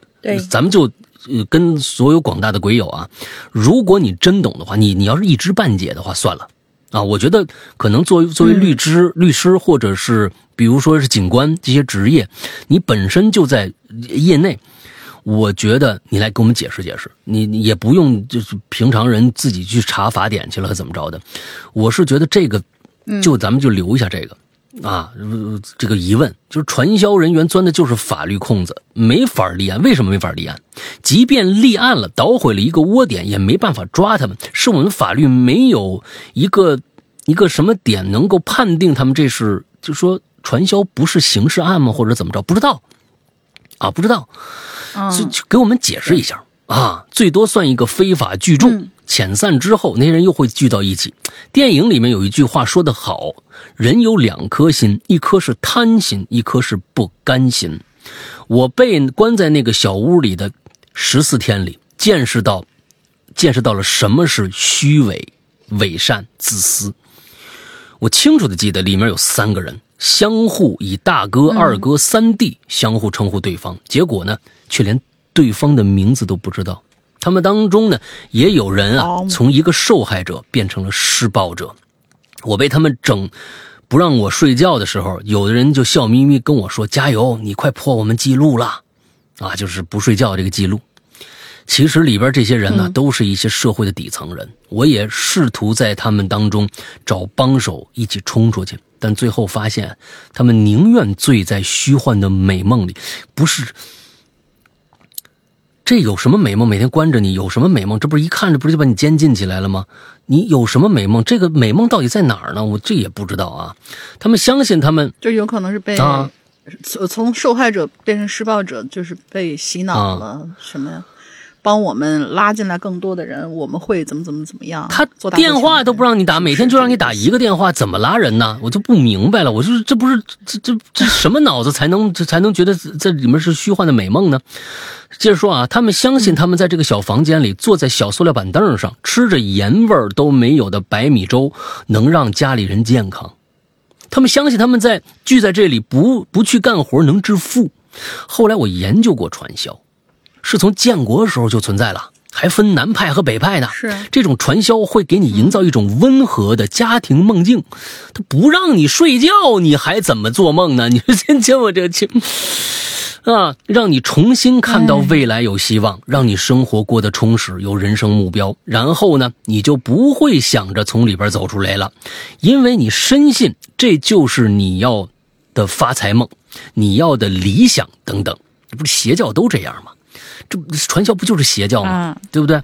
咱们就呃跟所有广大的鬼友啊，如果你真懂的话，你你要是一知半解的话，算了啊。我觉得可能作为作为律师、律师或者是比如说是警官这些职业，你本身就在业内。我觉得你来给我们解释解释，你也不用就是平常人自己去查法典去了怎么着的。我是觉得这个，就咱们就留一下这个啊，这个疑问就是传销人员钻的就是法律空子，没法立案。为什么没法立案？即便立案了，捣毁了一个窝点，也没办法抓他们。是我们法律没有一个一个什么点能够判定他们这是，就说传销不是刑事案吗？或者怎么着？不知道啊，不知道。就就给我们解释一下啊，最多算一个非法聚众，遣散之后那些人又会聚到一起。电影里面有一句话说得好：“人有两颗心，一颗是贪心，一颗是不甘心。”我被关在那个小屋里的十四天里，见识到，见识到了什么是虚伪、伪善、自私。我清楚的记得里面有三个人。相互以大哥、二哥、三弟相互称呼对方，结果呢，却连对方的名字都不知道。他们当中呢，也有人啊，从一个受害者变成了施暴者。我被他们整，不让我睡觉的时候，有的人就笑眯眯跟我说：“加油，你快破我们记录了。”啊，就是不睡觉这个记录。其实里边这些人呢，都是一些社会的底层人。我也试图在他们当中找帮手，一起冲出去。但最后发现，他们宁愿醉在虚幻的美梦里。不是，这有什么美梦？每天关着你，有什么美梦？这不是一看着不是就把你监禁起来了吗？你有什么美梦？这个美梦到底在哪儿呢？我这也不知道啊。他们相信他们，就有可能是被从从受害者变成施暴者，就是被洗脑了什么呀？帮我们拉进来更多的人，我们会怎么怎么怎么样？他电话都不让你打，每天就让你打一个电话，怎么拉人呢？我就不明白了。我说这不是这这这什么脑子才能才能觉得这里面是虚幻的美梦呢？接着说啊，他们相信他们在这个小房间里，坐在小塑料板凳上，吃着盐味都没有的白米粥，能让家里人健康。他们相信他们在聚在这里不不去干活能致富。后来我研究过传销。是从建国时候就存在了，还分南派和北派呢。是这种传销会给你营造一种温和的家庭梦境，他不让你睡觉，你还怎么做梦呢？你说先听我这个情啊，让你重新看到未来有希望，让你生活过得充实，有人生目标。然后呢，你就不会想着从里边走出来了，因为你深信这就是你要的发财梦，你要的理想等等。这不是邪教都这样吗？这传销不就是邪教吗？对不对？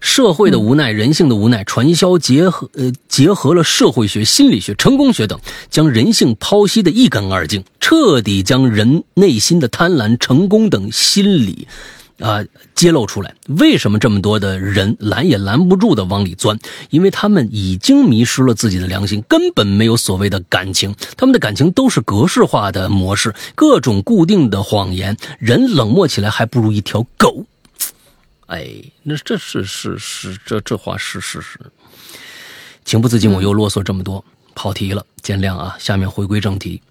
社会的无奈、人性的无奈，传销结合呃结合了社会学、心理学、成功学等，将人性剖析的一干二净，彻底将人内心的贪婪、成功等心理。啊，揭露出来，为什么这么多的人拦也拦不住的往里钻？因为他们已经迷失了自己的良心，根本没有所谓的感情，他们的感情都是格式化的模式，各种固定的谎言，人冷漠起来还不如一条狗。哎，那这是是是，这这话是事实。情不自禁，我又啰嗦这么多，跑题了，见谅啊。下面回归正题，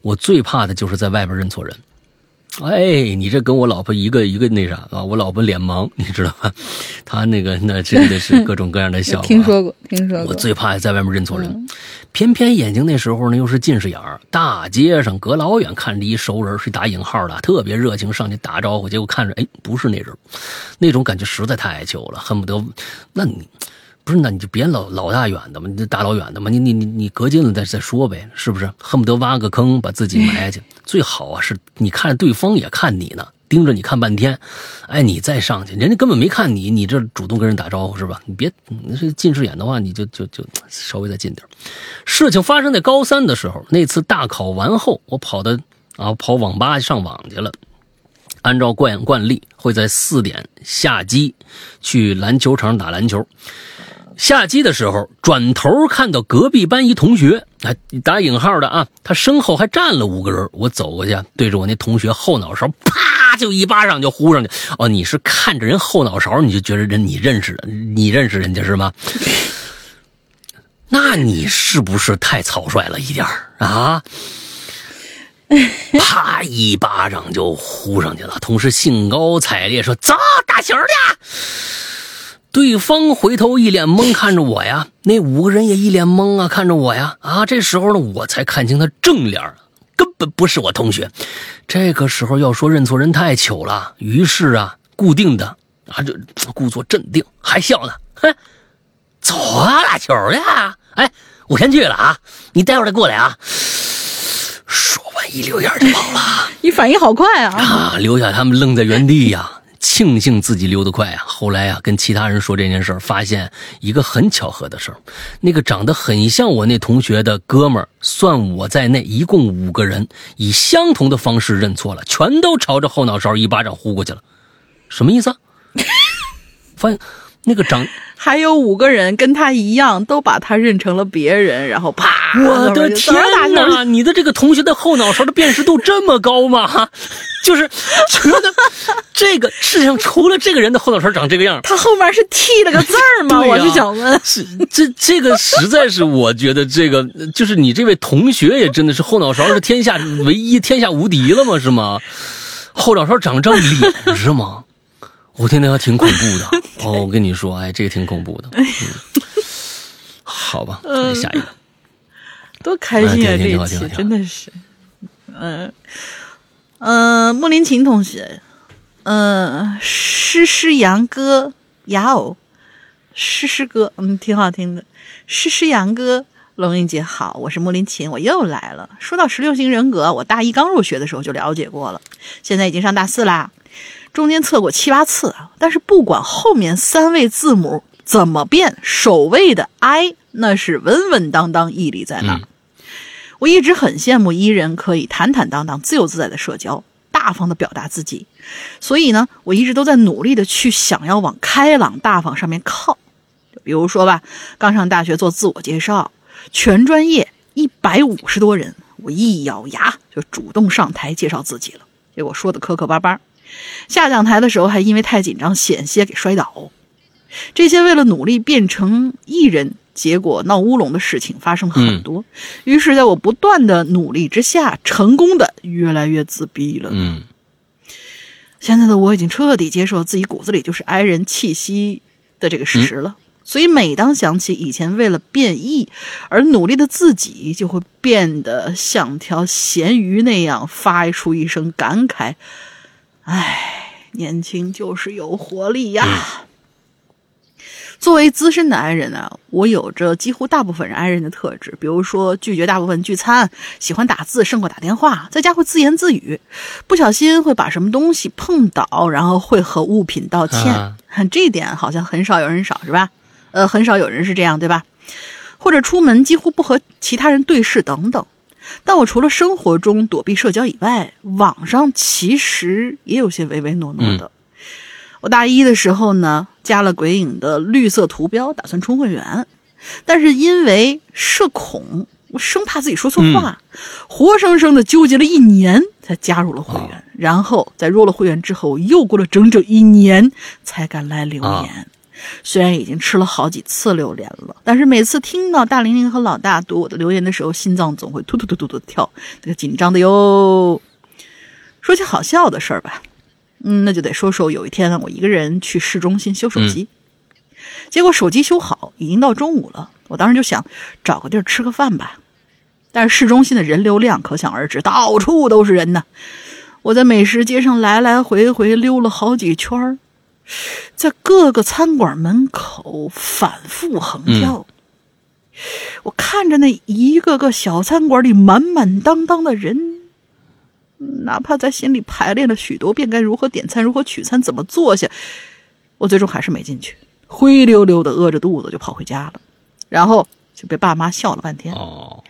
我最怕的就是在外边认错人。哎，你这跟我老婆一个一个那啥啊！我老婆脸盲，你知道吗？她那个那真的是各种各样的笑话。听说过，听说过。我最怕在外面认错人，偏偏眼睛那时候呢又是近视眼儿，大街上隔老远看着一熟人是打引号的，特别热情上去打招呼，结果看着哎不是那人，那种感觉实在太糗了，恨不得那你。不是，那你就别老老大远的嘛，你大老远的嘛，你你你你隔近了再再说呗，是不是？恨不得挖个坑把自己埋下去。最好啊，是你看着对方也看你呢，盯着你看半天，哎，你再上去，人家根本没看你，你这主动跟人打招呼是吧？你别，那是近视眼的话，你就就就稍微再近点。事情发生在高三的时候，那次大考完后，我跑的啊跑网吧上网去了。按照惯惯例，会在四点下机去篮球场打篮球。下机的时候，转头看到隔壁班一同学，哎，打引号的啊，他身后还站了五个人。我走过去，对着我那同学后脑勺，啪就一巴掌就呼上去。哦，你是看着人后脑勺，你就觉得人你认识的，你认识人家是吗？那你是不是太草率了一点啊？啪一巴掌就呼上去了，同时兴高采烈说：“走，打球去！”对方回头一脸懵看着我呀，那五个人也一脸懵啊，看着我呀。啊，这时候呢，我才看清他正脸，根本不是我同学。这个时候要说认错人太糗了，于是啊，固定的啊，就故作镇定，还笑呢。哼，走啊，打球去！哎，我先去了啊，你待会儿再过来啊。说完，一溜烟就跑了。你反应好快啊！啊，留下他们愣在原地呀。庆幸自己溜得快啊！后来啊，跟其他人说这件事儿，发现一个很巧合的事儿：那个长得很像我那同学的哥们儿，算我在内，一共五个人，以相同的方式认错了，全都朝着后脑勺一巴掌呼过去了。什么意思？啊？发现那个长。还有五个人跟他一样，都把他认成了别人，然后啪！我的天哪！你的这个同学的后脑勺的辨识度这么高吗？就是觉得这个世界上除了这个人的后脑勺长这个样，他后面是剃了个字儿吗？我就想问，是这这个实在是我觉得这个就是你这位同学也真的是后脑勺是天下唯一、天下无敌了吗？是吗？后脑勺长这脸是吗？我听，那还挺恐怖的 哦！我跟你说，哎，这个挺恐怖的。嗯、好吧，下一个，多开心啊！这一期真的是，嗯嗯，莫林琴同学，嗯，诗诗杨哥呀哦，诗诗哥，嗯，挺好听的。诗诗杨哥，龙云姐好，我是莫林琴，我又来了。说到十六型人格，我大一刚入学的时候就了解过了，现在已经上大四啦。中间测过七八次啊，但是不管后面三位字母怎么变，首位的 I 那是稳稳当当屹立在那儿。我一直很羡慕伊人可以坦坦荡荡、自由自在的社交，大方的表达自己。所以呢，我一直都在努力的去想要往开朗大方上面靠。比如说吧，刚上大学做自我介绍，全专业一百五十多人，我一咬牙就主动上台介绍自己了，结果说的磕磕巴巴。下讲台的时候还因为太紧张险些给摔倒，这些为了努力变成艺人，结果闹乌龙的事情发生了很多。于是，在我不断的努力之下，成功的越来越自闭了。嗯，现在的我已经彻底接受自己骨子里就是 I 人气息的这个事实了。所以，每当想起以前为了变异而努力的自己，就会变得像条咸鱼那样，发出一声感慨。唉，年轻就是有活力呀！作为资深的 i 人呢，我有着几乎大部分人 i 人的特质，比如说拒绝大部分聚餐，喜欢打字胜过打电话，在家会自言自语，不小心会把什么东西碰倒，然后会和物品道歉。啊这一点好像很少有人少是吧？呃，很少有人是这样对吧？或者出门几乎不和其他人对视等等。但我除了生活中躲避社交以外，网上其实也有些唯唯诺诺的。我大一的时候呢，加了鬼影的绿色图标，打算充会员，但是因为社恐，我生怕自己说错话，活生生的纠结了一年才加入了会员。然后在入了会员之后，又过了整整一年才敢来留言。虽然已经吃了好几次榴莲了，但是每次听到大玲玲和老大读我的留言的时候，心脏总会突突突突突地跳，那个紧张的哟。说起好笑的事儿吧，嗯，那就得说说有一天呢，我一个人去市中心修手机，结果手机修好已经到中午了，我当时就想找个地儿吃个饭吧，但是市中心的人流量可想而知，到处都是人呢。我在美食街上来来回回溜了好几圈儿。在各个餐馆门口反复横跳，我看着那一个个小餐馆里满满当当的人，哪怕在心里排练了许多遍该如何点餐、如何取餐、怎么坐下，我最终还是没进去，灰溜溜的饿着肚子就跑回家了，然后就被爸妈笑了半天。哦，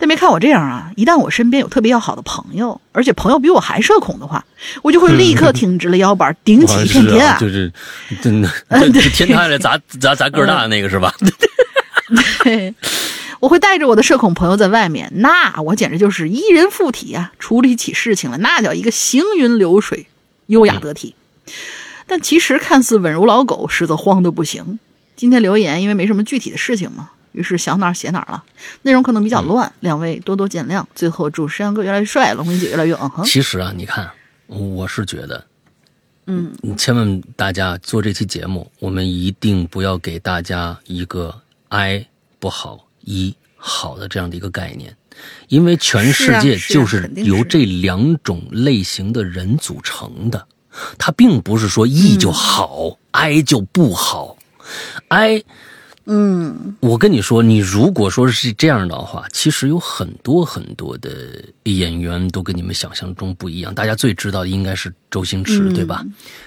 但别看我这样啊，一旦我身边有特别要好的朋友，而且朋友比我还社恐的话，我就会立刻挺直了腰板，顶起一片天啊！是啊就是 真的，天塌下来砸砸砸个儿大的那个是吧？对，我会带着我的社恐朋友在外面，那我简直就是一人附体啊！处理起事情来，那叫一个行云流水，优雅得体。但其实看似稳如老狗，实则慌得不行。今天留言因为没什么具体的事情嘛，于是想哪儿写哪儿了，内容可能比较乱，两位多多见谅。最后祝山哥越来越帅，龙鳞姐越来越嗯哼。其实啊，你看，我是觉得，嗯，你千万大家做这期节目，我们一定不要给大家一个 I 不好一好的这样的一个概念，因为全世界就是由这两种类型的人组成的，它并不是说 E 就好、i 就不好，I。嗯，我跟你说，你如果说是这样的话，其实有很多很多的演员都跟你们想象中不一样。大家最知道的应该是周星驰，嗯。对吧？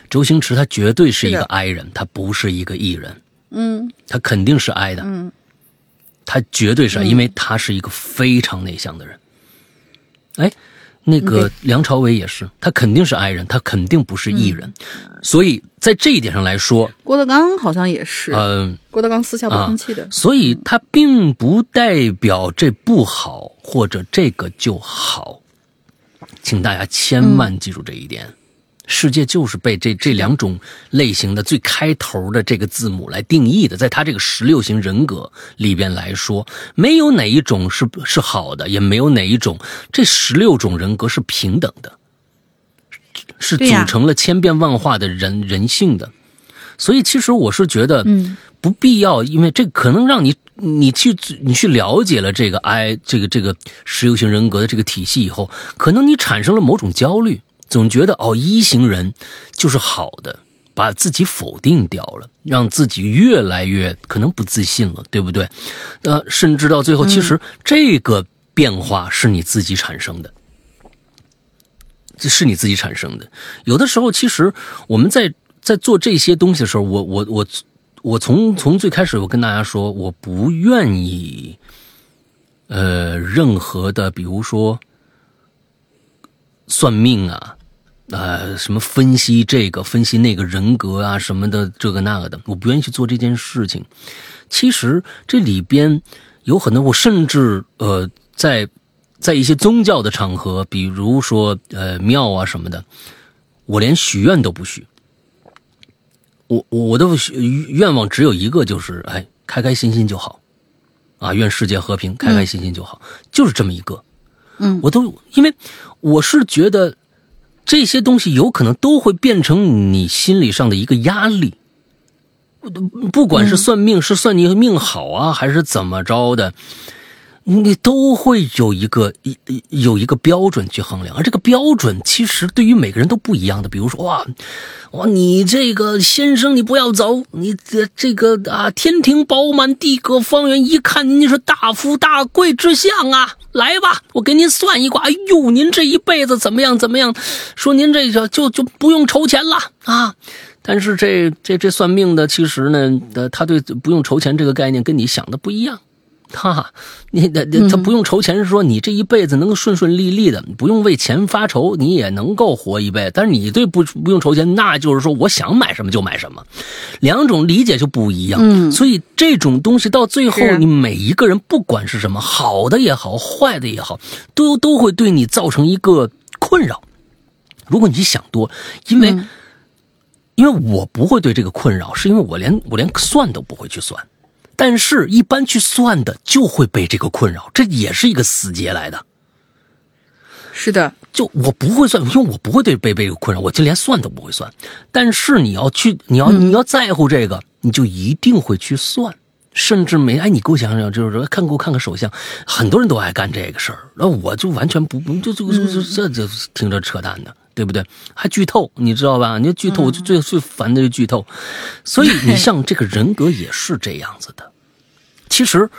周星驰他绝对是一个 I 人，他不是一个 E 人，嗯。他肯定是 I 的，嗯。他绝对是因为他是一个非常内向的人。哎，那个嗯梁朝伟也是，他肯定是 I 人，他肯定不是 E 人，所以在这一点上来说，郭德纲好像也是，嗯、郭德纲私下不生气的。所以他并不代表这不好或者这个就好，请大家千万记住这一点。世界就是被这这两种类型的最开头的这个字母来定义的，在他这个十六型人格里边来说，没有哪一种是是好的，也没有哪一种这十六种人格是平等的，是组成了千变万化的人人性的。所以，其实我是觉得，嗯，不必要，因为这可能让你你去你去了解了这个 I 这个这个十六型人格的这个体系以后，可能你产生了某种焦虑，总觉得哦一型人就是好的，把自己否定掉了，让自己越来越可能不自信了，对不对？呃，甚至到最后，其实这个变化是你自己产生的。这是你自己产生的。有的时候，其实我们在在做这些东西的时候，我我我我从从最开始我跟大家说，我不愿意，呃，任何的，比如说算命啊，呃，什么分析这个分析那个人格啊什么的，这个那个的，我不愿意去做这件事情。其实这里边有很多，我甚至呃，在在一些宗教的场合，比如说呃庙啊什么的，我连许愿都不许。我我我的许愿望只有一个，就是哎，开开心心就好，啊，愿世界和平，开开心心就好，就是这么一个。嗯我都因为我是觉得这些东西有可能都会变成你心理上的一个压力。不管是算命、是算你命好啊，还是怎么着的，你都会有一个一有一个标准去衡量，而这个标准其实对于每个人都不一样的。比如说，哇，哇，你这个先生，你不要走，你这这个啊，天庭饱满，地阁方圆，一看您是大富大贵之相啊，来吧，我给您算一卦。哎呦，您这一辈子怎么样怎么样？说您这个就就不用筹钱了啊。但是这这这算命的，其实呢，呃，他对不用筹钱这个概念跟你想的不一样。哈，你的他不用筹钱，是说你这一辈子能够顺顺利利的，不用为钱发愁，你也能够活一辈子。但是你对不不用筹钱，那就是说我想买什么就买什么，两种理解就不一样。嗯所以这种东西到最后，你每一个人不管是什么，好的也好，坏的也好，都都会对你造成一个困扰。如果你想多，因为、嗯因为我不会对这个困扰，是因为我连我连算都不会去算。但是，一般去算的就会被这个困扰，这也是一个死结来的。是的，就我不会算，因为我不会对被被这个困扰，我就连算都不会算。但是你要去，你要你要在乎这个，你就一定会去算。甚至没哎，你给我想想，就是说看给我看看手相，很多人都爱干这个事儿，那我就完全不不就就就就这就听着扯淡的，对不对？还剧透，你知道吧？你剧透，我就最最烦的就是剧透。所以你像这个人格也是这样子的，其实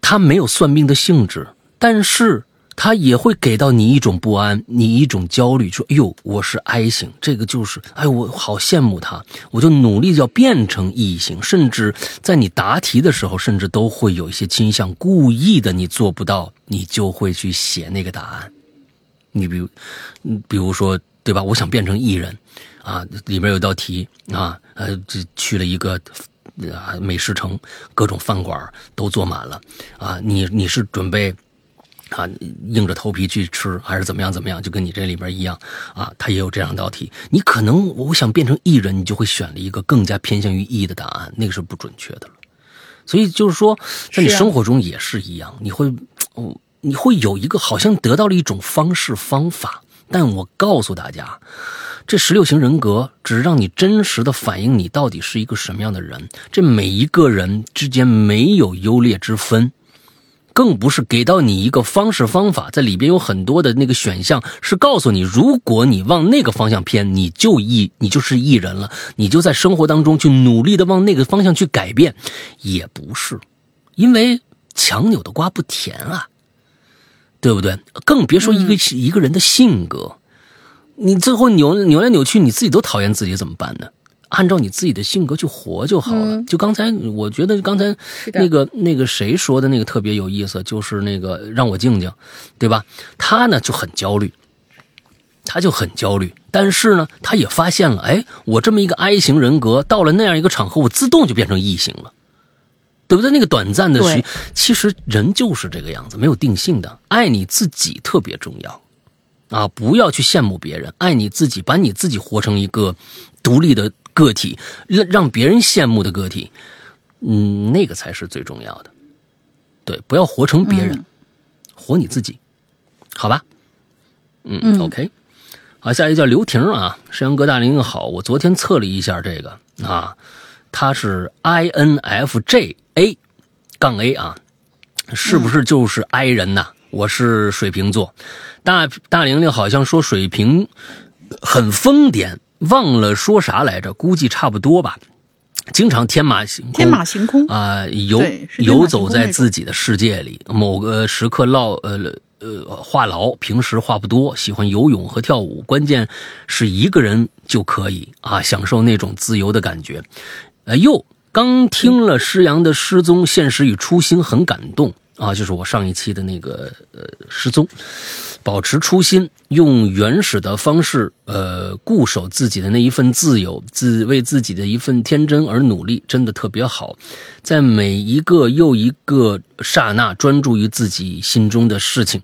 他没有算命的性质，但是他也会给到你一种不安，你一种焦虑，说：“哎呦，我是 I 型，这个就是，哎，我好羡慕他，我就努力要变成 E 型，甚至在你答题的时候，甚至都会有一些倾向，故意的，你做不到，你就会去写那个答案。你比如，比如说，对吧？我想变成艺人，啊，里边有道题啊，呃，这去了一个啊美食城，各种饭馆都坐满了，啊，你你是准备啊硬着头皮去吃，还是怎么样怎么样？就跟你这里边一样啊，他也有这两道题。你可能我想变成艺人，你就会选了一个更加偏向于艺的答案，那个是不准确的了。所以就是说，在你生活中也是一样，你会，哦，你会有一个好像得到了一种方式方法，但我告诉大家，这十六型人格只让你真实的反映你到底是一个什么样的人，这每一个人之间没有优劣之分。更不是给到你一个方式方法，在里边有很多的那个选项，是告诉你，如果你往那个方向偏，你就艺，你就是艺人了，你就在生活当中去努力的往那个方向去改变，也不是，因为强扭的瓜不甜啊，对不对？更别说一个、一个人的性格，你最后扭扭来扭去，你自己都讨厌自己怎么办呢？按照你自己的性格去活就好了。就刚才，我觉得刚才那个那个谁说的那个特别有意思，就是那个让我静静，对吧？他呢就很焦虑，他就很焦虑，但是呢，他也发现了，哎，我这么一个 I 型人格，到了那样一个场合，我自动就变成 E 型了。对不对？那个短暂的对虚，其实人就是这个样子，没有定性的。爱你自己特别重要啊！不要去羡慕别人，爱你自己，把你自己活成一个独立的个体，让让别人羡慕的个体，嗯，那个才是最重要的。对，不要活成别人，活你自己，好吧？嗯嗯 o k 好，下一个叫刘婷啊，山羊哥大林好，我昨天测了一下这个啊，他是 INFJ 杠 A 啊，是不是就是 I 人呐？我是水瓶座，大大玲玲好像说水瓶很疯癫，忘了说啥来着，估计差不多吧。经常天马行空，天马行空啊、游游走在自己的世界里，某个时刻唠呃呃话痨，平时话不多，喜欢游泳和跳舞，关键是一个人就可以啊，享受那种自由的感觉。呃，又刚听了施洋的失踪、现实与初心，很感动啊，就是我上一期的那个呃失踪。保持初心，用原始的方式，呃，固守自己的那一份自由，自为自己的一份天真而努力，真的特别好。在每一个又一个刹那，专注于自己心中的事情。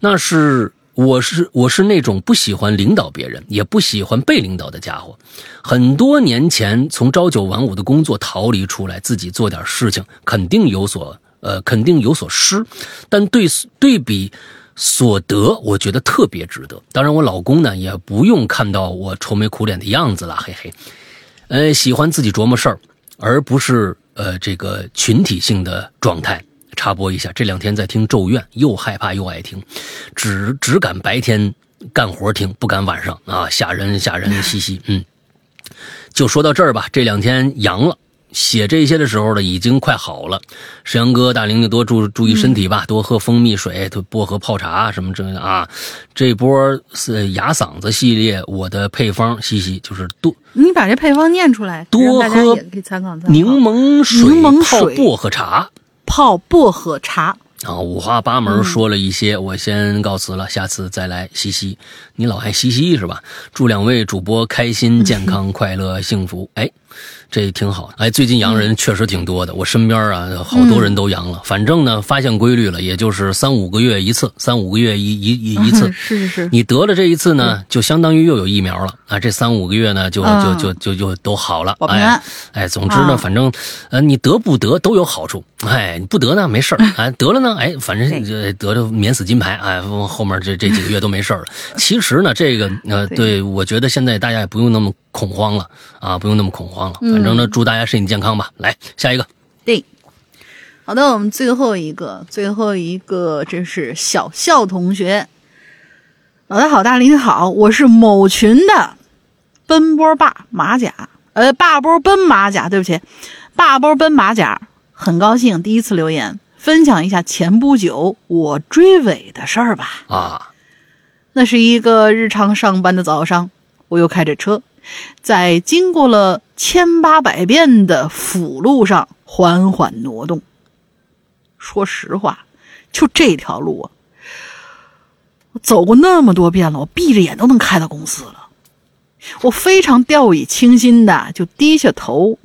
那是我是我是那种不喜欢领导别人，也不喜欢被领导的家伙。很多年前从朝九晚五的工作逃离出来，自己做点事情，肯定有所呃，肯定有所失，但对对比。所得，我觉得特别值得。当然，我老公呢也不用看到我愁眉苦脸的样子了，嘿嘿。呃，喜欢自己琢磨事儿，而不是呃这个群体性的状态，插播一下，这两天在听《咒怨》，又害怕又爱听，只只敢白天干活听，不敢晚上啊，吓人吓人嘻嘻。嗯，就说到这儿吧，这两天阳了。写这些的时候呢，已经快好了。沈阳哥、大玲就多注注意身体吧，多喝蜂蜜水、薄荷泡茶什么之类的啊。这波是哑嗓子系列，我的配方嘻嘻就是多你把这配方念出来，多喝也可以参考参考。柠檬水柠檬泡水薄荷茶。泡薄荷茶，啊，五花八门说了一些，我先告辞了，下次再来西西。你老爱西西是吧？祝两位主播开心、健康、快乐、幸福。哎，这挺好。哎，最近阳人确实挺多的，我身边啊好多人都阳了。反正呢，发现规律了，也就是三五个月一次，三五个月一一一一次。是是是，你得了这一次呢，就相当于又有疫苗了啊！这三五个月呢，就就嗯就就就都好了。哎，哎，总之呢，啊反正呃，你得不得都有好处。哎，你不得呢没事儿，哎，得了呢，哎，反正对这得了免死金牌，哎，后面这这几个月都没事儿了。其实呢，这个呃，对对我觉得现在大家也不用那么恐慌了啊，不用那么恐慌了。嗯反正呢，祝大家身体健康吧。来下一个，对。好的，我们最后一个，最后一个，这是小笑同学。老大好，大林好，我是某群的奔波霸马甲，呃，霸波奔马甲，对不起，霸波奔马甲，很高兴第一次留言，分享一下前不久我追尾的事儿吧。啊，那是一个日常上班的早上，我又开着车，在经过了千八百遍的辅路上缓缓挪动。说实话，就这条路啊，我走过那么多遍了，我闭着眼都能开到公司了。我非常掉以轻心的就低下头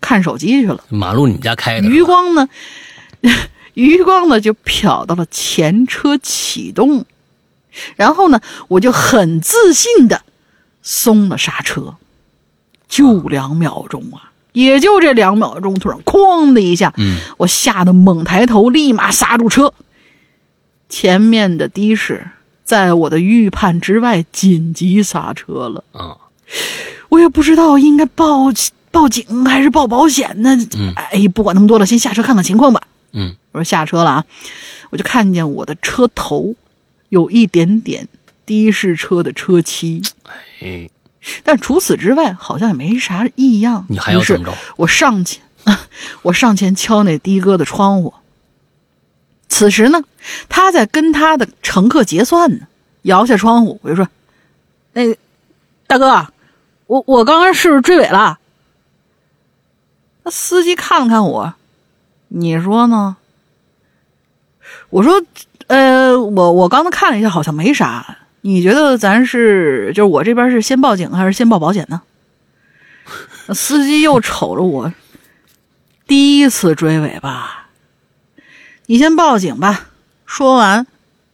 看手机去了。马路你们家开的余光呢，余光呢就瞟到了前车启动，然后呢，我就很自信的松了刹车，就两秒钟啊，也就这两秒钟，突然哐的一下，嗯，我吓得猛抬头，立马刹住车。前面的的士在我的预判之外，紧急刹车了。啊，我也不知道应该报报警还是报保险呢。嗯哎，不管那么多了，先下车看看情况吧。嗯，我说下车了啊，我就看见我的车头有一点点的士车的车漆，哎，但除此之外好像也没啥异样。你还要怎么着？我上前，我上前敲那的哥的窗户。此时呢，他在跟他的乘客结算呢，摇下窗户，我就说：“那大哥，我我刚刚是不是追尾了？”那司机看了看我，你说呢？我说：“呃，我我刚才看了一下，好像没啥。你觉得咱是就是我这边是先报警还是先报保险呢？” 司机又瞅着我，第一次追尾吧？你先报警吧。说完，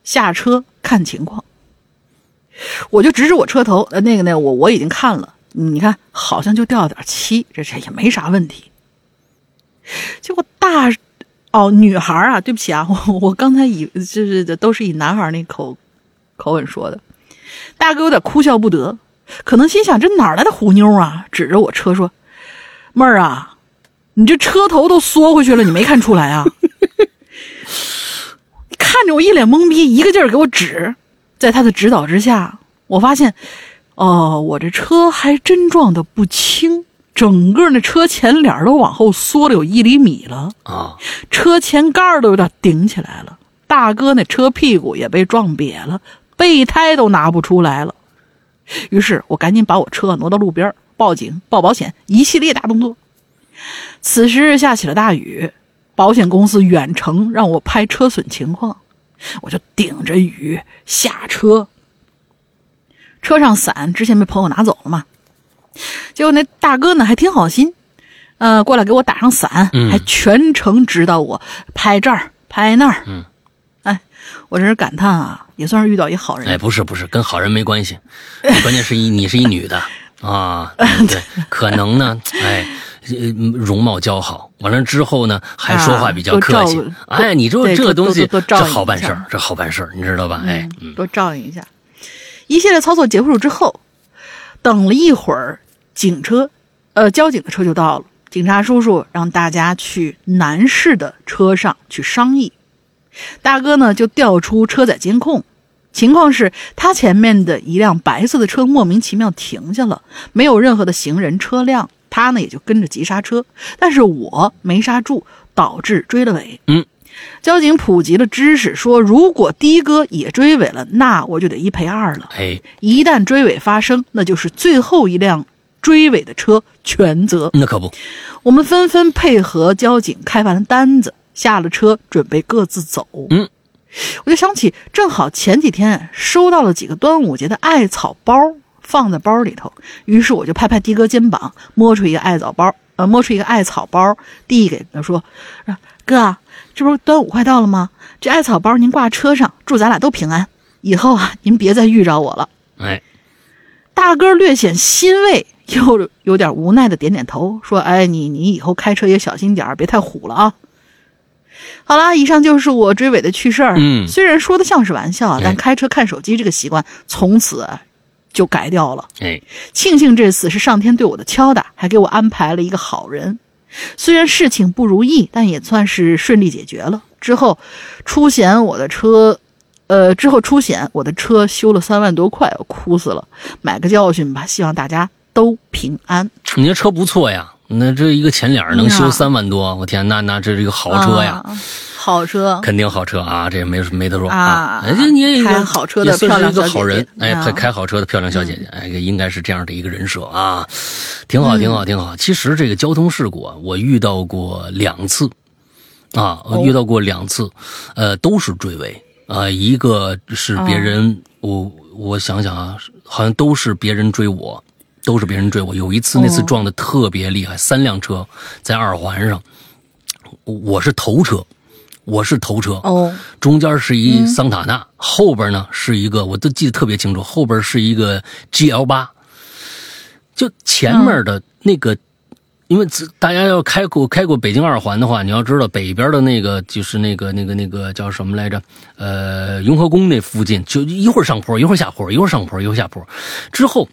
下车看情况。我就指指我车头，呃，那个那个，我我已经看了，你看好像就掉了点漆，这这也没啥问题。结果大，哦，女孩啊，对不起啊，我我刚才以就是都是以男孩那口口吻说的。大哥有点哭笑不得，可能心想这哪来的虎妞啊？指着我车说：“妹儿啊，你这车头都缩回去了，你没看出来啊？” 看着我一脸懵逼，一个劲儿给我指。在他的指导之下，我发现，哦，我这车还真撞得不轻，整个那车前脸都往后缩了有一厘米了，啊，车前盖都有点顶起来了。大哥那车屁股也被撞瘪了，备胎都拿不出来了。于是我赶紧把我车挪到路边，报警、报保险，一系列大动作。此时下起了大雨，保险公司远程让我拍车损情况，我就顶着雨下车。车上伞之前被朋友拿走了嘛，结果那大哥呢还挺好心，呃，过来给我打上伞，嗯还全程指导我拍这儿拍那儿。我真是感叹啊，也算是遇到一好人。哎，不是不是，跟好人没关系，关键是一 你是一女的啊，对，可能呢，哎。呃容貌姣好，完了之后呢，还说话比较客气。啊哎，你说这个东西，这好办事儿，这好办事儿，你知道吧？哎，嗯，多照应一下。一系列操作结束之后，等了一会儿，警车，呃，交警的车就到了。警察叔叔让大家去男士的车上去商议。大哥呢就调出车载监控，情况是他前面的一辆白色的车莫名其妙停下了，没有任何的行人车辆，他呢也就跟着急刹车，但是我没刹住，导致追了尾。嗯，交警普及了知识，说如果的哥也追尾了，那我就得一赔二了。哎，一旦追尾发生，那就是最后一辆追尾的车全责。那可不，我们纷纷配合交警开完了单子，下了车，准备各自走。嗯，我就想起，正好前几天收到了几个端午节的艾草包，放在包里头，于是我就拍拍的哥肩膀，摸出一个艾草包，呃，摸出一个艾草包，递给他说：“啊哥啊，这不是端午快到了吗？这艾草包您挂车上，祝咱俩都平安。以后啊，您别再遇着我了。”哎，大哥略显欣慰，又有点无奈的点点头，说：“哎，你你以后开车也小心点儿，别太虎了啊。”好啦，以上就是我追尾的趣事儿。嗯虽然说的像是玩笑但开车看手机这个习惯从此啊就改掉了。哎，庆幸这次是上天对我的敲打，还给我安排了一个好人。虽然事情不如意，但也算是顺利解决了。之后出险我的车，呃，之后出险我的车修了三万多块，我哭死了。买个教训吧，希望大家都平安。你这车不错呀，那这一个前脸能修三万多，我天，那那这是一个豪车呀。啊好车。肯定好车啊，这也没没得说啊。哎，这你也一个开好车的也算是一个漂亮小姐姐好人，哎，啊。开开好车的漂亮小姐姐，哎，应该是这样的一个人设啊，挺好，挺好，挺好。其实这个交通事故啊，我遇到过两次。啊，我遇到过两次，呃，都是追尾。啊，一个是别人，我我想想啊，好像都是别人追我。都是别人追我，有一次那次哦。撞的特别厉害，三辆车在二环上，我是头车，我是头车，哦，中间是一桑塔纳，后边呢是一个，我都记得特别清楚，后边是一个 GL 八，就前面的那个，因为大家要开过开过北京二环的话，你要知道北边的那个就是那个那个那个叫什么来着？呃，雍和宫那附近，就一会儿上坡，一会儿下坡，一会儿上坡，一会儿下坡，之后，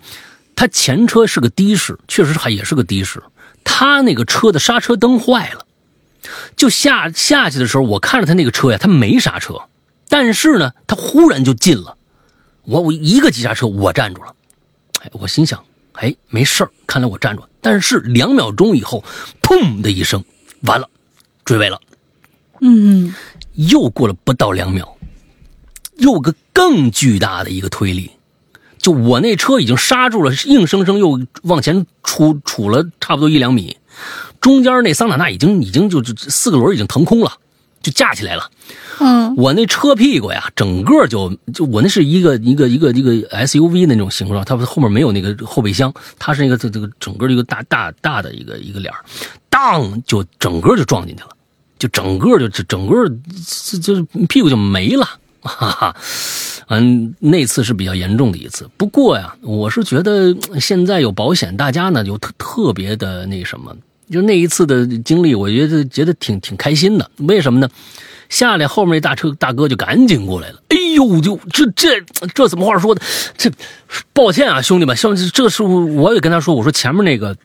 他前车是个的士，确实还也是个的士，他那个车的刹车灯坏了。就下下去的时候，我看着他那个车呀，他没刹车，但是呢，他忽然就进了，我我一个急刹车，我站住了，哎，我心想，哎，没事儿，看来我站住了。但是两秒钟以后，砰的一声，完了，追尾了。嗯，又过了不到两秒，又个更巨大的一个推力，就我那车已经刹住了，硬生生又往前杵杵了差不多一两米，中间那桑塔纳已经已经就就四个轮已经腾空了，就架起来了。嗯，我那车屁股呀，整个就就我那是一个一个一个一个 SUV 的那种形状，它后面没有那个后备箱，它是一个这这个整个一个大大大的一个一个脸儿当就整个就撞进去了，就整个就整整个就就是屁股就没了。哈哈，嗯，那次是比较严重的一次。不过呀，我是觉得现在有保险，大家呢就特特别的那什么，就那一次的经历，我觉得觉得挺挺开心的。为什么呢？下来后面那大车大哥就赶紧过来了，哎呦，就这这这怎么话说的？这抱歉啊，兄弟们，像这是我也跟他说，我说前面那个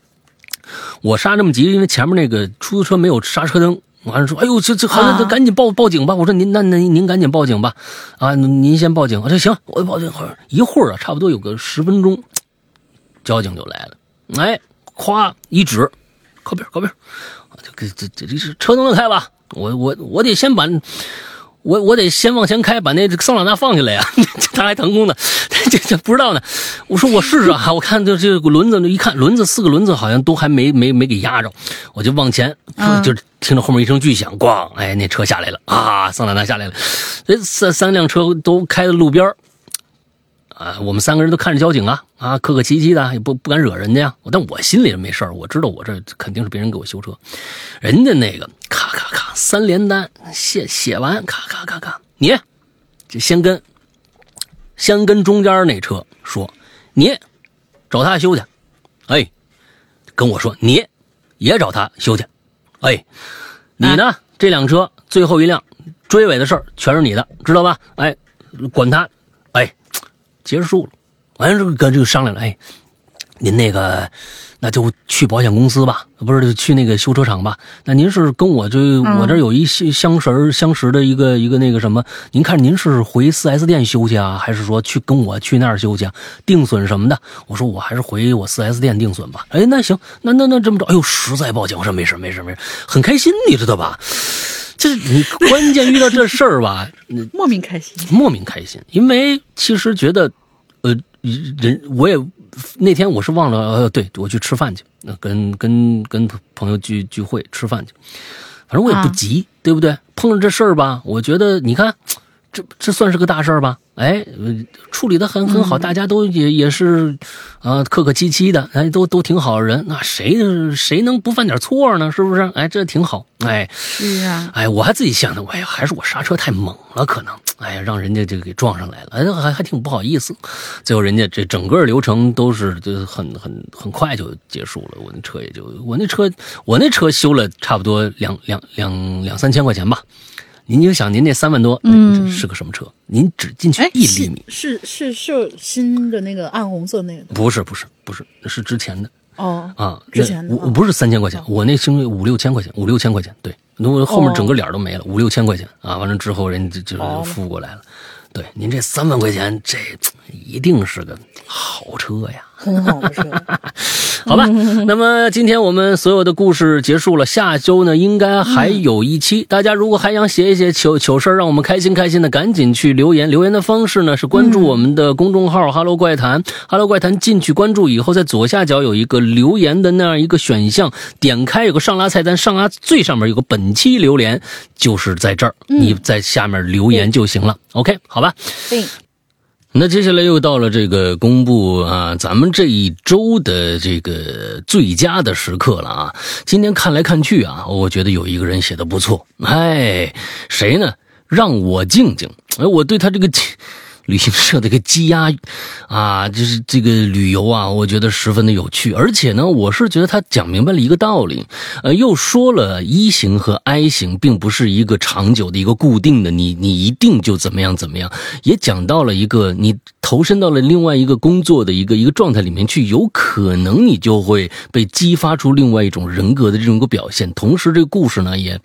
我刹这么急，因为前面那个出租车没有刹车灯。完了说，哎呦，这这好像啊赶紧报报警吧。我说您那那您您赶紧报警吧，啊，您先报警。我说行，我报警。一会儿啊，差不多有个十分钟，交警就来了。哎，咵一指，靠边靠边，这个这这这是车都能开吧？我我我得先把，我我得先往前开，把那桑塔纳放下来呀、他还腾空呢，这这不知道呢。我说我试试啊，我看这这个轮子一看轮子四个轮子好像都还没没没给压着，我就往前，嗯就听着后面一声巨响，咣，哎，那车下来了啊，桑塔纳下来了，这三三辆车都开到路边儿啊，我们三个人都看着交警啊啊，客客气气的，也不不敢惹人家呀。但我心里没事儿，我知道我这肯定是别人给我修车，人家那个咔咔咔三连单写写完，咔咔咔咔，你就先跟先跟中间那车说，你找他修去，哎，跟我说你也找他修去，哎，你呢？这辆车最后一辆追尾的事儿全是你的，知道吧？哎，管他，哎。结束了，完了这个跟这个商量了，哎，您那个，那就去保险公司吧，不是去那个修车厂吧？那您是跟我这我这有一相相识相识的一个一个那个什么？您看您是回四 S 店修去啊，还是说去跟我去那儿修去啊？定损什么的？我说我还是回我四 S 店定损吧。哎，那行，那那那这么着，哎呦，实在抱歉，我说没事没事没事，很开心，你知道吧？就是你关键遇到这事儿吧，莫名开心。莫名开心，因为其实觉得，呃，人我也那天我是忘了，呃，对我去吃饭去，那跟跟跟朋友聚聚会吃饭去，反正我也不急，对不对？碰上这事儿吧，我觉得你看，这这算是个大事儿吧？哎，呃处理的很很好，大家都也也是，啊、客客气气的，哎，都都挺好的人，那谁谁能不犯点错呢？是不是？哎，这挺好，哎。是啊，哎，我还自己想呢，哎呀，还是我刹车太猛了，可能，哎呀，让人家这个给撞上来了，哎，还还挺不好意思。最后人家这整个流程都是就很很很快就结束了，我那车也就我那车我那车修了差不多两两两两三千块钱吧。您就想您那三万多，嗯是个什么车？您只进去哎，一厘米，是是是是新的那个暗红色那个不是不是不是，是之前的。哦，啊，之前的啊那我不是三千块钱，我那是五六千块钱，五六千块钱，对，那我后面整个脸都没了，五六千块钱啊，完了之后人家就哦就付过来了。对，您这三万块钱，这一定是个好车呀。很好的车。好吧，那么今天我们所有的故事结束了，下周呢应该还有一期。大家如果还想写一写糗糗事儿，让我们开心开心的，赶紧去留言。留言的方式呢是关注我们的公众号 “哈喽怪谈”，哈喽怪谈进去关注以后，在左下角有一个留言的那样一个选项，点开有个上拉菜单，上拉最上面有个本期留言，就是在这儿，你在下面留言就行了。OK，好吧。对，那接下来又到了这个公布啊，咱们这一周的这个最佳的时刻了啊。今天看来看去啊，我觉得有一个人写的不错，哎，谁呢？让我静静。哎，我对他这个旅行社的一个积压啊，就是这个旅游啊，我觉得十分的有趣。而且呢，我是觉得他讲明白了一个道理，呃，又说了一型和 I 型并不是一个长久的一个固定的，你你一定就怎么样怎么样，也讲到了一个你投身到了另外一个工作的一个一个状态里面去，有可能你就会被激发出另外一种人格的这种个表现。同时，这个故事呢也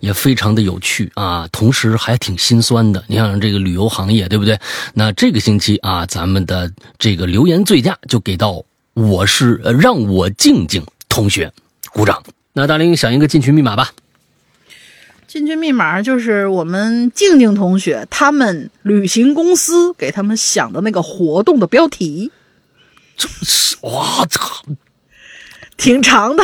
也非常的有趣啊，同时还挺心酸的。你想这个旅游行业，对不对？那这个星期啊，咱们的这个留言最佳就给到我是呃让我静静同学，鼓掌。那大林想一个进群密码吧。进群密码就是我们静静同学他们旅行公司给他们想的那个活动的标题，哇操，挺长的，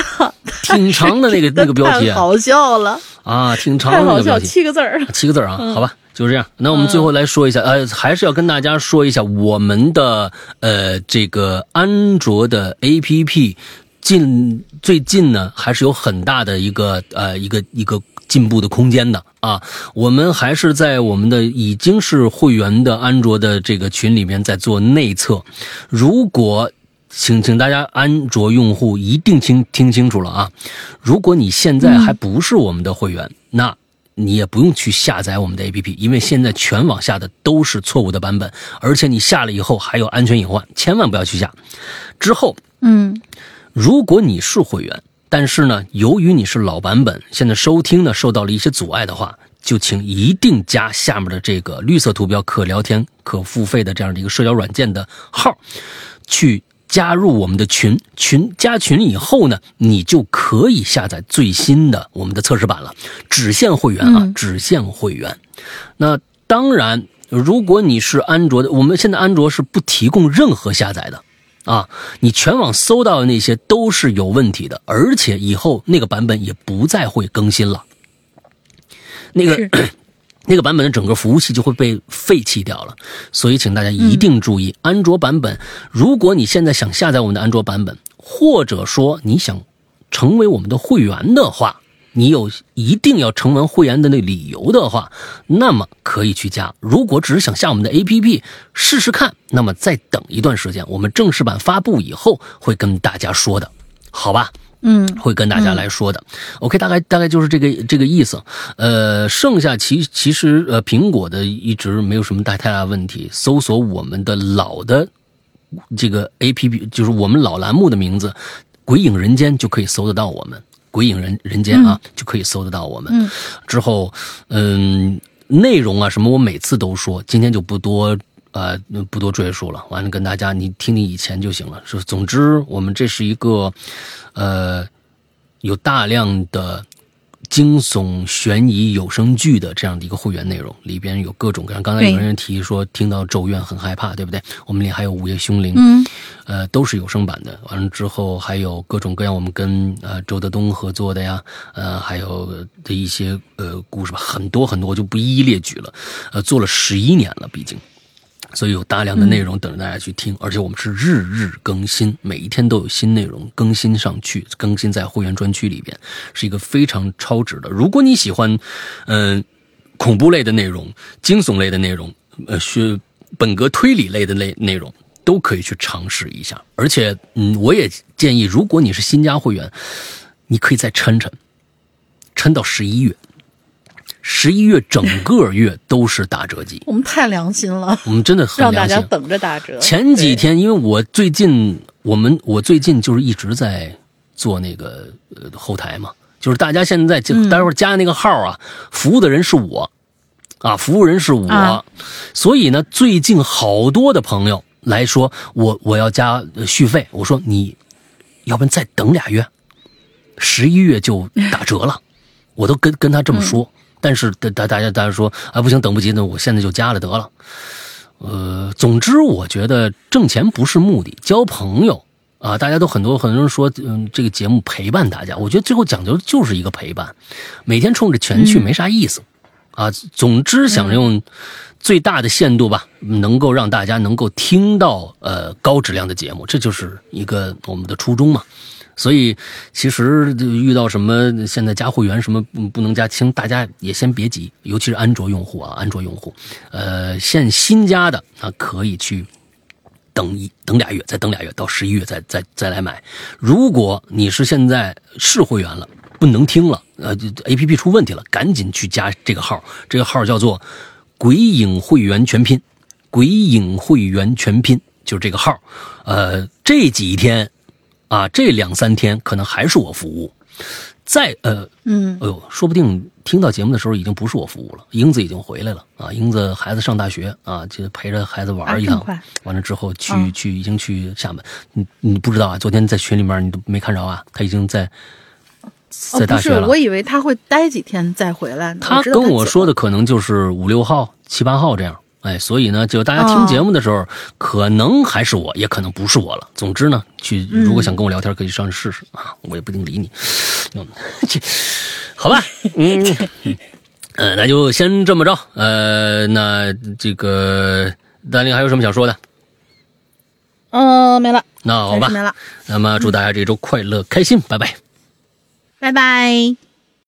挺长的那个 那个标题啊太好笑了，啊，挺长太好笑。七个字儿。七个字儿啊，好吧，就是这样。那我们最后来说一下，呃，还是要跟大家说一下我们的呃这个安卓的 APP 近最近呢还是有很大的一个呃一个一个进步的空间的啊。我们还是在我们的已经是会员的安卓的这个群里面在做内测，如果请请大家安卓用户一定听听清楚了啊！如果你现在还不是我们的会员，那你也不用去下载我们的 APP，因为现在全网下的都是错误的版本，而且你下了以后还有安全隐患，千万不要去下。之后，嗯，如果你是会员，但是呢，由于你是老版本，现在收听呢受到了一些阻碍的话，就请一定加下面的这个绿色图标可聊天、可付费的这样的一个社交软件的号，去加入我们的群。群加群以后呢，你就可以下载最新的我们的测试版了，只限会员啊，嗯只限会员。那当然，如果你是安卓的，我们现在安卓是不提供任何下载的。啊，你全网搜到的那些都是有问题的，而且以后那个版本也不再会更新了。那个是那个版本的整个服务器就会被废弃掉了，所以请大家一定注意，安卓版本，如果你现在想下载我们的安卓版本，或者说你想成为我们的会员的话，你有一定要成为会员的那理由的话，那么可以去加。如果只是想下我们的 APP 试试看，那么再等一段时间，我们正式版发布以后会跟大家说的，好吧？嗯，会跟大家来说的。OK，大概大概就是这个这个意思。呃，剩下其其实呃，苹果的一直没有什么太太大问题。搜索我们的老的这个 A P P，就是我们老栏目的名字《鬼影人间》，就可以搜得到我们。鬼影人人间啊，就可以搜得到我们。嗯之后，嗯，内容啊什么，我每次都说，今天就不多呃不多赘述了。完了，跟大家你听听以前就行了。说，总之，我们这是一个呃有大量的惊悚悬疑有声剧的这样的一个会员内容，里边有各种各样。刚才有人提说听到咒怨很害怕，对不对？我们里还有午夜凶铃，嗯呃，都是有声版的。完了之后还有各种各样我们跟呃周德东合作的呀，呃，还有的一些呃故事吧，很多很多，我就不一一列举了。呃，做了十一年了，毕竟。所以有大量的内容等着大家去听，而且我们是日日更新，每一天都有新内容更新上去，更新在会员专区里边，是一个非常超值的。如果你喜欢，嗯、恐怖类的内容、惊悚类的内容，呃，学本格推理类的内内容，都可以去尝试一下。而且，嗯，我也建议，如果你是新加会员，你可以再抻抻，抻到十一月，十一月整个月都是打折季。我们太良心了，我们真的很让大家良心。等着打折。前几天，因为我最近我们我最近就是一直在做那个呃后台嘛，就是大家现在待会儿加那个号啊，服务的人是我，啊，服务人是我，啊所以呢，最近好多的朋友来说我我要加呃续费，我说你要不然再等俩月，十一月就打折了，我都跟跟他这么说。但是大大大家大家说啊不行等不及，那我现在就加了得了。呃，总之我觉得挣钱不是目的，交朋友啊，大家都很多很多人说，嗯，这个节目陪伴大家，我觉得最后讲究就是一个陪伴，每天冲着钱去没啥意思、啊。总之想用最大的限度吧，能够让大家能够听到呃高质量的节目，这就是一个我们的初衷嘛。所以，其实遇到什么现在加会员什么不不能加，请大家也先别急，尤其是安卓用户啊，安卓用户，呃，现新加的啊可以去等一等俩月，再等俩月，到十一月再再再来买。如果你是现在是会员了，不能听了，呃，A P P 出问题了，赶紧去加这个号，这个号叫做“鬼影会员全拼”，鬼影会员全拼就是这个号。呃，这几天啊，这两三天可能还是我服务，再呃，嗯哎呦，说不定听到节目的时候已经不是我服务了，英子已经回来了啊！英子孩子上大学啊，就陪着孩子玩一趟，完了之后去、嗯去已经去厦门，你你不知道啊？昨天在群里面你都没看着啊？他已经在在大学了。我以为他会待几天再回来呢。他跟我说的可能就是五六号、七八号这样。哎，所以呢，就大家听哦节目的时候，可能还是我，也可能不是我了。总之呢，去如果想跟我聊天，可以上去试试啊，我也不一定理你。嗯，这好吧，嗯，呃，那就先这么着。呃，那这个丹玲还有什么想说的？嗯、没了，那好吧，没了，那么祝大家这周快乐开心，拜拜。拜拜。